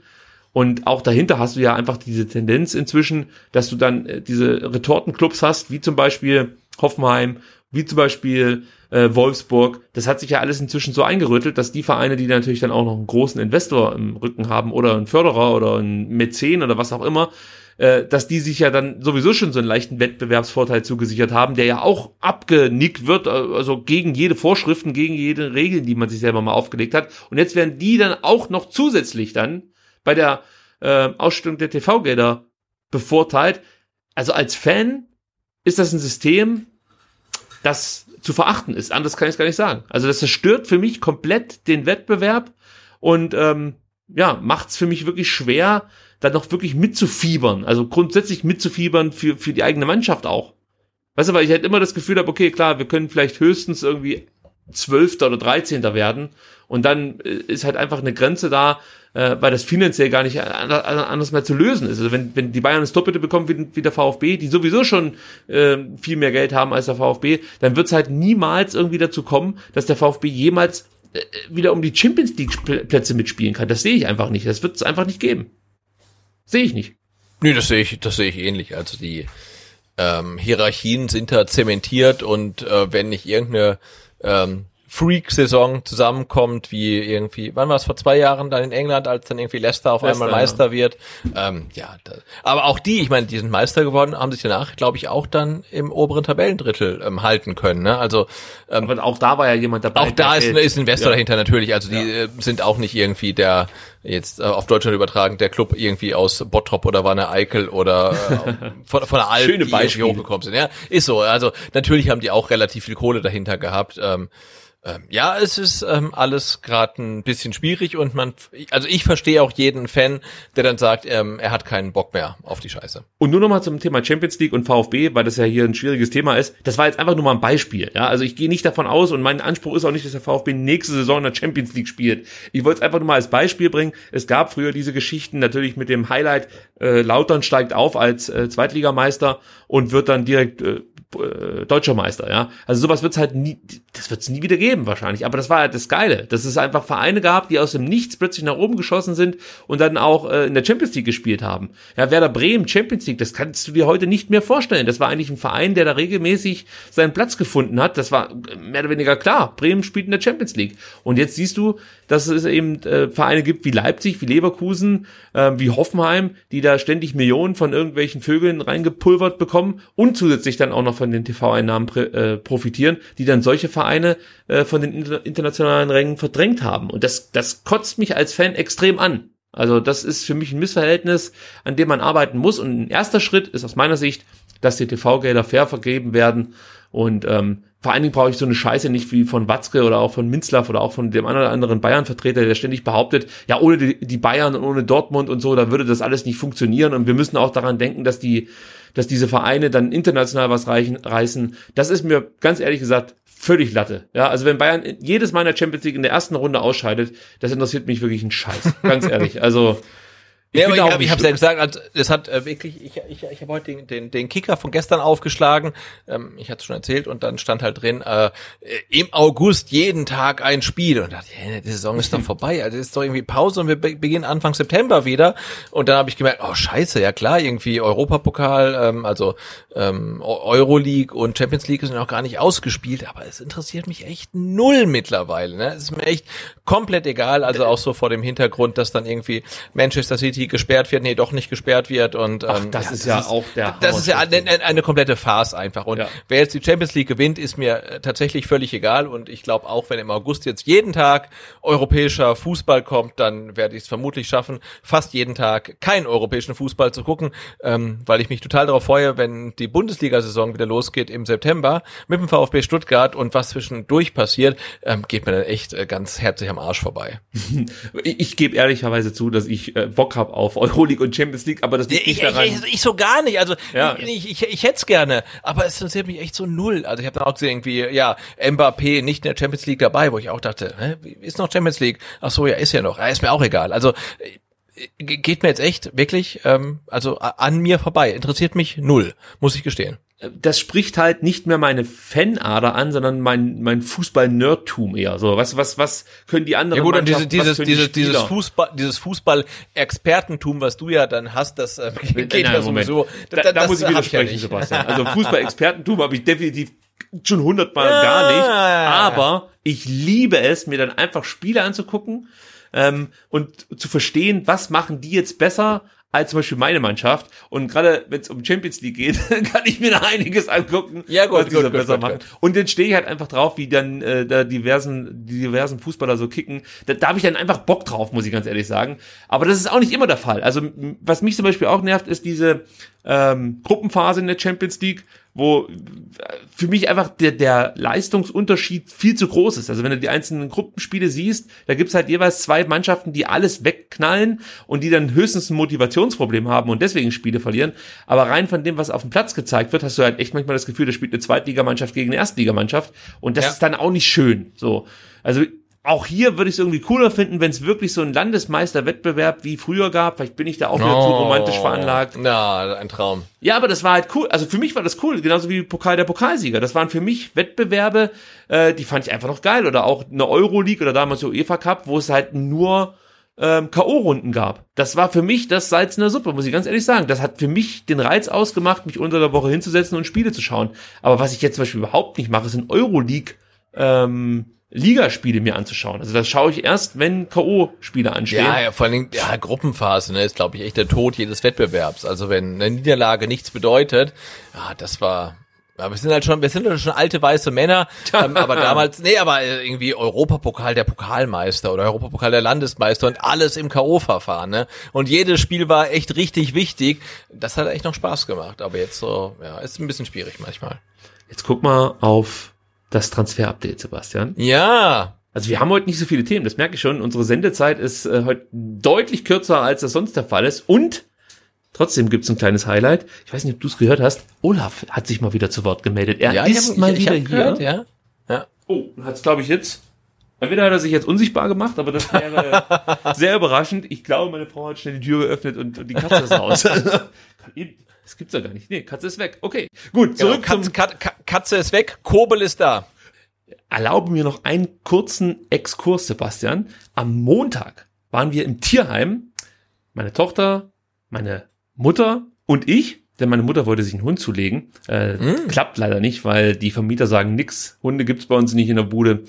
Und auch dahinter hast du ja einfach diese Tendenz inzwischen, dass du dann äh, diese Retortenclubs hast, wie zum Beispiel Hoffenheim, wie zum Beispiel äh, Wolfsburg. Das hat sich ja alles inzwischen so eingerüttelt, dass die Vereine, die natürlich dann auch noch einen großen Investor im Rücken haben oder einen Förderer oder einen Mäzen oder was auch immer, äh, dass die sich ja dann sowieso schon so einen leichten Wettbewerbsvorteil zugesichert haben, der ja auch abgenickt wird, äh, also gegen jede Vorschriften, gegen jede Regeln, die man sich selber mal aufgelegt hat. Und jetzt werden die dann auch noch zusätzlich dann bei der äh, Ausstellung der TV-Gelder bevorteilt. Also als Fan ist das ein System, das zu verachten ist. Anders kann ich es gar nicht sagen. Also das zerstört für mich komplett den Wettbewerb und ähm, ja, macht es für mich wirklich schwer, da noch wirklich mitzufiebern. Also grundsätzlich mitzufiebern für, für die eigene Mannschaft auch. Weißt du, weil ich halt immer das Gefühl habe, okay, klar, wir können vielleicht höchstens irgendwie Zwölfter oder Dreizehnter werden und dann äh, ist halt einfach eine Grenze da, äh, weil das finanziell gar nicht anders mehr zu lösen ist. Also wenn, wenn die Bayern das Doppelte bekommen wie, wie der VfB, die sowieso schon äh, viel mehr Geld haben als der VfB, dann wird es halt niemals irgendwie dazu kommen, dass der VfB jemals äh, wieder um die Champions League Plätze mitspielen kann. Das sehe ich einfach nicht. Das wird es einfach nicht geben. Sehe ich nicht. Nee, das sehe ich, das sehe ich ähnlich. Also die ähm, Hierarchien sind da zementiert und äh, wenn nicht irgendeine ähm, Freak-Saison zusammenkommt, wie irgendwie, wann war es vor zwei Jahren dann in England, als dann irgendwie Leicester auf Leicester, einmal Meister ja. wird. Ähm, ja, da, aber auch die, ich meine, die sind Meister geworden, haben sich danach, glaube ich, auch dann im oberen Tabellendrittel ähm, halten können. Ne? Also ähm, aber auch da war ja jemand dabei. Auch da ist, ist ein Investor ja. dahinter natürlich. Also die ja. äh, sind auch nicht irgendwie der jetzt äh, auf Deutschland übertragen, der Club irgendwie aus Bottrop oder Wanne Eickel oder äh, von, von der Alp, Schöne die hochgekommen sind. Ja, ist so. Also natürlich haben die auch relativ viel Kohle dahinter gehabt. Ähm, ähm, ja, es ist ähm, alles gerade ein bisschen schwierig und man, also ich verstehe auch jeden Fan, der dann sagt, ähm, er hat keinen Bock mehr auf die Scheiße. Und nur nochmal zum Thema Champions League und VfB, weil das ja hier ein schwieriges Thema ist. Das war jetzt einfach nur mal ein Beispiel. Ja, also ich gehe nicht davon aus und mein Anspruch ist auch nicht, dass der VfB nächste Saison in der Champions League spielt. Ich wollte es einfach nur mal als Beispiel bringen. Es gab früher diese Geschichten natürlich mit dem Highlight, äh, Lautern steigt auf als äh, Zweitligameister und wird dann direkt äh, äh, deutscher Meister, ja. Also sowas wird's halt nie, das wird's nie wieder geben wahrscheinlich. Aber das war halt das Geile, dass es einfach Vereine gab, die aus dem Nichts plötzlich nach oben geschossen sind und dann auch äh, in der Champions League gespielt haben. Ja, Werder Bremen, Champions League, das kannst du dir heute nicht mehr vorstellen. Das war eigentlich ein Verein, der da regelmäßig seinen Platz gefunden hat. Das war mehr oder weniger klar. Bremen spielt in der Champions League. Und jetzt siehst du, dass es eben äh, Vereine gibt wie Leipzig, wie Leverkusen, äh, wie Hoffenheim, die da ständig Millionen von irgendwelchen Vögeln reingepulvert bekommen und zusätzlich dann auch noch von den TV-Einnahmen äh, profitieren, die dann solche Vereine äh, von den inter internationalen Rängen verdrängt haben. Und das, das kotzt mich als Fan extrem an. Also das ist für mich ein Missverhältnis, an dem man arbeiten muss. Und ein erster Schritt ist aus meiner Sicht, dass die TV-Gelder fair vergeben werden und ähm, vor allen Dingen brauche ich so eine Scheiße nicht wie von Watzke oder auch von Minzlaff oder auch von dem anderen, Bayern-Vertreter, der ständig behauptet, ja, ohne die, die Bayern und ohne Dortmund und so, da würde das alles nicht funktionieren und wir müssen auch daran denken, dass die, dass diese Vereine dann international was reichen, reißen. Das ist mir ganz ehrlich gesagt völlig Latte. Ja, also wenn Bayern jedes Mal in der Champions League in der ersten Runde ausscheidet, das interessiert mich wirklich ein Scheiß. Ganz ehrlich. Also, ich, ja, aber ich, hab, ich habe ja gesagt, also, es hat äh, wirklich, ich, ich, ich habe heute den, den, den Kicker von gestern aufgeschlagen, ähm, ich hatte es schon erzählt und dann stand halt drin, äh, im August jeden Tag ein Spiel. Und dachte, hey, die Saison ist doch vorbei, also ist doch irgendwie Pause und wir beginnen Anfang September wieder. Und dann habe ich gemerkt, oh scheiße, ja klar, irgendwie Europapokal, ähm, also ähm, Euroleague und Champions League sind auch gar nicht ausgespielt, aber es interessiert mich echt null mittlerweile, ne? es ist mir echt komplett egal, also auch so vor dem Hintergrund, dass dann irgendwie Manchester City City gesperrt wird, nee, doch nicht gesperrt wird und ähm, Ach, das ja, ist das ja ist, auch der Das ist ja eine, eine komplette Farce einfach und ja. wer jetzt die Champions League gewinnt, ist mir äh, tatsächlich völlig egal und ich glaube auch, wenn im August jetzt jeden Tag europäischer Fußball kommt, dann werde ich es vermutlich schaffen, fast jeden Tag keinen europäischen Fußball zu gucken, ähm, weil ich mich total darauf freue, wenn die Bundesliga-Saison wieder losgeht im September mit dem VfB Stuttgart und was zwischendurch passiert, ähm, geht mir dann echt äh, ganz herzlich am Arsch vorbei. ich, ich gebe ehrlicherweise zu, dass ich äh, Bock habe auf Euroleague und Champions League, aber das liegt Ich, nicht daran. ich, ich, ich so gar nicht. Also Ja. ich, ich, ich hätte es gerne, aber es interessiert mich echt so null. Also ich habe dann auch gesehen, irgendwie, ja, Mbappé nicht in der Champions League dabei, wo ich auch dachte, hä, ist noch Champions League? Ach so, ja, ist ja noch. Ja, ist mir auch egal. Also äh, ge- geht mir jetzt echt wirklich, ähm, also an mir vorbei. Interessiert mich null, muss ich gestehen. Das spricht halt nicht mehr meine Fanader an, sondern mein, mein Fußball-Nerdtum eher. So, was, was, was können die anderen Ja gut, und diese, dieses, können die dieses, dieses? Fußball, dieses Fußball-Expertentum, was du ja dann hast, das äh, geht Nein, ja Moment. sowieso. Da, da, das muss ich ja widersprechen, nicht. Sebastian. Also Fußball-Expertentum habe ich definitiv schon hundertmal Ja. gar nicht. Aber ich liebe es, mir dann einfach Spiele anzugucken ähm, und zu verstehen, was machen die jetzt besser als zum Beispiel meine Mannschaft. Und gerade wenn es um Champions League geht, kann ich mir da einiges angucken, Ja, gut, was die gut, so gut, besser gut, machen. Und dann stehe ich halt einfach drauf, wie dann äh, da diversen, die diversen Fußballer so kicken. Da, da habe ich dann einfach Bock drauf, muss ich ganz ehrlich sagen. Aber das ist auch nicht immer der Fall. Also was mich zum Beispiel auch nervt, ist diese ähm, Gruppenphase in der Champions League, wo äh, für mich einfach der, der Leistungsunterschied viel zu groß ist. Also wenn du die einzelnen Gruppenspiele siehst, da gibt's halt jeweils zwei Mannschaften, die alles wegknallen und die dann höchstens ein Motivationsproblem haben und deswegen Spiele verlieren. Aber rein von dem, was auf dem Platz gezeigt wird, hast du halt echt manchmal das Gefühl, da spielt eine Zweitligamannschaft gegen eine Erstligamannschaft und das Ja. ist dann auch nicht schön. So, also auch hier würde ich es irgendwie cooler finden, wenn es wirklich so einen Landesmeisterwettbewerb wie früher gab. Vielleicht bin ich da auch wieder zu romantisch veranlagt. Na, ein Traum. Ja, aber das war halt cool. Also für mich war das cool, genauso wie Pokal der Pokalsieger. Das waren für mich Wettbewerbe, äh, die fand ich einfach noch geil. Oder auch eine Euroleague oder damals UEFA Cup, wo es halt nur ähm, K.O.-Runden gab. Das war für mich das Salz in der Suppe, muss ich ganz ehrlich sagen. Das hat für mich den Reiz ausgemacht, mich unter der Woche hinzusetzen und Spiele zu schauen. Aber was ich jetzt zum Beispiel überhaupt nicht mache, sind Euroleague ähm, Ligaspiele mir anzuschauen. Also das schaue ich erst, wenn K.O.-Spiele anstehen. Ja, ja, vor allen Dingen, ja, Gruppenphase, ne, ist, glaube ich, echt der Tod jedes Wettbewerbs. Also wenn eine Niederlage nichts bedeutet, ja, das war, ja, wir sind halt schon, wir sind halt schon alte weiße Männer, ähm, aber damals, nee, aber äh, irgendwie Europapokal der Pokalmeister oder Europapokal der Landesmeister und alles im K.O.-Verfahren, ne? Und jedes Spiel war echt richtig wichtig. Das hat echt noch Spaß gemacht, aber jetzt so, ja, ist ein bisschen schwierig manchmal. Jetzt guck mal auf das Transfer-Update, Sebastian. Ja, Also wir haben heute nicht so viele Themen, das merke ich schon. Unsere Sendezeit ist äh, heute deutlich kürzer, als das sonst der Fall ist. Und trotzdem gibt's ein kleines Highlight. Ich weiß nicht, ob du es gehört hast. Olaf hat sich mal wieder zu Wort gemeldet. Er ja, ist hab, mal ich, wieder ich hier. gehört, ja. Ja. Oh, hat's glaube ich jetzt. Entweder hat er sich jetzt unsichtbar gemacht, aber das wäre sehr überraschend. Ich glaube, meine Frau hat schnell die Tür geöffnet und, und die Katze ist raus. das gibt's ja gar nicht. Nee, Katze ist weg. Okay, gut, Genau, zurück zum Katze, Kat, Katze ist weg, Kobel ist da. erlaube mir noch einen kurzen Exkurs, Sebastian. Am Montag waren wir im Tierheim. Meine Tochter, meine Mutter und ich, denn meine Mutter wollte sich einen Hund zulegen. Äh, Klappt leider nicht, weil die Vermieter sagen nix. Hunde gibt's bei uns nicht in der Bude.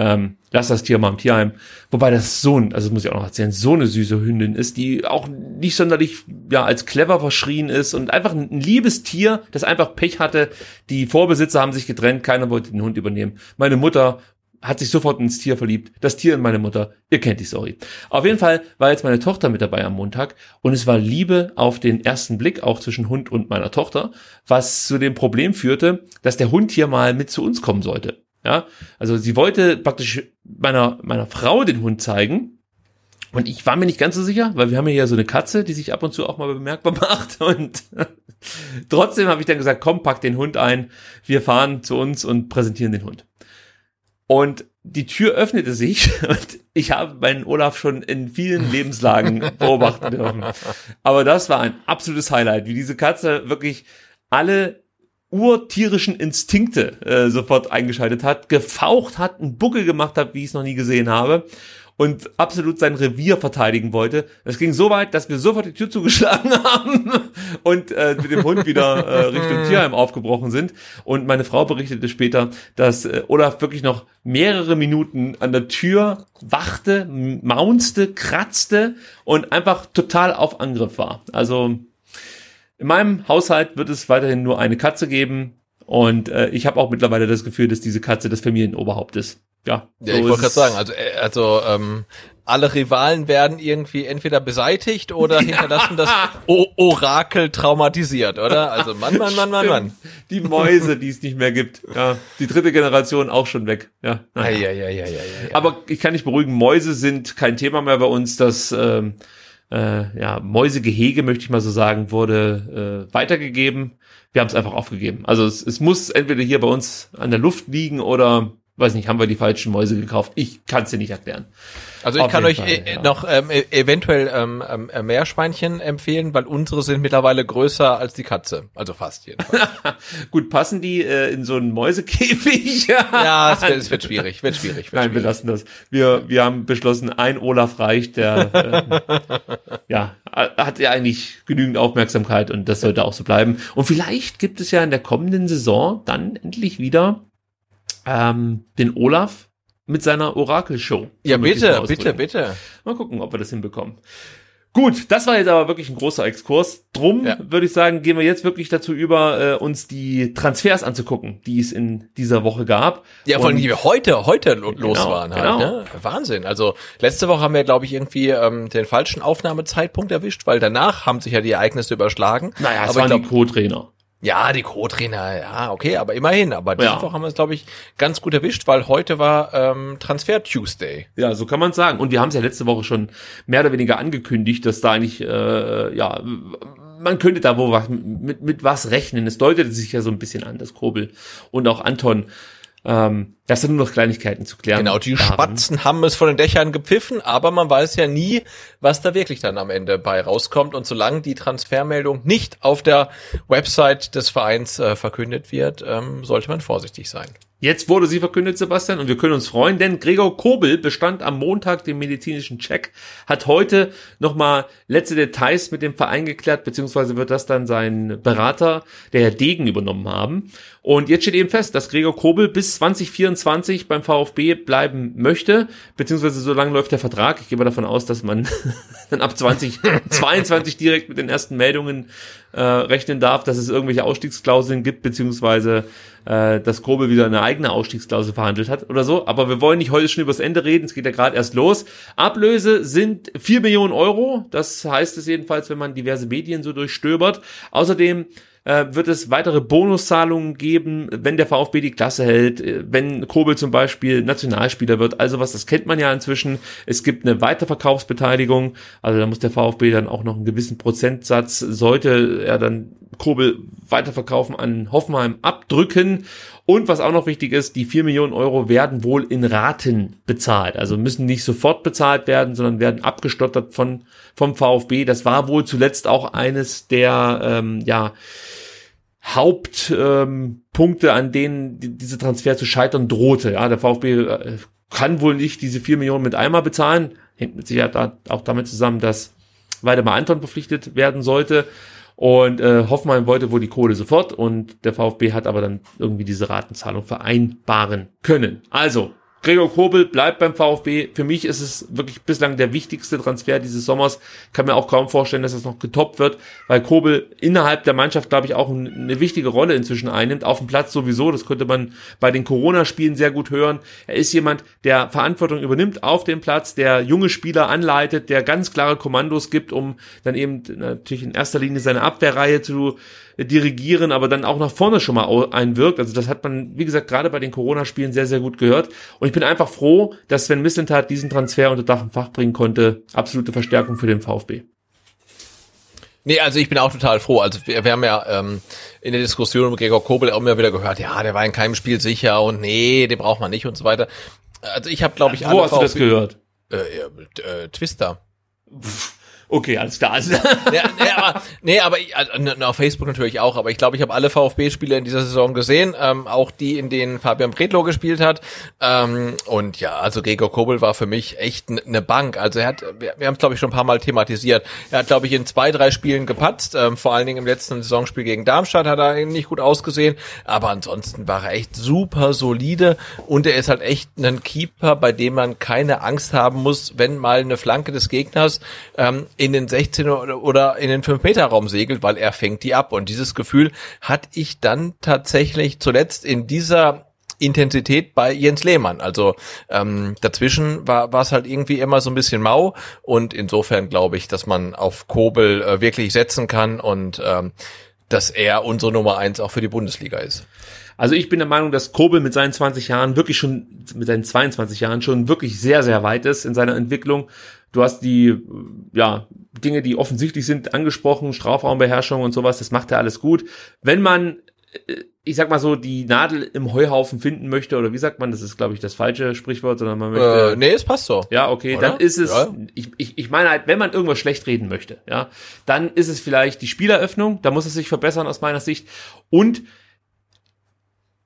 Ähm, lass das Tier mal im Tierheim. Wobei das so ein, also das muss ich auch noch erzählen, so eine süße Hündin ist, die auch nicht sonderlich ja als clever verschrien ist und einfach ein, liebes Tier, das einfach Pech hatte. Die Vorbesitzer haben sich getrennt, keiner wollte den Hund übernehmen. Meine Mutter hat sich sofort ins Tier verliebt. Das Tier in meine Mutter. Ihr kennt die Story. Auf jeden Fall war jetzt meine Tochter mit dabei am Montag und es war Liebe auf den ersten Blick, auch zwischen Hund und meiner Tochter, was zu dem Problem führte, dass der Hund hier mal mit zu uns kommen sollte. Ja, also sie wollte praktisch meiner, meiner Frau den Hund zeigen. Und ich war mir nicht ganz so sicher, weil wir haben ja hier so eine Katze, die sich ab und zu auch mal bemerkbar macht. Und trotzdem habe ich dann gesagt, komm, pack den Hund ein. Wir fahren zu uns und präsentieren den Hund. Und die Tür öffnete sich und ich habe meinen Olaf schon in vielen Lebenslagen beobachten dürfen. Aber das war ein absolutes Highlight, wie diese Katze wirklich alle urtierischen Instinkte äh, sofort eingeschaltet hat, gefaucht hat, einen Buckel gemacht hat, wie ich es noch nie gesehen habe und absolut sein Revier verteidigen wollte. Das ging so weit, dass wir sofort die Tür zugeschlagen haben und äh, mit dem Hund wieder äh, Richtung Tierheim aufgebrochen sind. Und meine Frau berichtete später, dass äh, Olaf wirklich noch mehrere Minuten an der Tür wachte, maunzte, kratzte und einfach total auf Angriff war. Also in meinem Haushalt wird es weiterhin nur eine Katze geben und äh, ich habe auch mittlerweile das Gefühl, dass diese Katze das Familienoberhaupt ist. Ja, Ja, so ich wollte gerade sagen, also, äh, also ähm, alle Rivalen werden irgendwie entweder beseitigt oder hinterlassen das o Orakel traumatisiert, oder? Also Mann, Mann, Mann, Mann, Mann. Die Mäuse, die es nicht mehr gibt. Ja, die dritte Generation auch schon weg. Ja. Ja, ja, ja, ja, ja, ja. Aber ich kann nicht beruhigen, Mäuse sind kein Thema mehr bei uns. Das ähm, äh, ja, Mäusegehege, möchte ich mal so sagen, wurde äh, weitergegeben. Wir haben es einfach aufgegeben. Also es, es muss entweder hier bei uns an der Luft liegen oder weiß nicht, haben wir die falschen Mäuse gekauft. Ich kann es dir nicht erklären. Also ich Auf kann euch Fall, e ja. noch ähm, e eventuell ähm, ähm, äh, Meerschweinchen empfehlen, weil unsere sind mittlerweile größer als die Katze. Also fast jedenfalls. Gut, passen die äh, in so einen Mäusekäfig? ja, es wird, es wird schwierig, wird schwierig. Wird Nein, schwierig. wir lassen das. Wir, wir haben beschlossen, ein Olaf reicht, der äh, ja, hat ja eigentlich genügend Aufmerksamkeit und das sollte auch so bleiben. Und vielleicht gibt es ja in der kommenden Saison dann endlich wieder ähm, den Olaf mit seiner Orakelshow. Ja, bitte, bitte, bitte. Mal gucken, ob wir das hinbekommen. Gut, das war jetzt aber wirklich ein großer Exkurs. Drum ja. würde ich sagen, gehen wir jetzt wirklich dazu über, äh, uns die Transfers anzugucken, die es in dieser Woche gab. Ja, vor allem, die wir heute, heute lo genau, los waren halt. Genau. Ne? Wahnsinn. Also letzte Woche haben wir, glaube ich, irgendwie ähm, den falschen Aufnahmezeitpunkt erwischt, weil danach haben sich ja die Ereignisse überschlagen. Naja, es aber waren glaub, die Co-Trainer. Ja, die Co-Trainer, ja, okay, aber immerhin. Aber diese ja. Woche haben wir es, glaube ich, ganz gut erwischt, weil heute war ähm, Transfer Tuesday. Ja, so kann man sagen. Und wir haben es ja letzte Woche schon mehr oder weniger angekündigt, dass da eigentlich, äh, ja, man könnte da wohl was mit, mit was rechnen. Es deutete sich ja so ein bisschen an, dass Kobel und auch Anton ähm, das sind nur noch Kleinigkeiten zu klären. Genau, die waren. Spatzen haben es von den Dächern gepfiffen, aber man weiß ja nie, was da wirklich dann am Ende bei rauskommt. Und solange die Transfermeldung nicht auf der Website des Vereins äh, verkündet wird, ähm, sollte man vorsichtig sein. Jetzt wurde sie verkündet, Sebastian, und wir können uns freuen, denn Gregor Kobel bestand am Montag den medizinischen Check, hat heute nochmal letzte Details mit dem Verein geklärt, beziehungsweise wird das dann sein Berater, der Herr Degen, übernommen haben. Und jetzt steht eben fest, dass Gregor Kobel bis 2024 beim VfB bleiben möchte, beziehungsweise so lange läuft der Vertrag. Ich gehe mal davon aus, dass man dann ab 2022 direkt mit den ersten Meldungen äh, rechnen darf, dass es irgendwelche Ausstiegsklauseln gibt, beziehungsweise äh, dass Kobel wieder eine eigene Ausstiegsklausel verhandelt hat oder so. Aber wir wollen nicht heute schon übers Ende reden, es geht ja gerade erst los. Ablöse sind vier Millionen Euro, das heißt es jedenfalls, wenn man diverse Medien so durchstöbert. Außerdem äh, wird es weitere Bonuszahlungen geben, wenn der VfB die Klasse hält, äh, wenn Kobel zum Beispiel Nationalspieler wird. Also was, das kennt man ja inzwischen. Es gibt eine Weiterverkaufsbeteiligung, also da muss der VfB dann auch noch einen gewissen Prozentsatz, sollte er dann Kobel weiterverkaufen an Hoffenheim abdrücken. Und was auch noch wichtig ist, die vier Millionen Euro werden wohl in Raten bezahlt. Also müssen nicht sofort bezahlt werden, sondern werden abgestottert von, vom VfB. Das war wohl zuletzt auch eines der, ähm, ja, Hauptpunkte, ähm, an denen diese Transfer zu scheitern drohte. Ja, der VfB äh, kann wohl nicht diese vier Millionen mit einmal bezahlen. Hängt mit Sicherheit auch damit zusammen, dass Weidemar Anton verpflichtet werden sollte. Und äh, Hoffmann wollte wohl die Kohle sofort und der VfB hat aber dann irgendwie diese Ratenzahlung vereinbaren können. Also, Gregor Kobel bleibt beim VfB. Für mich ist es wirklich bislang der wichtigste Transfer dieses Sommers. Kann mir auch kaum vorstellen, dass das noch getoppt wird, weil Kobel innerhalb der Mannschaft, glaube ich, auch eine wichtige Rolle inzwischen einnimmt. Auf dem Platz sowieso. Das könnte man bei den Corona-Spielen sehr gut hören. Er ist jemand, der Verantwortung übernimmt auf dem Platz, der junge Spieler anleitet, der ganz klare Kommandos gibt, um dann eben natürlich in erster Linie seine Abwehrreihe zu dirigieren, aber dann auch nach vorne schon mal einwirkt. Also das hat man, wie gesagt, gerade bei den Corona-Spielen sehr, sehr gut gehört. Und ich bin einfach froh, dass Sven Mislintat diesen Transfer unter Dach und Fach bringen konnte. Absolute Verstärkung für den VfB. Nee, also ich bin auch total froh. Also wir, wir haben ja ähm, in der Diskussion mit Gregor Kobel auch immer wieder gehört, ja, der war in keinem Spiel sicher und nee, den braucht man nicht und so weiter. Also ich habe, glaube ich, Wo alle hast VfB du das gehört? Äh, äh, Twister. Pff. Okay, alles klar. Also nee, nee, aber, nee, aber ich, also, auf Facebook natürlich auch, aber ich glaube, ich habe alle VfB-Spiele in dieser Saison gesehen, ähm, auch die, in denen Fabian Bredlow gespielt hat. Ähm, und ja, also Gregor Kobel war für mich echt eine Bank. Also er hat, wir, wir haben es glaube ich schon ein paar Mal thematisiert. Er hat glaube ich in zwei, drei Spielen gepatzt. Ähm, vor allen Dingen im letzten Saisonspiel gegen Darmstadt hat er nicht gut ausgesehen, aber ansonsten war er echt super solide und er ist halt echt ein Keeper, bei dem man keine Angst haben muss, wenn mal eine Flanke des Gegners ähm, in den 16 oder in den 5 Meter Raum segelt, weil er fängt die ab. Und dieses Gefühl hatte ich dann tatsächlich zuletzt in dieser Intensität bei Jens Lehmann. Also ähm, dazwischen war war es halt irgendwie immer so ein bisschen mau und insofern glaube ich, dass man auf Kobel äh, wirklich setzen kann und ähm, dass er unsere Nummer eins auch für die Bundesliga ist. Also ich bin der Meinung, dass Kobel mit seinen 20 Jahren wirklich schon, mit seinen 22 Jahren schon wirklich sehr, sehr weit ist in seiner Entwicklung. Du hast die, ja, Dinge, die offensichtlich sind, angesprochen, Strafraumbeherrschung und sowas, das macht er alles gut. Wenn man, äh, ich sag mal so, die Nadel im Heuhaufen finden möchte, oder wie sagt man, das ist, glaube ich, das falsche Sprichwort, sondern man möchte. Äh, nee, es passt so. Ja, okay, Oder? dann ist es, Ja. ich, ich, ich meine halt, wenn man irgendwas schlecht reden möchte, ja, dann ist es vielleicht die Spieleröffnung, da muss es sich verbessern aus meiner Sicht und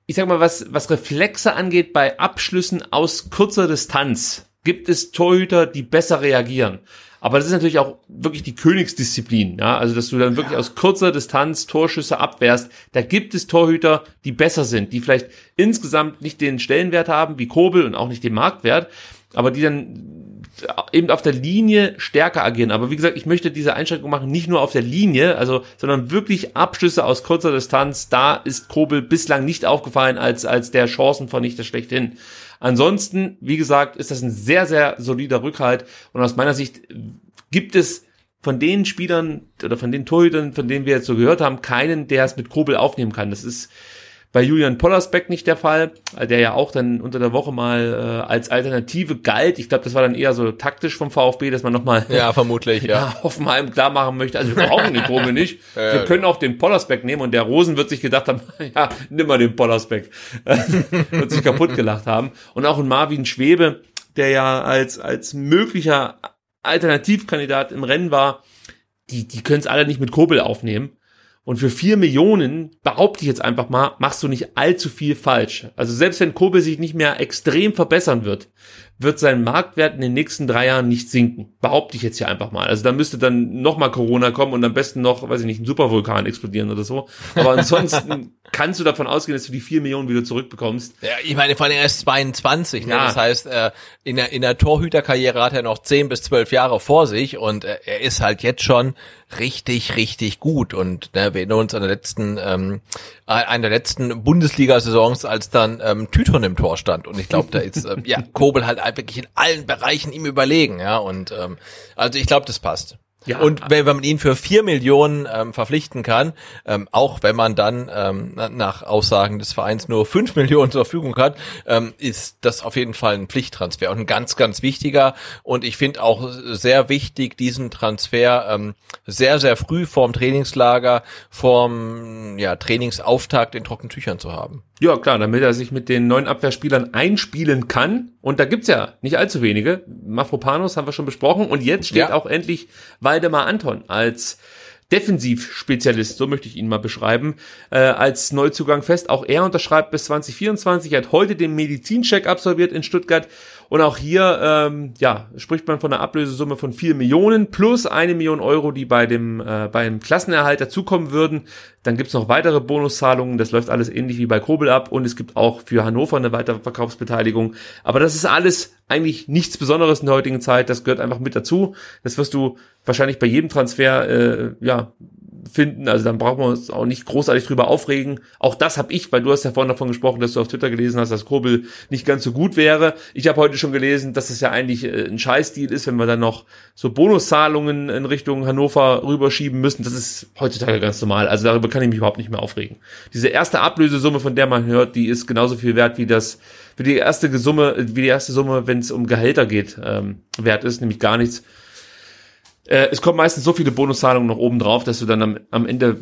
ich sag mal, was, was Reflexe angeht bei Abschlüssen aus kurzer Distanz, gibt es Torhüter, die besser reagieren. Aber das ist natürlich auch wirklich die Königsdisziplin, ja, also dass du dann wirklich aus kurzer Distanz Torschüsse abwehrst. Da gibt es Torhüter, die besser sind, die vielleicht insgesamt nicht den Stellenwert haben wie Kobel und auch nicht den Marktwert, aber die dann eben auf der Linie stärker agieren. Aber wie gesagt, ich möchte diese Einschränkung machen, nicht nur auf der Linie, also, sondern wirklich Abschlüsse aus kurzer Distanz. Da ist Kobel bislang nicht aufgefallen als, als der Chancenvernichter schlechthin. Ansonsten, wie gesagt, ist das ein sehr, sehr solider Rückhalt. Und aus meiner Sicht gibt es von den Spielern oder von den Torhütern, von denen wir jetzt so gehört haben, keinen, der es mit Kobel aufnehmen kann. Das ist bei Julian Pollersbeck nicht der Fall, der ja auch dann unter der Woche mal äh, als Alternative galt. Ich glaube, das war dann eher so taktisch vom VfB, dass man nochmal Ja, vermutlich, ja. ja, Hoffenheim klar machen möchte. Also wir brauchen den Kobel nicht. Wir können auch den Pollersbeck nehmen und der Rosen wird sich gedacht haben, ja, nimm mal den Pollersbeck. wird sich kaputt gelacht haben. Und auch ein Marvin Schwebe, der ja als, als möglicher Alternativkandidat im Rennen war, die, die können es alle nicht mit Kobel aufnehmen. Und für vier Millionen, behaupte ich jetzt einfach mal, machst du nicht allzu viel falsch. Also selbst wenn Kobel sich nicht mehr extrem verbessern wird, wird sein Marktwert in den nächsten drei Jahren nicht sinken. Behaupte ich jetzt hier einfach mal. Also da müsste dann nochmal Corona kommen und am besten noch, weiß ich nicht, ein Supervulkan explodieren oder so. Aber ansonsten kannst du davon ausgehen, dass du die vier Millionen wieder zurückbekommst. Ja, ich meine, vor allem er ist 22, ne? Ja. das heißt, äh, in der, in der Torhüterkarriere hat er noch 10 bis 12 Jahre vor sich und äh, er ist halt jetzt schon richtig, richtig gut und ne, wir erinnern uns an der letzten, ähm, an der letzten Bundesliga-Saisons, als dann ähm, Tyton im Tor stand und ich glaube, da ist äh, ja Kobel halt wirklich in allen Bereichen ihm überlegen, ja und ähm, also ich glaube, das passt. Ja. Und wenn man ihn für vier Millionen ähm, verpflichten kann, ähm, auch wenn man dann ähm, na- nach Aussagen des Vereins nur fünf Millionen zur Verfügung hat, ähm, ist das auf jeden Fall ein Pflichttransfer und ein ganz, ganz wichtiger. Und ich finde auch sehr wichtig, diesen Transfer ähm, sehr, sehr früh vorm Trainingslager, vorm ja, Trainingsauftakt in trockenen Tüchern zu haben. Ja, klar, damit er sich mit den neuen Abwehrspielern einspielen kann. Und da gibt's ja nicht allzu wenige. Mafropanos haben wir schon besprochen. Und jetzt steht Ja. auch endlich Waldemar Anton als Defensivspezialist, so möchte ich ihn mal beschreiben, äh, als Neuzugang fest. Auch er unterschreibt bis 2024, er hat heute den Medizincheck absolviert in Stuttgart und auch hier ähm, ja, spricht man von einer Ablösesumme von 4 Millionen plus eine Million Euro, die bei dem äh, beim Klassenerhalt dazukommen würden. Dann gibt's noch weitere Bonuszahlungen, das läuft alles ähnlich wie bei Kobel ab und es gibt auch für Hannover eine weitere Verkaufsbeteiligung. Aber das ist alles eigentlich nichts Besonderes in der heutigen Zeit, das gehört einfach mit dazu. Das wirst du wahrscheinlich bei jedem Transfer äh, ja, finden. Also dann brauchen wir uns auch nicht großartig drüber aufregen. Auch das habe ich, weil du hast ja vorhin davon gesprochen, dass du auf Twitter gelesen hast, dass Kobel nicht ganz so gut wäre. Ich habe heute schon gelesen, dass es ja eigentlich äh, ein Scheißdeal ist, wenn wir dann noch so Bonuszahlungen in Richtung Hannover rüberschieben müssen. Das ist heutzutage ganz normal. Also darüber kann ich mich überhaupt nicht mehr aufregen. Diese erste Ablösesumme, von der man hört, die ist genauso viel wert wie das wie die erste Summe, wie die erste Summe, wenn es um Gehälter geht, ähm, wert ist, nämlich gar nichts. Äh, es kommen meistens so viele Bonuszahlungen noch oben drauf, dass du dann am, am Ende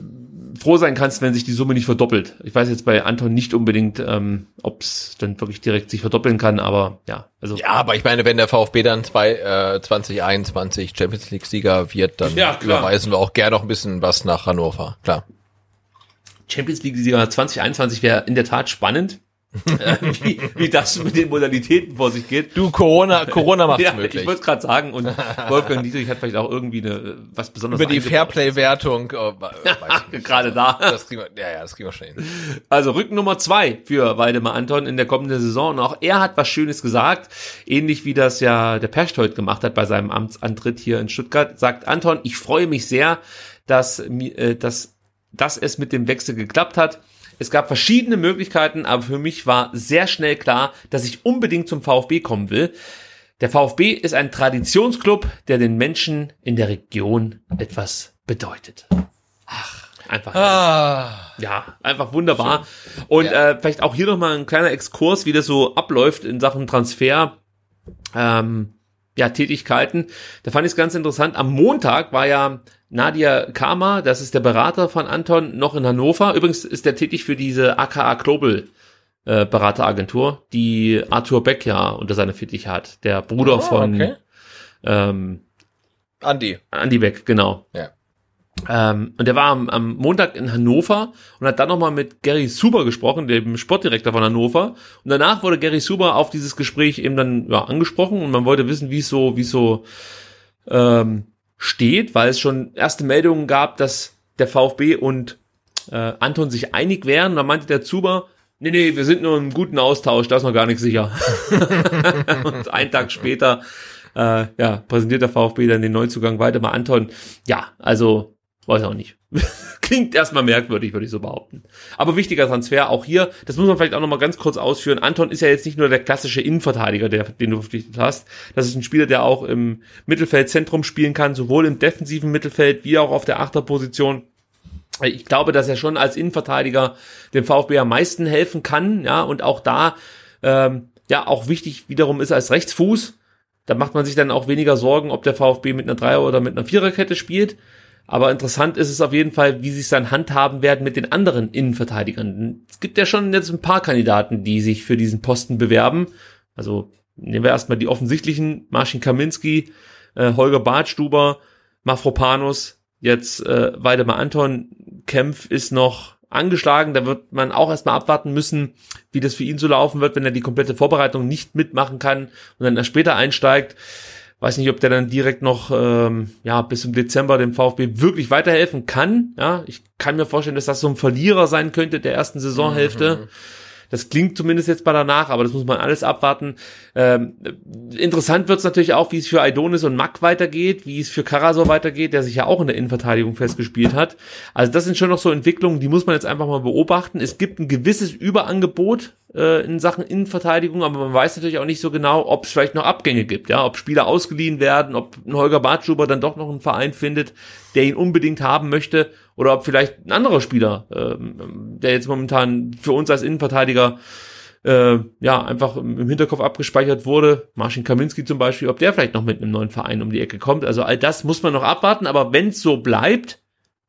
froh sein kannst, wenn sich die Summe nicht verdoppelt. Ich weiß jetzt bei Anton nicht unbedingt, ähm, ob es dann wirklich direkt sich verdoppeln kann, aber ja, also Ja, aber ich meine, wenn der VfB dann zwei, äh, 2021 Champions League Sieger wird, dann Ja, überweisen wir auch gerne noch ein bisschen was nach Hannover. Klar. Champions League Sieger 2021 wäre in der Tat spannend, äh, wie, wie das mit den Modalitäten vor sich geht. Du, Corona, Corona macht's Ja, möglich. ich wollte gerade sagen, und Wolfgang Dietrich hat vielleicht auch irgendwie eine was Besonderes Über die. Fairplay-Wertung. Oh. Gerade da. Das kriegen wir, ja, ja, das kriegen wir schon hin. Also Rücken Nummer zwei für Waldemar Anton in der kommenden Saison. Und auch er hat was Schönes gesagt. Ähnlich wie das ja der Percht heute gemacht hat bei seinem Amtsantritt hier in Stuttgart. Sagt Anton, ich freue mich sehr, dass, äh, dass, dass es mit dem Wechsel geklappt hat. Es gab verschiedene Möglichkeiten, aber für mich war sehr schnell klar, dass ich unbedingt zum VfB kommen will. Der VfB ist ein Traditionsclub, der den Menschen in der Region etwas bedeutet. Ach, einfach. Ah. Ja, einfach wunderbar. Und Ja. äh, vielleicht auch hier nochmal ein kleiner Exkurs, wie das so abläuft in Sachen Transfer. Ähm, ja, Tätigkeiten. Da fand ich es ganz interessant. Am Montag war ja Nadia Kama, das ist der Berater von Anton, noch in Hannover. Übrigens ist der tätig für diese AKA Global äh, Berateragentur, die Arthur Beck ja unter seiner Fittich hat. Der Bruder Oh, von okay. ähm, Andi. Andy Beck, genau. Ja. Ähm, und der war am, am Montag in Hannover und hat dann nochmal mit Gary Suber gesprochen, dem Sportdirektor von Hannover. Und danach wurde Gary Suber auf dieses Gespräch eben dann ja, angesprochen und man wollte wissen, wie es so, wie so ähm, steht, weil es schon erste Meldungen gab, dass der VfB und äh, Anton sich einig wären. Und dann meinte der Zuber, nee, nee, wir sind nur im guten Austausch, da ist noch gar nichts sicher. und einen Tag später äh, ja, präsentiert der VfB dann den Neuzugang weiter mal Anton. Ja, also weiß auch nicht. Klingt erstmal merkwürdig, würde ich so behaupten. Aber wichtiger Transfer auch hier, das muss man vielleicht auch nochmal ganz kurz ausführen. Anton ist ja jetzt nicht nur der klassische Innenverteidiger, der, den du verpflichtet hast. Das ist ein Spieler, der auch im Mittelfeldzentrum spielen kann, sowohl im defensiven Mittelfeld wie auch auf der Achterposition. Ich glaube, dass er schon als Innenverteidiger dem VfB am meisten helfen kann, ja, und auch da, ähm, ja, auch wichtig wiederum ist als Rechtsfuß. Da macht man sich dann auch weniger Sorgen, ob der VfB mit einer Dreier- oder mit einer Viererkette spielt. Aber interessant ist es auf jeden Fall, wie sie es dann handhaben werden mit den anderen Innenverteidigern. Es gibt ja schon jetzt ein paar Kandidaten, die sich für diesen Posten bewerben. Also nehmen wir erstmal die offensichtlichen, Marcin Kaminski, äh, Holger Bartstuber, Mafropanus, jetzt äh, Weidemar Anton, Kempf ist noch angeschlagen, da wird man auch erstmal abwarten müssen, wie das für ihn so laufen wird, wenn er die komplette Vorbereitung nicht mitmachen kann und dann erst später einsteigt. Weiß nicht, ob der dann direkt noch ähm, ja bis zum Dezember dem VfB wirklich weiterhelfen kann. Ja, ich kann mir vorstellen, dass das so ein Verlierer sein könnte der ersten Saisonhälfte. Das klingt zumindest jetzt bei danach, aber das muss man alles abwarten. Ähm, interessant wird es natürlich auch, wie es für Aidonis und Mack weitergeht, wie es für Karasor weitergeht, der sich ja auch in der Innenverteidigung festgespielt hat. Also das sind schon noch so Entwicklungen, die muss man jetzt einfach mal beobachten. Es gibt ein gewisses Überangebot äh, in Sachen Innenverteidigung, aber man weiß natürlich auch nicht so genau, ob es vielleicht noch Abgänge gibt, ja, ob Spieler ausgeliehen werden, ob ein Holger Bartschuber dann doch noch einen Verein findet, der ihn unbedingt haben möchte, oder ob vielleicht ein anderer Spieler, ähm, der jetzt momentan für uns als Innenverteidiger äh, ja einfach im im Hinterkopf abgespeichert wurde, Marcin Kaminski zum Beispiel, ob der vielleicht noch mit einem neuen Verein um die Ecke kommt. Also all das muss man noch abwarten, aber wenn es so bleibt,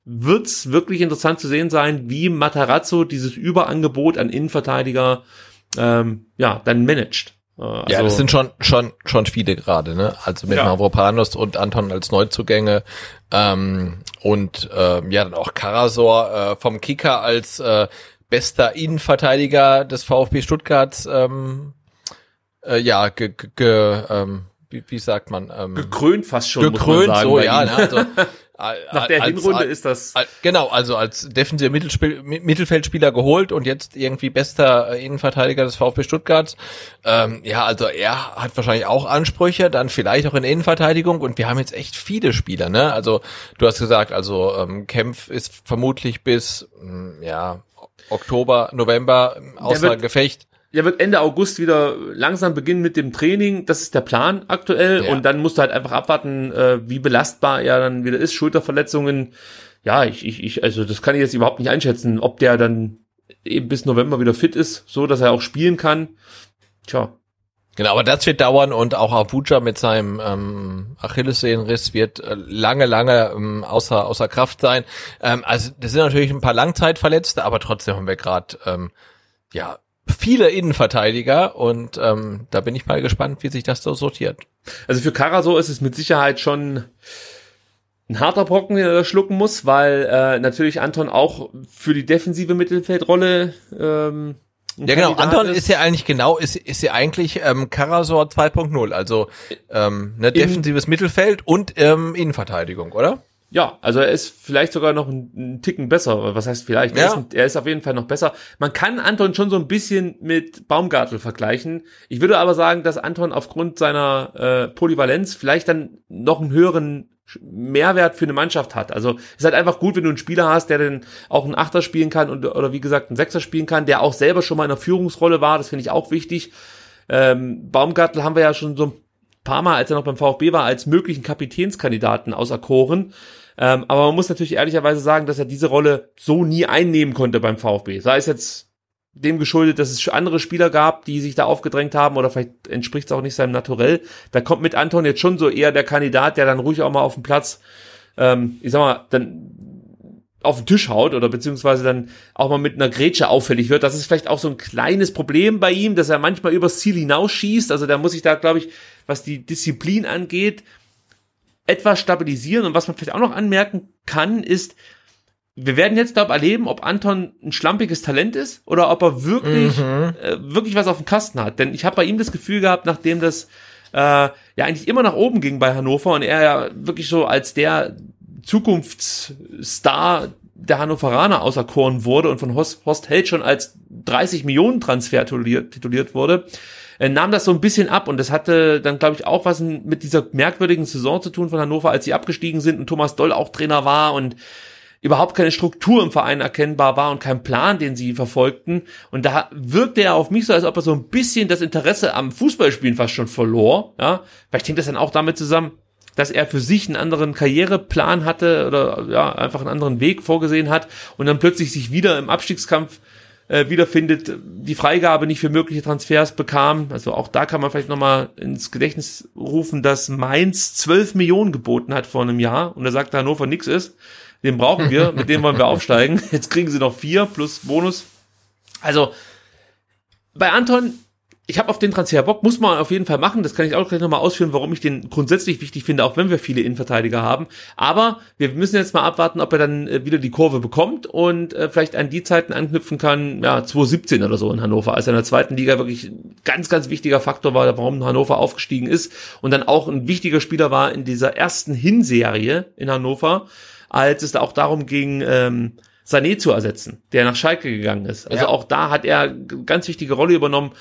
wird's wirklich interessant zu sehen sein, wie Matarazzo dieses Überangebot an Innenverteidiger ähm, ja dann managt. Äh, Ja, also- das sind schon schon schon viele gerade, ne? Also mit Ja. Mavropanos und Anton als Neuzugänge ähm, und ähm, ja dann auch Karasor äh, vom Kicker als äh, bester Innenverteidiger des VfB Stuttgart. Ähm, äh, ja, ge, ge, ge, ähm, wie, wie sagt man? Ähm, gekrönt fast schon. muss man gekrönt, sagen, so ja. Ne? Also, Nach der als- Hinrunde als- ist das Genau, also als defensiver Mittelfeldspieler geholt und jetzt irgendwie bester äh, Innenverteidiger des VfB Stuttgart. Ähm, ja, also er hat wahrscheinlich auch Ansprüche, dann vielleicht auch in Innenverteidigung und wir haben jetzt echt viele Spieler, ne? Also du hast gesagt, also ähm, Kempf ist vermutlich bis mh, ja Oktober, November außer Gefecht. Der wird Ende August wieder langsam beginnen mit dem Training. Das ist der Plan aktuell. Ja. Und dann musst du halt einfach abwarten, äh, wie belastbar er dann wieder ist. Schulterverletzungen. Ja, ich, ich, ich, also das kann ich jetzt überhaupt nicht einschätzen, ob der dann eben bis November wieder fit ist, so dass er auch spielen kann. Tja, Genau, aber das wird dauern und auch Abuja mit seinem ähm, Achillessehnenriss wird äh, lange, lange ähm, außer, außer Kraft sein. Ähm, also das sind natürlich ein paar Langzeitverletzte, aber trotzdem haben wir gerade ähm, ja viele Innenverteidiger und ähm, da bin ich mal gespannt, wie sich das so sortiert. Also für Karasor ist es mit Sicherheit schon ein harter Brocken, den er schlucken muss, weil äh, natürlich Anton auch für die defensive Mittelfeldrolle ähm, Ja genau, Kandidat Anton ist ja eigentlich genau, ist, ist ja eigentlich ähm, Karasor 2.0, also ähm, ne, defensives Mittelfeld und ähm, Innenverteidigung, oder? Ja, also er ist vielleicht sogar noch einen, einen Ticken besser. Was heißt vielleicht? Er, Ja. ist, ein- er ist auf jeden Fall noch besser. Man kann Anton schon so ein bisschen mit Baumgartel vergleichen. Ich würde aber sagen, dass Anton aufgrund seiner äh, Polyvalenz vielleicht dann noch einen höheren Mehrwert für eine Mannschaft hat. Also es ist halt einfach gut, wenn du einen Spieler hast, der dann auch einen Achter spielen kann und oder wie gesagt einen Sechser spielen kann, der auch selber schon mal in einer Führungsrolle war. Das finde ich auch wichtig. Ähm, Baumgartel haben wir ja schon so ein paar Mal, als er noch beim VfB war, als möglichen Kapitänskandidaten auserkoren. Ähm, aber man muss natürlich ehrlicherweise sagen, dass er diese Rolle so nie einnehmen konnte beim VfB. Sei es jetzt dem geschuldet, dass es andere Spieler gab, die sich da aufgedrängt haben oder vielleicht entspricht es auch nicht seinem Naturell. Da kommt mit Anton jetzt schon so eher der Kandidat, der dann ruhig auch mal auf dem Platz, ähm, ich sag mal, dann auf den Tisch haut oder beziehungsweise dann auch mal mit einer Grätsche auffällig wird. Das ist vielleicht auch so ein kleines Problem bei ihm, dass er manchmal übers Ziel hinausschießt. Also da muss ich da, glaube ich, was die Disziplin angeht, etwas stabilisieren. Und was man vielleicht auch noch anmerken kann, ist, wir werden jetzt, glaube erleben, ob Anton ein schlampiges Talent ist oder ob er wirklich, mhm. äh, wirklich was auf dem Kasten hat. Denn ich habe bei ihm das Gefühl gehabt, nachdem das äh, ja eigentlich immer nach oben ging bei Hannover und er ja wirklich so als der Zukunftsstar der Hannoveraner auserkoren wurde und von Horst, Horst Held schon als 30 Millionen Transfer tituliert, tituliert wurde, äh, nahm das so ein bisschen ab und das hatte dann, glaube ich, auch was mit dieser merkwürdigen Saison zu tun von Hannover, als sie abgestiegen sind und Thomas Doll auch Trainer war und überhaupt keine Struktur im Verein erkennbar war und kein Plan, den sie verfolgten. Und da wirkte er auf mich so, als ob er so ein bisschen das Interesse am Fußballspielen fast schon verlor. Ja, vielleicht hängt das dann auch damit zusammen, dass er für sich einen anderen Karriereplan hatte oder ja, einfach einen anderen Weg vorgesehen hat und dann plötzlich sich wieder im Abstiegskampf äh, wiederfindet, die Freigabe nicht für mögliche Transfers bekam. Also auch da kann man vielleicht nochmal ins Gedächtnis rufen, dass Mainz 12 Millionen geboten hat vor einem Jahr und er sagt, Hannover nix ist. Den brauchen wir, mit dem wollen wir aufsteigen. Jetzt kriegen sie noch vier plus Bonus. Also bei Anton ich habe auf den Transfer Bock, muss man auf jeden Fall machen. Das kann ich auch gleich nochmal ausführen, warum ich den grundsätzlich wichtig finde, auch wenn wir viele Innenverteidiger haben. Aber wir müssen jetzt mal abwarten, ob er dann äh, wieder die Kurve bekommt und äh, vielleicht an die Zeiten anknüpfen kann, ja, 2017 oder so in Hannover, als er in der zweiten Liga wirklich ein ganz, ganz wichtiger Faktor war, warum Hannover aufgestiegen ist und dann auch ein wichtiger Spieler war in dieser ersten Hinserie in Hannover, als es da auch darum ging, ähm, Sané zu ersetzen, der nach Schalke gegangen ist. Also ja. auch da hat er ganz wichtige Rolle übernommen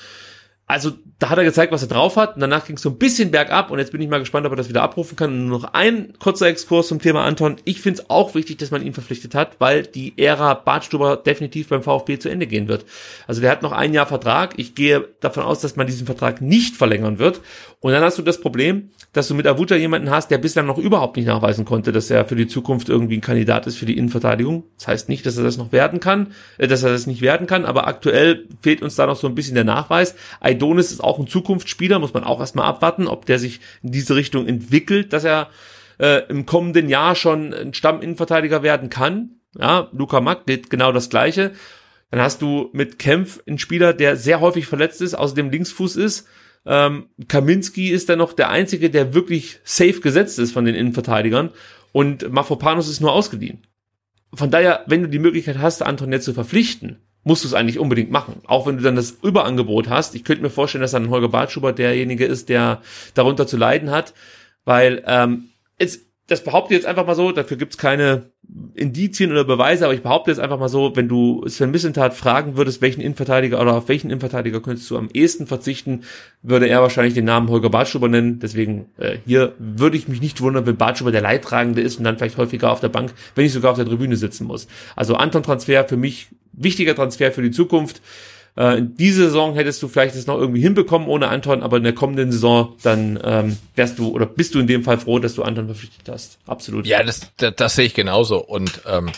also da hat er gezeigt, was er drauf hat. Und danach ging es so ein bisschen bergab und jetzt bin ich mal gespannt, ob er das wieder abrufen kann. Und nur noch ein kurzer Exkurs zum Thema Anton. Ich finde es auch wichtig, dass man ihn verpflichtet hat, weil die Ära Bartstuber definitiv beim VfB zu Ende gehen wird. Also der hat noch ein Jahr Vertrag. Ich gehe davon aus, dass man diesen Vertrag nicht verlängern wird. Und dann hast du das Problem, dass du mit Avuja jemanden hast, der bislang noch überhaupt nicht nachweisen konnte, dass er für die Zukunft irgendwie ein Kandidat ist für die Innenverteidigung. Das heißt nicht, dass er das noch werden kann, äh, dass er das nicht werden kann, aber aktuell fehlt uns da noch so ein bisschen der Nachweis. Aidonis ist auch ein Zukunftsspieler, muss man auch erstmal abwarten, ob der sich in diese Richtung entwickelt, dass er äh, im kommenden Jahr schon ein Stamminnenverteidiger werden kann. Ja, Luca Mack geht genau das Gleiche. Dann hast du mit Kempf einen Spieler, der sehr häufig verletzt ist, außerdem Linksfuß ist. Ähm, Kaminski ist dann noch der einzige, der wirklich safe gesetzt ist von den Innenverteidigern. Und Mafropanos ist nur ausgeliehen. Von daher, wenn du die Möglichkeit hast, Anton jetzt zu verpflichten, musst du es eigentlich unbedingt machen. Auch wenn du dann das Überangebot hast. Ich könnte mir vorstellen, dass dann Holger Bartschuber derjenige ist, der darunter zu leiden hat, weil ähm, jetzt, das behaupte ich jetzt einfach mal so, dafür gibt's keine Indizien oder Beweise, aber ich behaupte jetzt einfach mal so, wenn du Sven Missentat fragen würdest, welchen Innenverteidiger oder auf welchen Innenverteidiger könntest du am ehesten verzichten, würde er wahrscheinlich den Namen Holger Bartschuber nennen. Deswegen äh, hier würde ich mich nicht wundern, wenn Bartschuber der Leidtragende ist und dann vielleicht häufiger auf der Bank, wenn ich sogar auf der Tribüne sitzen muss. Also Anton Transfer für mich wichtiger Transfer für die Zukunft. Äh, in dieser Saison hättest du vielleicht es noch irgendwie hinbekommen ohne Anton, aber in der kommenden Saison dann ähm, wärst du oder bist du in dem Fall froh, dass du Anton verpflichtet hast. Absolut. Ja, das, das, das sehe ich genauso. Und ähm,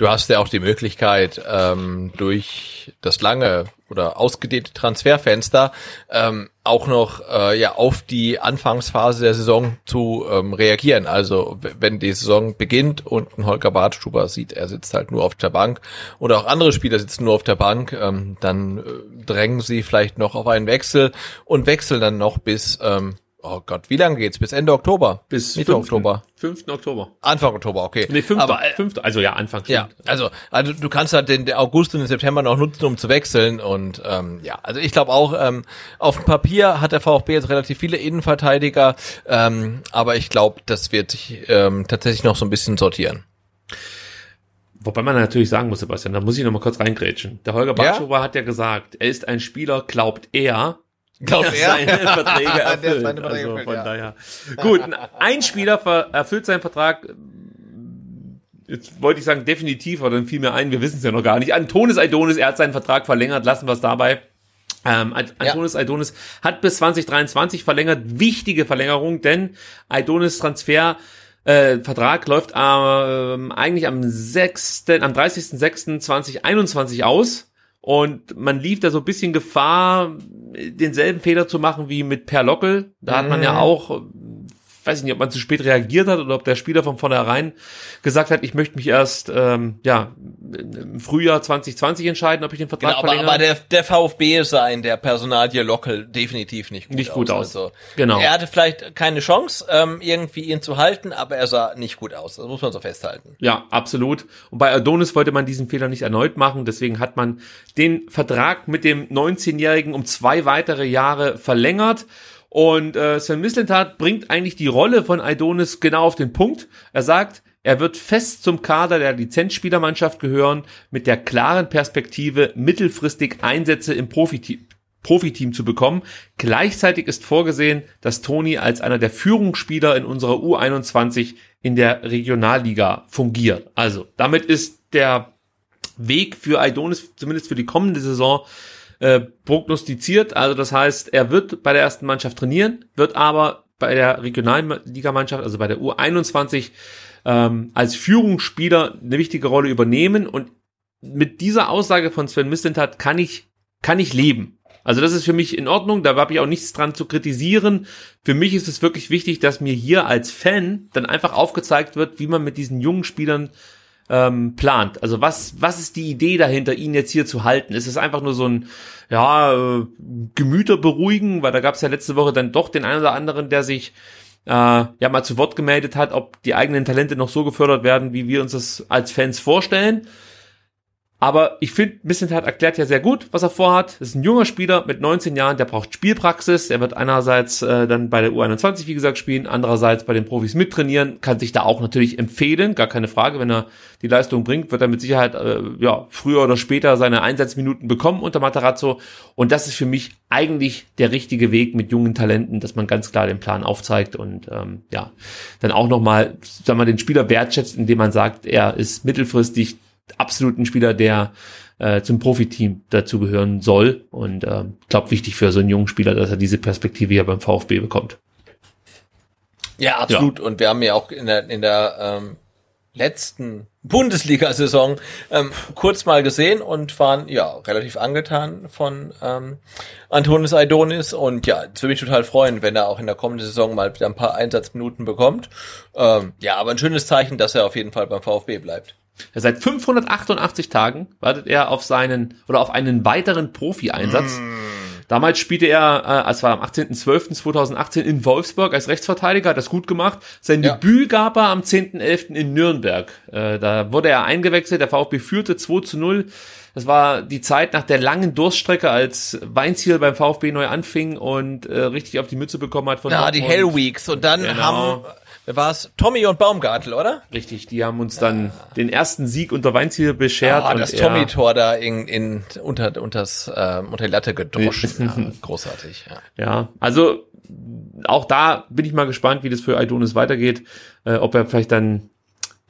du hast ja auch die Möglichkeit, ähm, durch das lange oder ausgedehnte Transferfenster ähm, auch noch äh, ja auf die Anfangsphase der Saison zu ähm, reagieren. Also wenn die Saison beginnt und ein Holger Bartstuber sieht, er sitzt halt nur auf der Bank oder auch andere Spieler sitzen nur auf der Bank, ähm, dann äh, drängen sie vielleicht noch auf einen Wechsel und wechseln dann noch bis ähm, Oh Gott, wie lange geht's? Bis Ende Oktober? Bis Mitte 5. Oktober. 5. Oktober. Anfang Oktober, okay. Nee, 5. Aber, 5. Äh, also ja, Anfang. Ja, also, also du kannst halt den August und den September noch nutzen, um zu wechseln. Und ähm, ja, also ich glaube auch, ähm, auf dem Papier hat der VfB jetzt relativ viele Innenverteidiger, ähm, aber ich glaube, das wird sich ähm, tatsächlich noch so ein bisschen sortieren. Wobei man natürlich sagen muss, Sebastian, da muss ich noch mal kurz reingrätschen. Der Holger Batschower ja? hat ja gesagt, er ist ein Spieler, glaubt er, Glaubt er? Seine Verträge erfüllt. seine Verträge also von ja. daher. Gut, ein Spieler erfüllt seinen Vertrag. Jetzt wollte ich sagen definitiv, aber dann fiel mir ein, wir wissen es ja noch gar nicht. Antonis Aidonis, er hat seinen Vertrag verlängert, lassen wir es dabei. Ähm, Antonis ja. Aidonis hat bis 2023 verlängert, wichtige Verlängerung, denn Aidonis Transfer äh, Vertrag läuft ähm, eigentlich am 6., am 30.06.2021 aus. Und man lief da so ein bisschen Gefahr, denselben Fehler zu machen wie mit Per Lockel. Da hat man ja auch weiß ich nicht, ob man zu spät reagiert hat oder ob der Spieler von vornherein gesagt hat, ich möchte mich erst ähm, ja im Frühjahr 2020 entscheiden, ob ich den Vertrag genau, verlängere. Aber, aber der, der VfB sah in der Personalie Lockel definitiv nicht gut Nicht aus. gut aus. Also, Genau. Er hatte vielleicht keine Chance, ähm, irgendwie ihn zu halten, aber er sah nicht gut aus. Das muss man so festhalten. Ja, absolut. Und bei Adonis wollte man diesen Fehler nicht erneut machen. Deswegen hat man den Vertrag mit dem 19-Jährigen um zwei weitere Jahre verlängert. Und äh, Sven Mislintat bringt eigentlich die Rolle von Adonis genau auf den Punkt. Er sagt, er wird fest zum Kader der Lizenzspielermannschaft gehören, mit der klaren Perspektive, mittelfristig Einsätze im Profiteam, Profiteam zu bekommen. Gleichzeitig ist vorgesehen, dass Toni als einer der Führungsspieler in unserer U21 in der Regionalliga fungiert. Also, damit ist der Weg für Aidonis, zumindest für die kommende Saison, äh, prognostiziert. Also das heißt, er wird bei der ersten Mannschaft trainieren, wird aber bei der Regionalligamannschaft, also bei der U21, ähm, als Führungsspieler eine wichtige Rolle übernehmen. Und mit dieser Aussage von Sven Mislintat kann ich, kann ich leben. Also das ist für mich in Ordnung, da habe ich auch nichts dran zu kritisieren. Für mich ist es wirklich wichtig, dass mir hier als Fan dann einfach aufgezeigt wird, wie man mit diesen jungen Spielern ähm, plant. Also was, was ist die Idee dahinter, ihn jetzt hier zu halten? Ist es einfach nur so ein, ja, äh, Gemüter beruhigen, weil da gab es ja letzte Woche dann doch den einen oder anderen, der sich äh, ja mal zu Wort gemeldet hat, ob die eigenen Talente noch so gefördert werden, wie wir uns das als Fans vorstellen. Aber ich finde, Missentat erklärt ja sehr gut, was er vorhat. Das ist ein junger Spieler mit 19 Jahren, der braucht Spielpraxis. Er wird einerseits äh, dann bei der U21, wie gesagt, spielen, andererseits bei den Profis mittrainieren, kann sich da auch natürlich empfehlen, gar keine Frage. Wenn er die Leistung bringt, wird er mit Sicherheit äh, ja früher oder später seine Einsatzminuten bekommen unter Matarazzo. Und das ist für mich eigentlich der richtige Weg mit jungen Talenten, dass man ganz klar den Plan aufzeigt und ähm, ja, dann auch nochmal, sagen wir, den Spieler wertschätzt, indem man sagt, er ist mittelfristig absolut ein Spieler, der äh, zum Profiteam dazugehören soll. Und äh, glaube, wichtig für so einen jungen Spieler, dass er diese Perspektive hier beim VfB bekommt. Ja, absolut. Und wir haben ja auch in der, in der ähm, letzten Bundesliga-Saison ähm, kurz mal gesehen und waren ja relativ angetan von ähm, Antonis Aidonis und ja, es würde mich total freuen, wenn er auch in der kommenden Saison mal wieder ein paar Einsatzminuten bekommt. Ähm, ja, aber ein schönes Zeichen, dass er auf jeden Fall beim VfB bleibt. Ja, seit 588 Tagen wartet er auf seinen oder auf einen weiteren Profi-Einsatz. Mm. Damals spielte er, äh, es war am 18.12.2018 in Wolfsburg als Rechtsverteidiger, hat das gut gemacht. Sein Ja. Debüt gab er am 10.11. in Nürnberg. Äh, da wurde er eingewechselt, der VfB führte 2 zu 0. Das war die Zeit nach der langen Durststrecke, als Weinziel beim VfB neu anfing und äh, richtig auf die Mütze bekommen hat von Ja, die Dortmund. Hell Weeks und dann Genau. haben, wer war es? Tommy und Baumgartel, oder? Richtig, die haben uns dann den ersten Sieg unter Weinziel beschert. Ah, und das Tommy-Tor da in, in, unter, unters, ähm, unter die Latte gedroschen. Ja, großartig, ja. Ja, also auch da bin ich mal gespannt, wie das für Aidonis weitergeht, äh, ob er vielleicht dann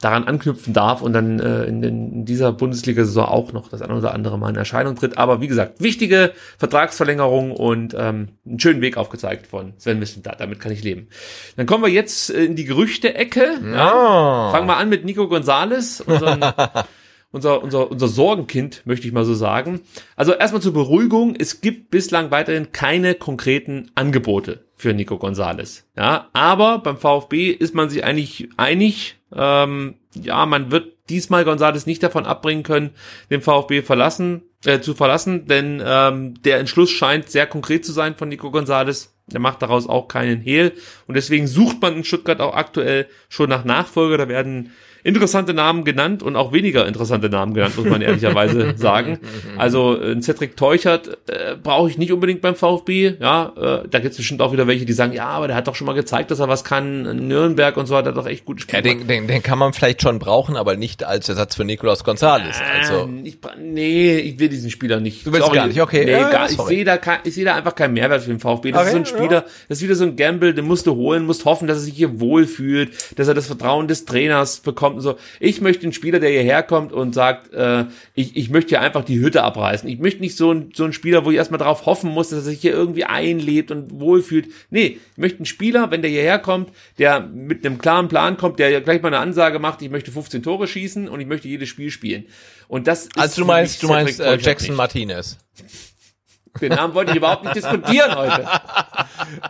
daran anknüpfen darf und dann äh, in, in dieser Bundesliga-Saison auch noch das ein oder andere Mal in Erscheinung tritt. Aber wie gesagt, wichtige Vertragsverlängerung und ähm, einen schönen Weg aufgezeigt von Sven Mislintat. Damit kann ich leben. Dann kommen wir jetzt in die Gerüchte-Ecke. Ja. Fangen wir an mit Nico Gonzalez, unseren unser, unser, unser Sorgenkind, möchte ich mal so sagen. Also erstmal zur Beruhigung, es gibt bislang weiterhin keine konkreten Angebote für Nico Gonzalez. Ja, aber beim VfB ist man sich eigentlich einig, ähm, ja, man wird diesmal Gonzalez nicht davon abbringen können, den VfB verlassen, äh, zu verlassen, denn ähm, der Entschluss scheint sehr konkret zu sein von Nico Gonzalez. Er macht daraus auch keinen Hehl und deswegen sucht man in Stuttgart auch aktuell schon nach Nachfolger. Da werden interessante Namen genannt und auch weniger interessante Namen genannt, muss man ehrlicherweise sagen. Also äh, ein Cedric Teuchert äh, brauche ich nicht unbedingt beim VfB. Ja, äh, da gibt es bestimmt auch wieder welche, die sagen, ja, aber der hat doch schon mal gezeigt, dass er was kann. In Nürnberg und so hat er doch echt gut Ja, den, den, den kann man vielleicht schon brauchen, aber nicht als Ersatz für Nicolas Gonzalez. Also, Ähm, ich, nee, ich will diesen Spieler nicht. Du willst gar nicht, okay. Nee, Ja, gar, ich sorry. sehe da, kein, ich sehe da einfach keinen Mehrwert für den VfB. Das Okay, ist so ein Spieler, das ist wieder so ein Gamble, den musst du holen, musst hoffen, dass er sich hier wohlfühlt, dass er das Vertrauen des Trainers bekommt, kommt und so. Ich möchte einen Spieler, der hierher kommt und sagt, äh, ich, ich möchte hier einfach die Hütte abreißen. Ich möchte nicht so ein, so ein Spieler, wo ich erstmal darauf hoffen muss, dass er sich hier irgendwie einlebt und wohlfühlt. Nee, ich möchte einen Spieler, wenn der hierher kommt, der mit einem klaren Plan kommt, der gleich mal eine Ansage macht, ich möchte 15 Tore schießen und ich möchte jedes Spiel spielen. Und das ist Also du meinst, du meinst äh, Jackson Martinez. Den Namen wollte ich überhaupt nicht diskutieren heute.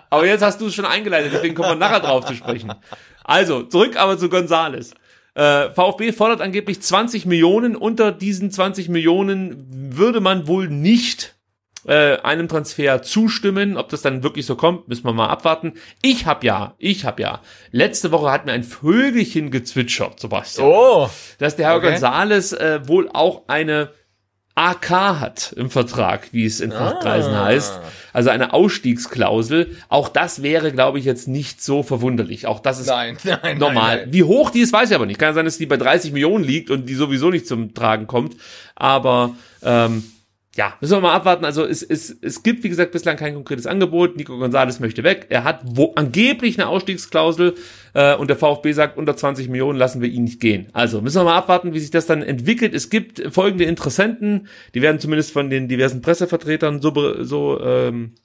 Aber jetzt hast du es schon eingeleitet, deswegen kommen wir nachher drauf zu sprechen. Also, zurück aber zu Gonzales. Äh, VfB fordert angeblich 20 Millionen. Unter diesen 20 Millionen würde man wohl nicht äh, einem Transfer zustimmen. Ob das dann wirklich so kommt, müssen wir mal abwarten. Ich hab ja, ich hab ja. Letzte Woche hat mir ein Vögelchen gezwitschert, Sebastian. Oh. Dass der Herr Okay. Gonzales äh, wohl auch eine AK hat im Vertrag, wie es in Fachkreisen Ah. heißt. Also eine Ausstiegsklausel. Auch das wäre, glaube ich, jetzt nicht so verwunderlich. Auch das ist Nein, nein, normal. nein. Wie hoch die ist, weiß ich aber nicht. Kann sein, dass die bei 30 Millionen liegt und die sowieso nicht zum Tragen kommt. Aber ähm, ja, müssen wir mal abwarten. Also es, es, es gibt, wie gesagt, bislang kein konkretes Angebot. Nico Gonzalez möchte weg. Er hat wo, angeblich eine Ausstiegsklausel äh, und der VfB sagt, unter 20 Millionen lassen wir ihn nicht gehen. Also müssen wir mal abwarten, wie sich das dann entwickelt. Es gibt folgende Interessenten, die werden zumindest von den diversen Pressevertretern so, so ähm,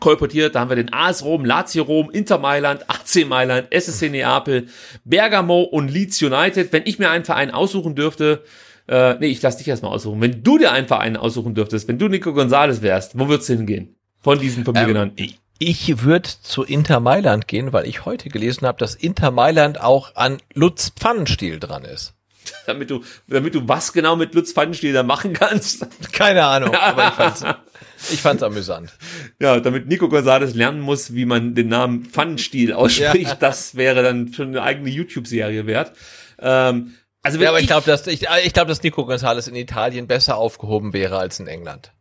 kolportiert. Da haben wir den AS Rom, Lazio Rom, Inter Mailand, AC Mailand, SSC Neapel, Bergamo und Leeds United. Wenn ich mir einen Verein aussuchen dürfte, äh, nee, ich lass dich erstmal aussuchen. Wenn du dir einen Verein aussuchen dürftest, wenn du Nico Gonzalez wärst, wo würdest du hingehen? Von diesen von mir Ähm, genannten. Ich würde zu Inter Mailand gehen, weil ich heute gelesen habe, dass Inter Mailand auch an Lutz Pfannenstiel dran ist. Damit du, damit du was genau mit Lutz Pfannenstiel da machen kannst. Keine Ahnung, aber ich fand's, ich fand's amüsant. Ja, damit Nico Gonzalez lernen muss, wie man den Namen Pfannenstiel ausspricht, Ja. das wäre dann schon eine eigene YouTube-Serie wert. Ähm, also Ja, aber ich glaube, dass ich, ich glaube, dass Nico Gonzalez in Italien besser aufgehoben wäre als in England.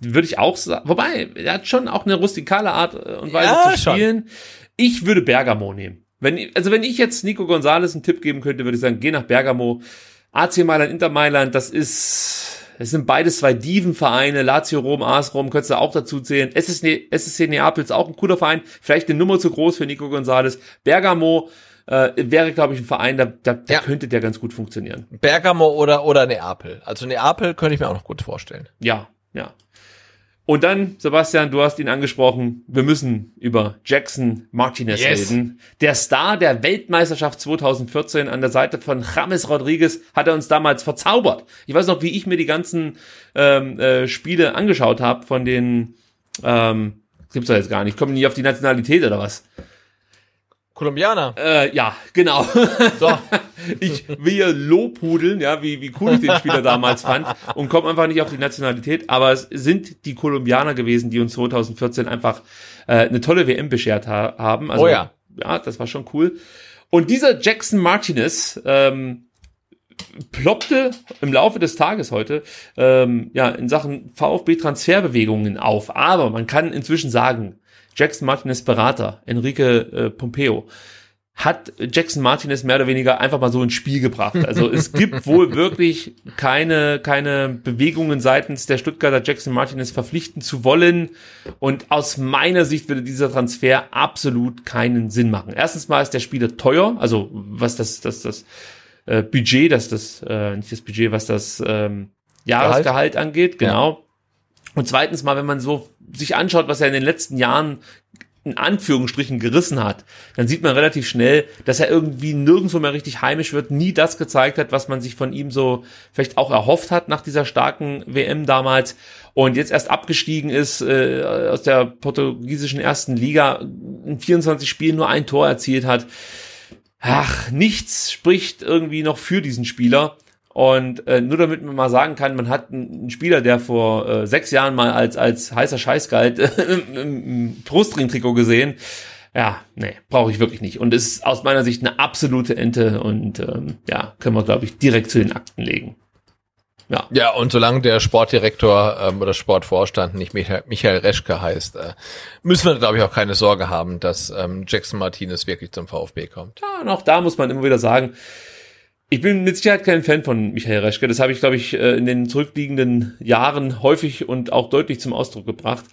würde ich auch sagen. Wobei, er hat schon auch eine rustikale Art äh, und Weise Ja, zu spielen. Ich würde Bergamo nehmen. Wenn, also wenn ich jetzt Nico Gonzalez einen Tipp geben könnte, würde ich sagen, geh nach Bergamo. AC Mailand, Inter Mailand, das ist, es sind beides zwei Divenvereine. Lazio Rom, AS Rom, könntest du auch dazu zählen. SSC, SSC Neapel ist auch ein cooler Verein. Vielleicht eine Nummer zu groß für Nico Gonzalez. Bergamo äh, wäre, glaube ich, ein Verein, da, da, da Ja. könnte der ganz gut funktionieren. Bergamo oder, oder Neapel. Also Neapel könnte ich mir auch noch gut vorstellen. Ja, ja. Und dann, Sebastian, du hast ihn angesprochen, wir müssen über Jackson Martinez Yes. reden. Der Star der Weltmeisterschaft 2014 an der Seite von James Rodriguez hat er uns damals verzaubert. Ich weiß noch, wie ich mir die ganzen ähm, äh, Spiele angeschaut habe von den, ähm, gibt's doch jetzt gar nicht, kommen nie auf die Nationalität oder was? Kolumbianer. Äh, ja, genau. So. ich will hier lobhudeln, ja, wie, wie cool ich den Spieler damals fand und komme einfach nicht auf die Nationalität, aber es sind die Kolumbianer gewesen, die uns 2014 einfach äh, eine tolle WM beschert ha haben. Also, Oh ja. Ja, das war schon cool. Und dieser Jackson Martinez ähm, ploppte im Laufe des Tages heute ähm, ja in Sachen VfB Transferbewegungen auf. Aber man kann inzwischen sagen, Jackson Martinez Berater Enrique äh, Pompeo hat Jackson Martinez mehr oder weniger einfach mal so ins Spiel gebracht. Also es gibt wohl wirklich keine, keine Bewegungen seitens der Stuttgarter Jackson Martinez verpflichten zu wollen. Und aus meiner Sicht würde dieser Transfer absolut keinen Sinn machen. Erstens mal ist der Spieler teuer, also was das, das, das äh, Budget, das, das, äh, nicht das Budget, was das ähm, Jahresgehalt angeht, genau. Und zweitens mal, wenn man so sich anschaut, was er in den letzten Jahren in Anführungsstrichen gerissen hat, dann sieht man relativ schnell, dass er irgendwie nirgendwo mehr richtig heimisch wird, nie das gezeigt hat, was man sich von ihm so vielleicht auch erhofft hat nach dieser starken WM damals und jetzt erst abgestiegen ist äh, aus der portugiesischen ersten Liga, in 24 Spielen nur ein Tor erzielt hat. Ach, nichts spricht irgendwie noch für diesen Spieler. Und äh, nur damit man mal sagen kann, man hat einen einen Spieler, der vor äh, sechs Jahren mal als, als heißer Scheiß galt, im, im Brustring-Trikot gesehen. Ja, nee, brauche ich wirklich nicht. Und es ist aus meiner Sicht eine absolute Ente und ähm, ja, können wir, glaube ich, direkt zu den Akten legen. Ja, Ja, und solange der Sportdirektor ähm, oder Sportvorstand nicht Michael, Michael Reschke heißt, äh, müssen wir, glaube ich, auch keine Sorge haben, dass ähm, Jackson Martinez wirklich zum VfB kommt. Ja, und auch da muss man immer wieder sagen, ich bin mit Sicherheit kein Fan von Michael Reschke. Das habe ich, glaube ich, äh, in den zurückliegenden Jahren häufig und auch deutlich zum Ausdruck gebracht.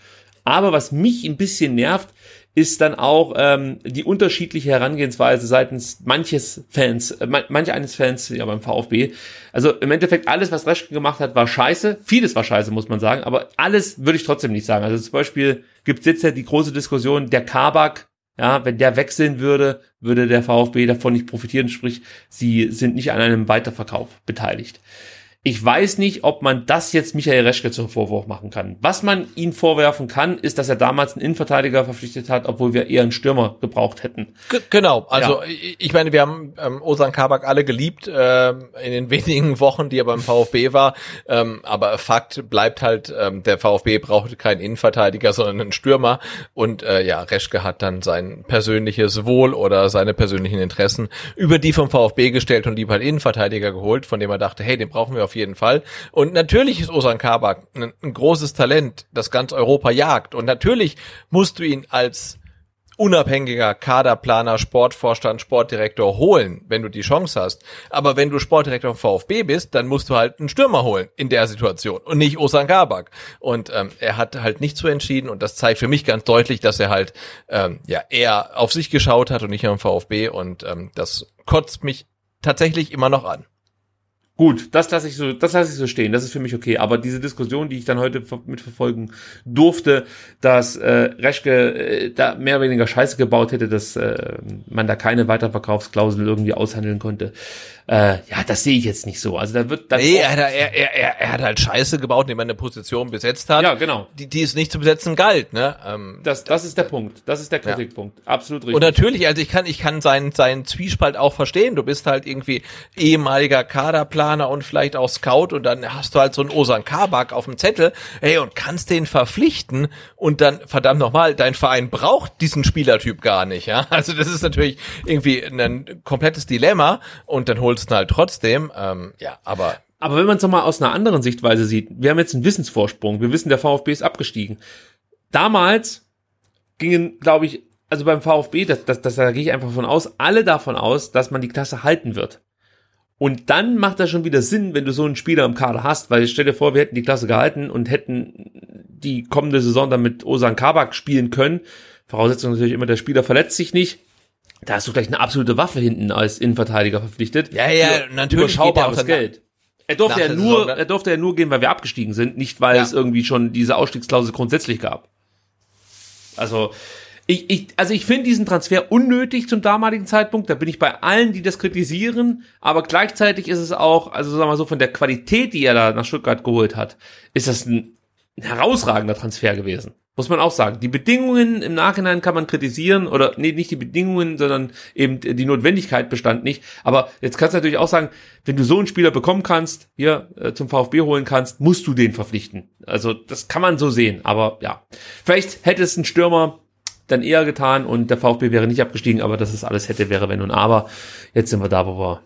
Aber was mich ein bisschen nervt, ist dann auch ähm, die unterschiedliche Herangehensweise seitens manches Fans, äh, manche eines Fans ja beim VfB. Also im Endeffekt alles, was Reschke gemacht hat, war scheiße. Vieles war scheiße, muss man sagen, aber alles würde ich trotzdem nicht sagen. Also zum Beispiel gibt es jetzt ja die große Diskussion, der Kabak, ja, wenn der wechseln würde, würde der VfB davon nicht profitieren, sprich, sie sind nicht an einem Weiterverkauf beteiligt. Ich weiß nicht, ob man das jetzt Michael Reschke zum Vorwurf machen kann. Was man ihn vorwerfen kann, ist, dass er damals einen Innenverteidiger verpflichtet hat, obwohl wir eher einen Stürmer gebraucht hätten. G genau, also ja. ich meine, wir haben ähm, Osan Kabak alle geliebt äh, in den wenigen Wochen, die er beim VfB war. Ähm, aber Fakt bleibt halt, ähm, der VfB brauchte keinen Innenverteidiger, sondern einen Stürmer. Und äh, ja, Reschke hat dann sein persönliches Wohl oder seine persönlichen Interessen über die vom VfB gestellt und lieber einen Innenverteidiger geholt, von dem er dachte, hey, den brauchen wir auf jeden Fall. Und natürlich ist Osan Kabak ein, ein großes Talent, das ganz Europa jagt. Und natürlich musst du ihn als unabhängiger Kaderplaner, Sportvorstand, Sportdirektor holen, wenn du die Chance hast. Aber wenn du Sportdirektor vom VfB bist, dann musst du halt einen Stürmer holen in der Situation und nicht Osan Kabak. Und ähm, er hat halt nicht so entschieden und das zeigt für mich ganz deutlich, dass er halt ähm, ja eher auf sich geschaut hat und nicht am VfB und ähm, das kotzt mich tatsächlich immer noch an. Gut, das lasse ich so, das lasse ich so stehen. Das ist für mich okay. Aber diese Diskussion, die ich dann heute mitverfolgen durfte, dass äh, Reschke äh, da mehr oder weniger Scheiße gebaut hätte, dass äh, man da keine Weiterverkaufsklausel irgendwie aushandeln konnte, äh, ja, das sehe ich jetzt nicht so. Also da wird dann nee, er, er, er, er, hat halt Scheiße gebaut, indem er eine Position besetzt hat. Ja, genau. Die, die es nicht zu besetzen galt. Ne? Ähm, das, das ist der Punkt. Das ist der Kritikpunkt. Ja. Absolut richtig. Und natürlich, also ich kann, ich kann seinen, seinen Zwiespalt auch verstehen. Du bist halt irgendwie ehemaliger Kaderplaner und vielleicht auch Scout und dann hast du halt so einen Osan Kabak auf dem Zettel, ey, und kannst den verpflichten und dann, verdammt nochmal, dein Verein braucht diesen Spielertyp gar nicht, ja. Also das ist natürlich irgendwie ein komplettes Dilemma und dann holst ihn halt trotzdem, ähm, ja, aber aber wenn man es nochmal aus einer anderen Sichtweise sieht, wir haben jetzt einen Wissensvorsprung, wir wissen, der VfB ist abgestiegen. Damals gingen, glaube ich, also beim VfB, das, das, das, da gehe ich einfach von aus, alle davon aus, dass man die Klasse halten wird. Und dann macht das schon wieder Sinn, wenn du so einen Spieler im Kader hast, weil stell dir vor, wir hätten die Klasse gehalten und hätten die kommende Saison dann mit Osan Kabak spielen können. Voraussetzung natürlich immer, der Spieler verletzt sich nicht. Da hast du gleich eine absolute Waffe hinten als Innenverteidiger verpflichtet. Ja, ja, natürlich. Überschaubares Geld. Er durfte ja nur, Saison, ne? er durfte ja nur gehen, weil wir abgestiegen sind, nicht weil ja. es irgendwie schon diese Ausstiegsklausel grundsätzlich gab. Also, ich, ich, also ich finde diesen Transfer unnötig zum damaligen Zeitpunkt. Da bin ich bei allen, die das kritisieren. Aber gleichzeitig ist es auch, also sagen wir mal so, von der Qualität, die er da nach Stuttgart geholt hat, ist das ein, ein herausragender Transfer gewesen. Muss man auch sagen. Die Bedingungen im Nachhinein kann man kritisieren oder nee, nicht die Bedingungen, sondern eben die Notwendigkeit bestand nicht. Aber jetzt kannst du natürlich auch sagen, wenn du so einen Spieler bekommen kannst, hier äh, zum VfB holen kannst, musst du den verpflichten. Also das kann man so sehen. Aber ja, vielleicht hätte es ein Stürmer dann eher getan und der VfB wäre nicht abgestiegen, aber das ist alles hätte, wäre, wenn und aber. Jetzt sind wir da, wo wir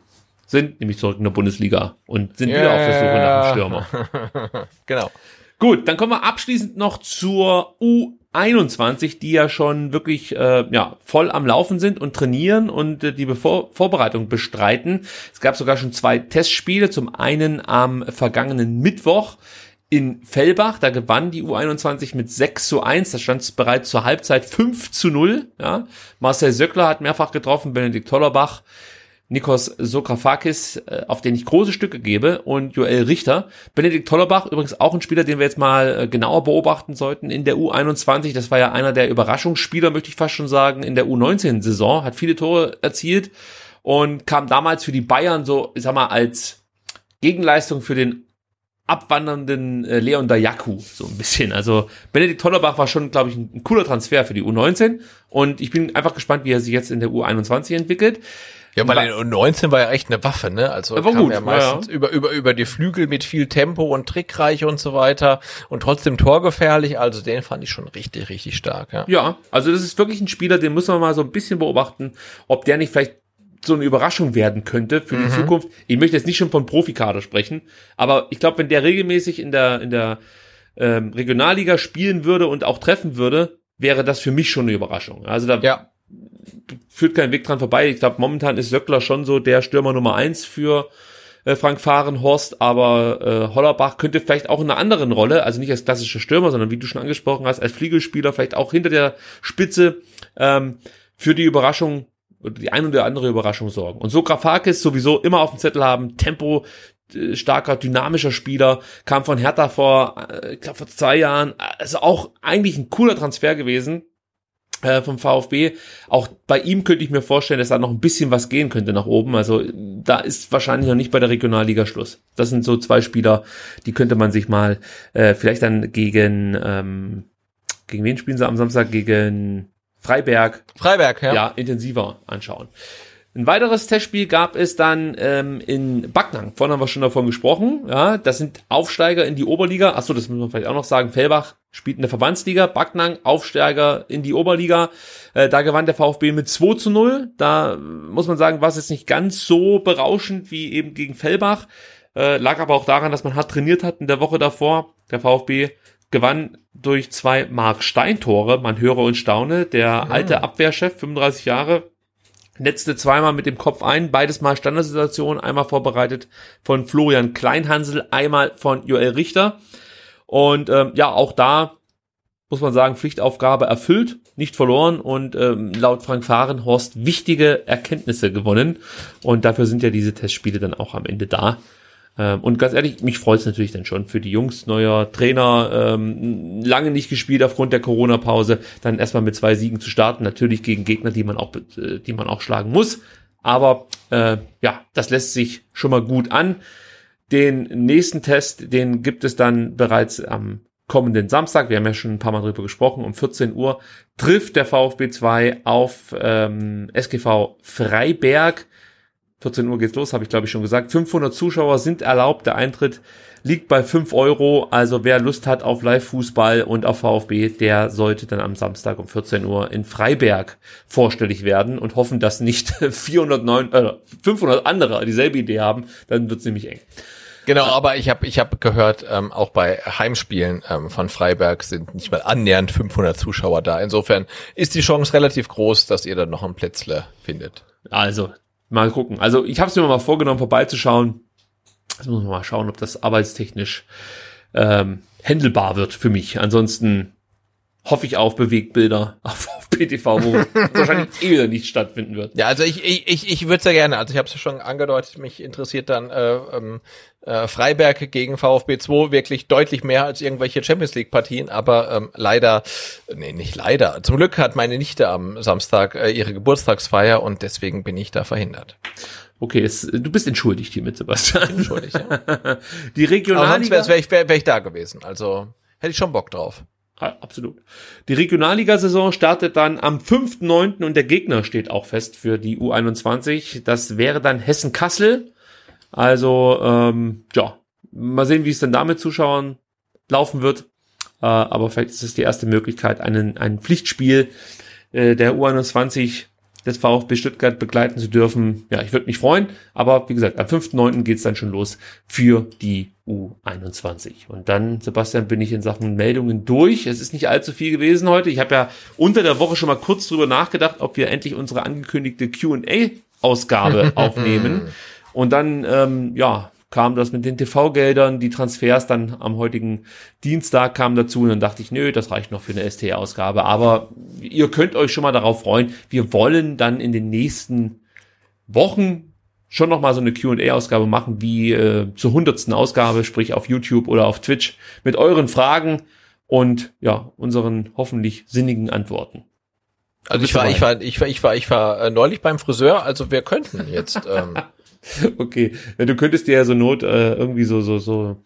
sind, nämlich zurück in der Bundesliga und sind yeah. wieder auf der Suche nach einem Stürmer. genau. Gut, dann kommen wir abschließend noch zur U21, die ja schon wirklich äh, ja, voll am Laufen sind und trainieren und äh, die Bevor Vorbereitung bestreiten. Es gab sogar schon zwei Testspiele, zum einen am vergangenen Mittwoch in Fellbach, da gewann die U21 mit 6 zu 1, da stand es bereits zur Halbzeit 5 zu 0. Ja. Marcel Söckler hat mehrfach getroffen, Benedikt Tollerbach, Nikos Sokrafakis, äh, auf den ich große Stücke gebe, und Joel Richter. Benedikt Tollerbach, übrigens auch ein Spieler, den wir jetzt mal äh, genauer beobachten sollten in der U21. Das war ja einer der Überraschungsspieler, möchte ich fast schon sagen, in der U19-Saison, hat viele Tore erzielt und kam damals für die Bayern so, ich sag mal, als Gegenleistung für den abwandernden äh, Leon Dayaku, so ein bisschen. Also Benedikt Tollerbach war schon, glaube ich, ein, ein, cooler Transfer für die U19 und ich bin einfach gespannt, wie er sich jetzt in der U21 entwickelt. Ja, weil in U19 war ja echt eine Waffe, ne? Also war kam gut, ja meistens ja. über über über die Flügel mit viel Tempo und trickreich und so weiter und trotzdem torgefährlich. Also den fand ich schon richtig richtig stark. Ja, ja also das ist wirklich ein Spieler, den muss man mal so ein bisschen beobachten, ob der nicht vielleicht so eine Überraschung werden könnte für die mhm. Zukunft. Ich möchte jetzt nicht schon von Profikader sprechen, aber ich glaube, wenn der regelmäßig in der, in der ähm, Regionalliga spielen würde und auch treffen würde, wäre das für mich schon eine Überraschung. Also da ja. Führt kein Weg dran vorbei. Ich glaube, momentan ist Söckler schon so der Stürmer Nummer eins für äh, Frank Fahrenhorst, aber äh, Hollerbach könnte vielleicht auch in einer anderen Rolle, also nicht als klassischer Stürmer, sondern wie du schon angesprochen hast, als Flügelspieler, vielleicht auch hinter der Spitze ähm, für die Überraschung oder die ein oder andere Überraschung sorgen. Und so Grafakis sowieso immer auf dem Zettel haben, Tempo, äh, starker, dynamischer Spieler, kam von Hertha vor, äh, vor zwei Jahren, also auch eigentlich ein cooler Transfer gewesen äh, vom VfB. Auch bei ihm könnte ich mir vorstellen, dass da noch ein bisschen was gehen könnte nach oben. Also da ist wahrscheinlich noch nicht bei der Regionalliga Schluss. Das sind so zwei Spieler, die könnte man sich mal äh, vielleicht dann gegen ähm, gegen wen spielen sie am Samstag? Gegen Freiberg. Freiberg, ja. Ja, intensiver anschauen. Ein weiteres Testspiel gab es dann ähm, in Backnang. Vorhin haben wir schon davon gesprochen. Ja, das sind Aufsteiger in die Oberliga. Achso, das müssen wir vielleicht auch noch sagen. Fellbach spielt in der Verbandsliga. Backnang, Aufsteiger in die Oberliga. Äh, da gewann der VfB mit 2 zu 0. Da muss man sagen, war es jetzt nicht ganz so berauschend wie eben gegen Fellbach. Äh, lag aber auch daran, dass man hart trainiert hat in der Woche davor. Der VfB gewann durch zwei Mark Steintore. Man höre und staune. Der alte Abwehrchef, 35 Jahre, Netzte zweimal mit dem Kopf ein, beides mal Standardsituation, einmal vorbereitet von Florian Kleinhansel, einmal von Joel Richter. Und ähm, ja, auch da muss man sagen, Pflichtaufgabe erfüllt, nicht verloren und ähm, laut Frank Fahrenhorst wichtige Erkenntnisse gewonnen. Und dafür sind ja diese Testspiele dann auch am Ende da. Ähm, und ganz ehrlich, mich freut es natürlich dann schon für die Jungs. Neuer Trainer, ähm, lange nicht gespielt aufgrund der Corona-Pause, dann erstmal mit zwei Siegen zu starten. Natürlich gegen Gegner, die man auch, äh, die man auch schlagen muss. Aber äh, ja, das lässt sich schon mal gut an. Den nächsten Test, den gibt es dann bereits am kommenden Samstag. Wir haben ja schon ein paar Mal drüber gesprochen. Um 14 Uhr trifft der VfB 2 auf ähm, SGV Freiberg. 14 Uhr geht's los, habe ich glaube ich schon gesagt. 500 Zuschauer sind erlaubt. Der Eintritt liegt bei 5 Euro. Also wer Lust hat auf Live-Fußball und auf VfB, der sollte dann am Samstag um 14 Uhr in Freiberg vorstellig werden und hoffen, dass nicht 409, äh, 500 andere dieselbe Idee haben. Dann wird's nämlich eng. Genau, aber ich habe ich hab gehört, ähm, auch bei Heimspielen ähm, von Freiberg sind nicht mal annähernd 500 Zuschauer da. Insofern ist die Chance relativ groß, dass ihr dann noch ein Plätzle findet. Also, mal gucken. Also, ich habe es mir mal vorgenommen, vorbeizuschauen. Jetzt muss man mal schauen, ob das arbeitstechnisch ähm, händelbar wird für mich. Ansonsten hoffe ich auf Bewegbilder auf, auf PTV, wo wahrscheinlich eh wieder nicht stattfinden wird. Ja, also ich ich ich, ich würde sehr gerne. Also ich habe es ja schon angedeutet. Mich interessiert dann äh, ähm, äh, Freiberg gegen VfB 2 wirklich deutlich mehr als irgendwelche Champions League Partien. Aber ähm, leider, nee, nicht leider. Zum Glück hat meine Nichte am Samstag äh, ihre Geburtstagsfeier und deswegen bin ich da verhindert. Okay, es, du bist entschuldigt hiermit, Sebastian. Entschuldigt. Ja. Die Aber sonst Regionalliga. wäre wär ich, wär, wär ich da gewesen. Also hätte ich schon Bock drauf. Absolut. Die Regionalligasaison startet dann am 5.9. und der Gegner steht auch fest für die U21. Das wäre dann Hessen-Kassel. Also, ähm, ja, mal sehen, wie es dann da mit Zuschauern laufen wird. Äh, aber vielleicht ist es die erste Möglichkeit, einen, ein Pflichtspiel äh, der U21 des VfB Stuttgart begleiten zu dürfen. Ja, ich würde mich freuen. Aber wie gesagt, am 5.9. geht's dann schon los für die U21. Und dann, Sebastian, bin ich in Sachen Meldungen durch. Es ist nicht allzu viel gewesen heute. Ich habe ja unter der Woche schon mal kurz drüber nachgedacht, ob wir endlich unsere angekündigte Q&A-Ausgabe aufnehmen. Und dann, ähm, ja, kam das mit den TV-Geldern, die Transfers dann am heutigen Dienstag kamen dazu und dann dachte ich, nö, das reicht noch für eine ST-Ausgabe. Aber ihr könnt euch schon mal darauf freuen. Wir wollen dann in den nächsten Wochen schon noch mal so eine Q&A-Ausgabe machen, wie äh, zur hundertsten Ausgabe, sprich auf YouTube oder auf Twitch, mit euren Fragen und ja, unseren hoffentlich sinnigen Antworten. Also ich war, ich war, ich war, ich war, ich war äh, neulich beim Friseur, also wir könnten jetzt. Ähm, Okay, ja, du könntest dir ja so Not äh, irgendwie so so so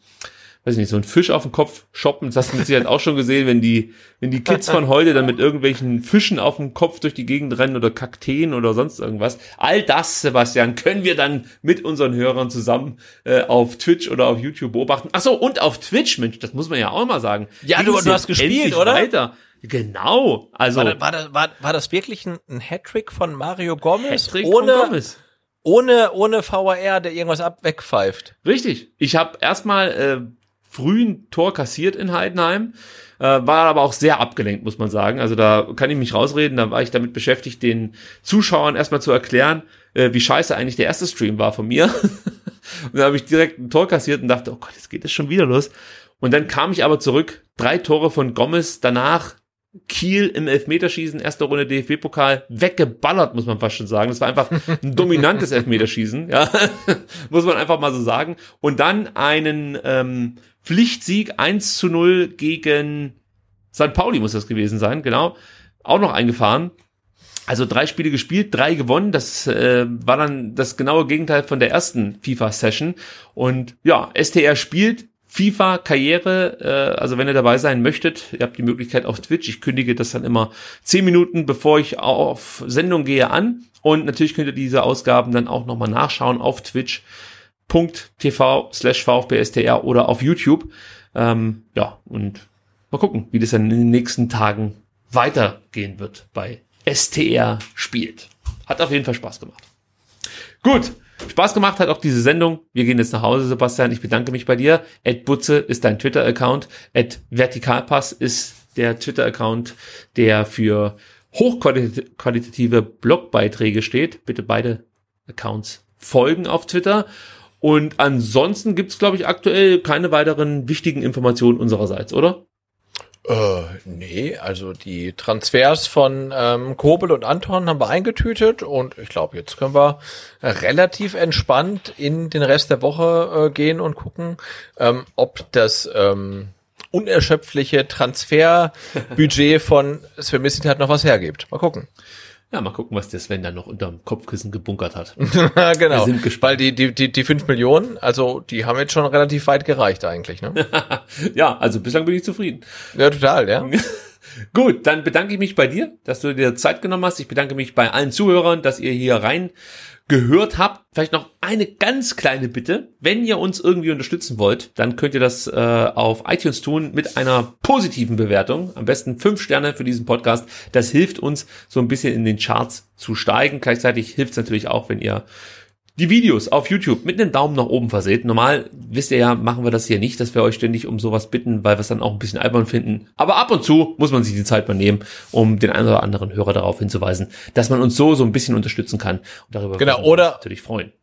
weiß ich nicht, so einen Fisch auf den Kopf shoppen. Das hast du mit Sicherheit auch schon gesehen, wenn die wenn die Kids von heute dann mit irgendwelchen Fischen auf dem Kopf durch die Gegend rennen oder Kakteen oder sonst irgendwas. All das, Sebastian, können wir dann mit unseren Hörern zusammen äh, auf Twitch oder auf YouTube beobachten. Ach so, und auf Twitch, Mensch, das muss man ja auch mal sagen. Ja, du- du hast gespielt, oder? Weiter. Genau, also war, das, war, das, war, war das wirklich ein, ein Hattrick von Mario Gomez Hattrick von ohne, Gomez. Ohne ohne VAR, der irgendwas ab wegpfeift? Richtig. Ich habe erstmal äh, früh ein Tor kassiert in Heidenheim, äh, war aber auch sehr abgelenkt, muss man sagen. Also da kann ich mich rausreden, da war ich damit beschäftigt, den Zuschauern erstmal zu erklären, äh, wie scheiße eigentlich der erste Stream war von mir. Und dann habe ich direkt ein Tor kassiert und dachte, oh Gott, jetzt geht es schon wieder los. Und dann kam ich aber zurück, drei Tore von Gomez, danach Kiel im Elfmeterschießen, erste Runde DFB-Pokal, weggeballert, muss man fast schon sagen. Das war einfach ein dominantes Elfmeterschießen, ja, muss man einfach mal so sagen. Und dann einen ähm, Pflichtsieg 1 zu 0 gegen St. Pauli muss das gewesen sein, genau. Auch noch eingefahren. Also drei Spiele gespielt, drei gewonnen. Das äh, war dann das genaue Gegenteil von der ersten FIFA-Session. Und ja, STR spielt FIFA-Karriere, äh, also wenn ihr dabei sein möchtet, ihr habt die Möglichkeit auf Twitch. Ich kündige das dann immer zehn Minuten, bevor ich auf Sendung gehe, an. Und natürlich könnt ihr diese Ausgaben dann auch nochmal nachschauen auf twitch.tv slash VfBSTR oder auf YouTube. Ähm, ja, und mal gucken, wie das dann in den nächsten Tagen weitergehen wird bei STR spielt. Hat auf jeden Fall Spaß gemacht. Gut, Spaß gemacht hat auch diese Sendung. Wir gehen jetzt nach Hause, Sebastian. Ich bedanke mich bei dir. Ed Butze ist dein Twitter-Account. Ed Vertikalpass ist der Twitter-Account, der für hochqualitative Blogbeiträge steht. Bitte beide Accounts folgen auf Twitter. Und ansonsten gibt's, glaube ich, aktuell keine weiteren wichtigen Informationen unsererseits, oder? Äh, nee, also die Transfers von ähm, Kobel und Anton haben wir eingetütet und ich glaube, jetzt können wir relativ entspannt in den Rest der Woche äh, gehen und gucken, ähm, ob das ähm, unerschöpfliche Transferbudget von Sven Mislintat noch was hergibt. Mal gucken. Ja, mal gucken, was der Sven dann noch unterm Kopfkissen gebunkert hat. genau. Wir sind Weil die, die, die, die fünf Millionen, also die haben jetzt schon relativ weit gereicht eigentlich, ne? ja, also bislang bin ich zufrieden. Ja, total, ja. Gut, dann bedanke ich mich bei dir, dass du dir Zeit genommen hast. Ich bedanke mich bei allen Zuhörern, dass ihr hier rein gehört habt. Vielleicht noch eine ganz kleine Bitte. Wenn ihr uns irgendwie unterstützen wollt, dann könnt ihr das äh, auf iTunes tun mit einer positiven Bewertung. Am besten fünf Sterne für diesen Podcast. Das hilft uns so ein bisschen in den Charts zu steigen. Gleichzeitig hilft es natürlich auch, wenn ihr die Videos auf YouTube mit einem Daumen nach oben verseht. Normal, wisst ihr ja, machen wir das hier nicht, dass wir euch ständig um sowas bitten, weil wir es dann auch ein bisschen albern finden. Aber ab und zu muss man sich die Zeit mal nehmen, um den einen oder anderen Hörer darauf hinzuweisen, dass man uns so so ein bisschen unterstützen kann. Und darüber genau, oder, natürlich freuen.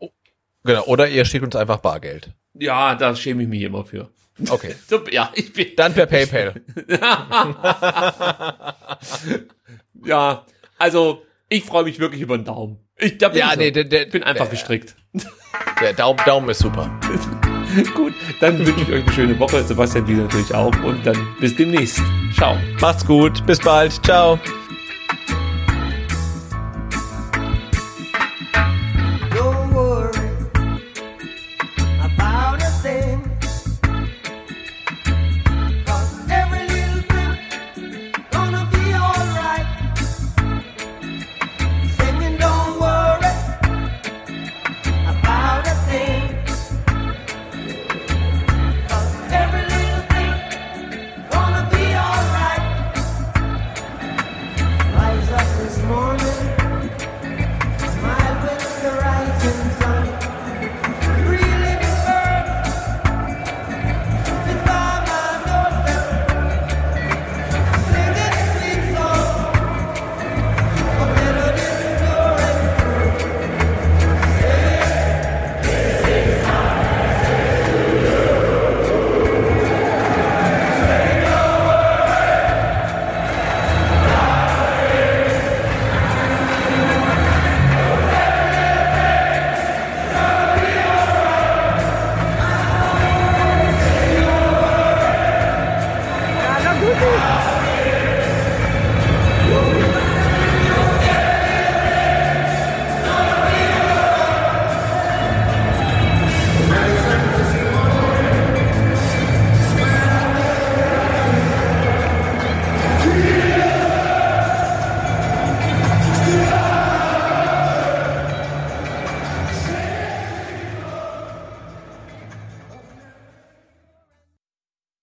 Genau, oder ihr schickt uns einfach Bargeld. Ja, da schäme ich mich immer für. Okay. ja, ich bin Dann per PayPal. ja, also ich freue mich wirklich über einen Daumen. Ich da bin, ja, so. nee, der, der, bin einfach der, gestrickt. Der Daumen, Daumen ist super. Gut, dann wünsche ich euch eine schöne Woche. Sebastian, die natürlich auch. Und dann bis demnächst. Ciao. Macht's gut. Bis bald. Ciao.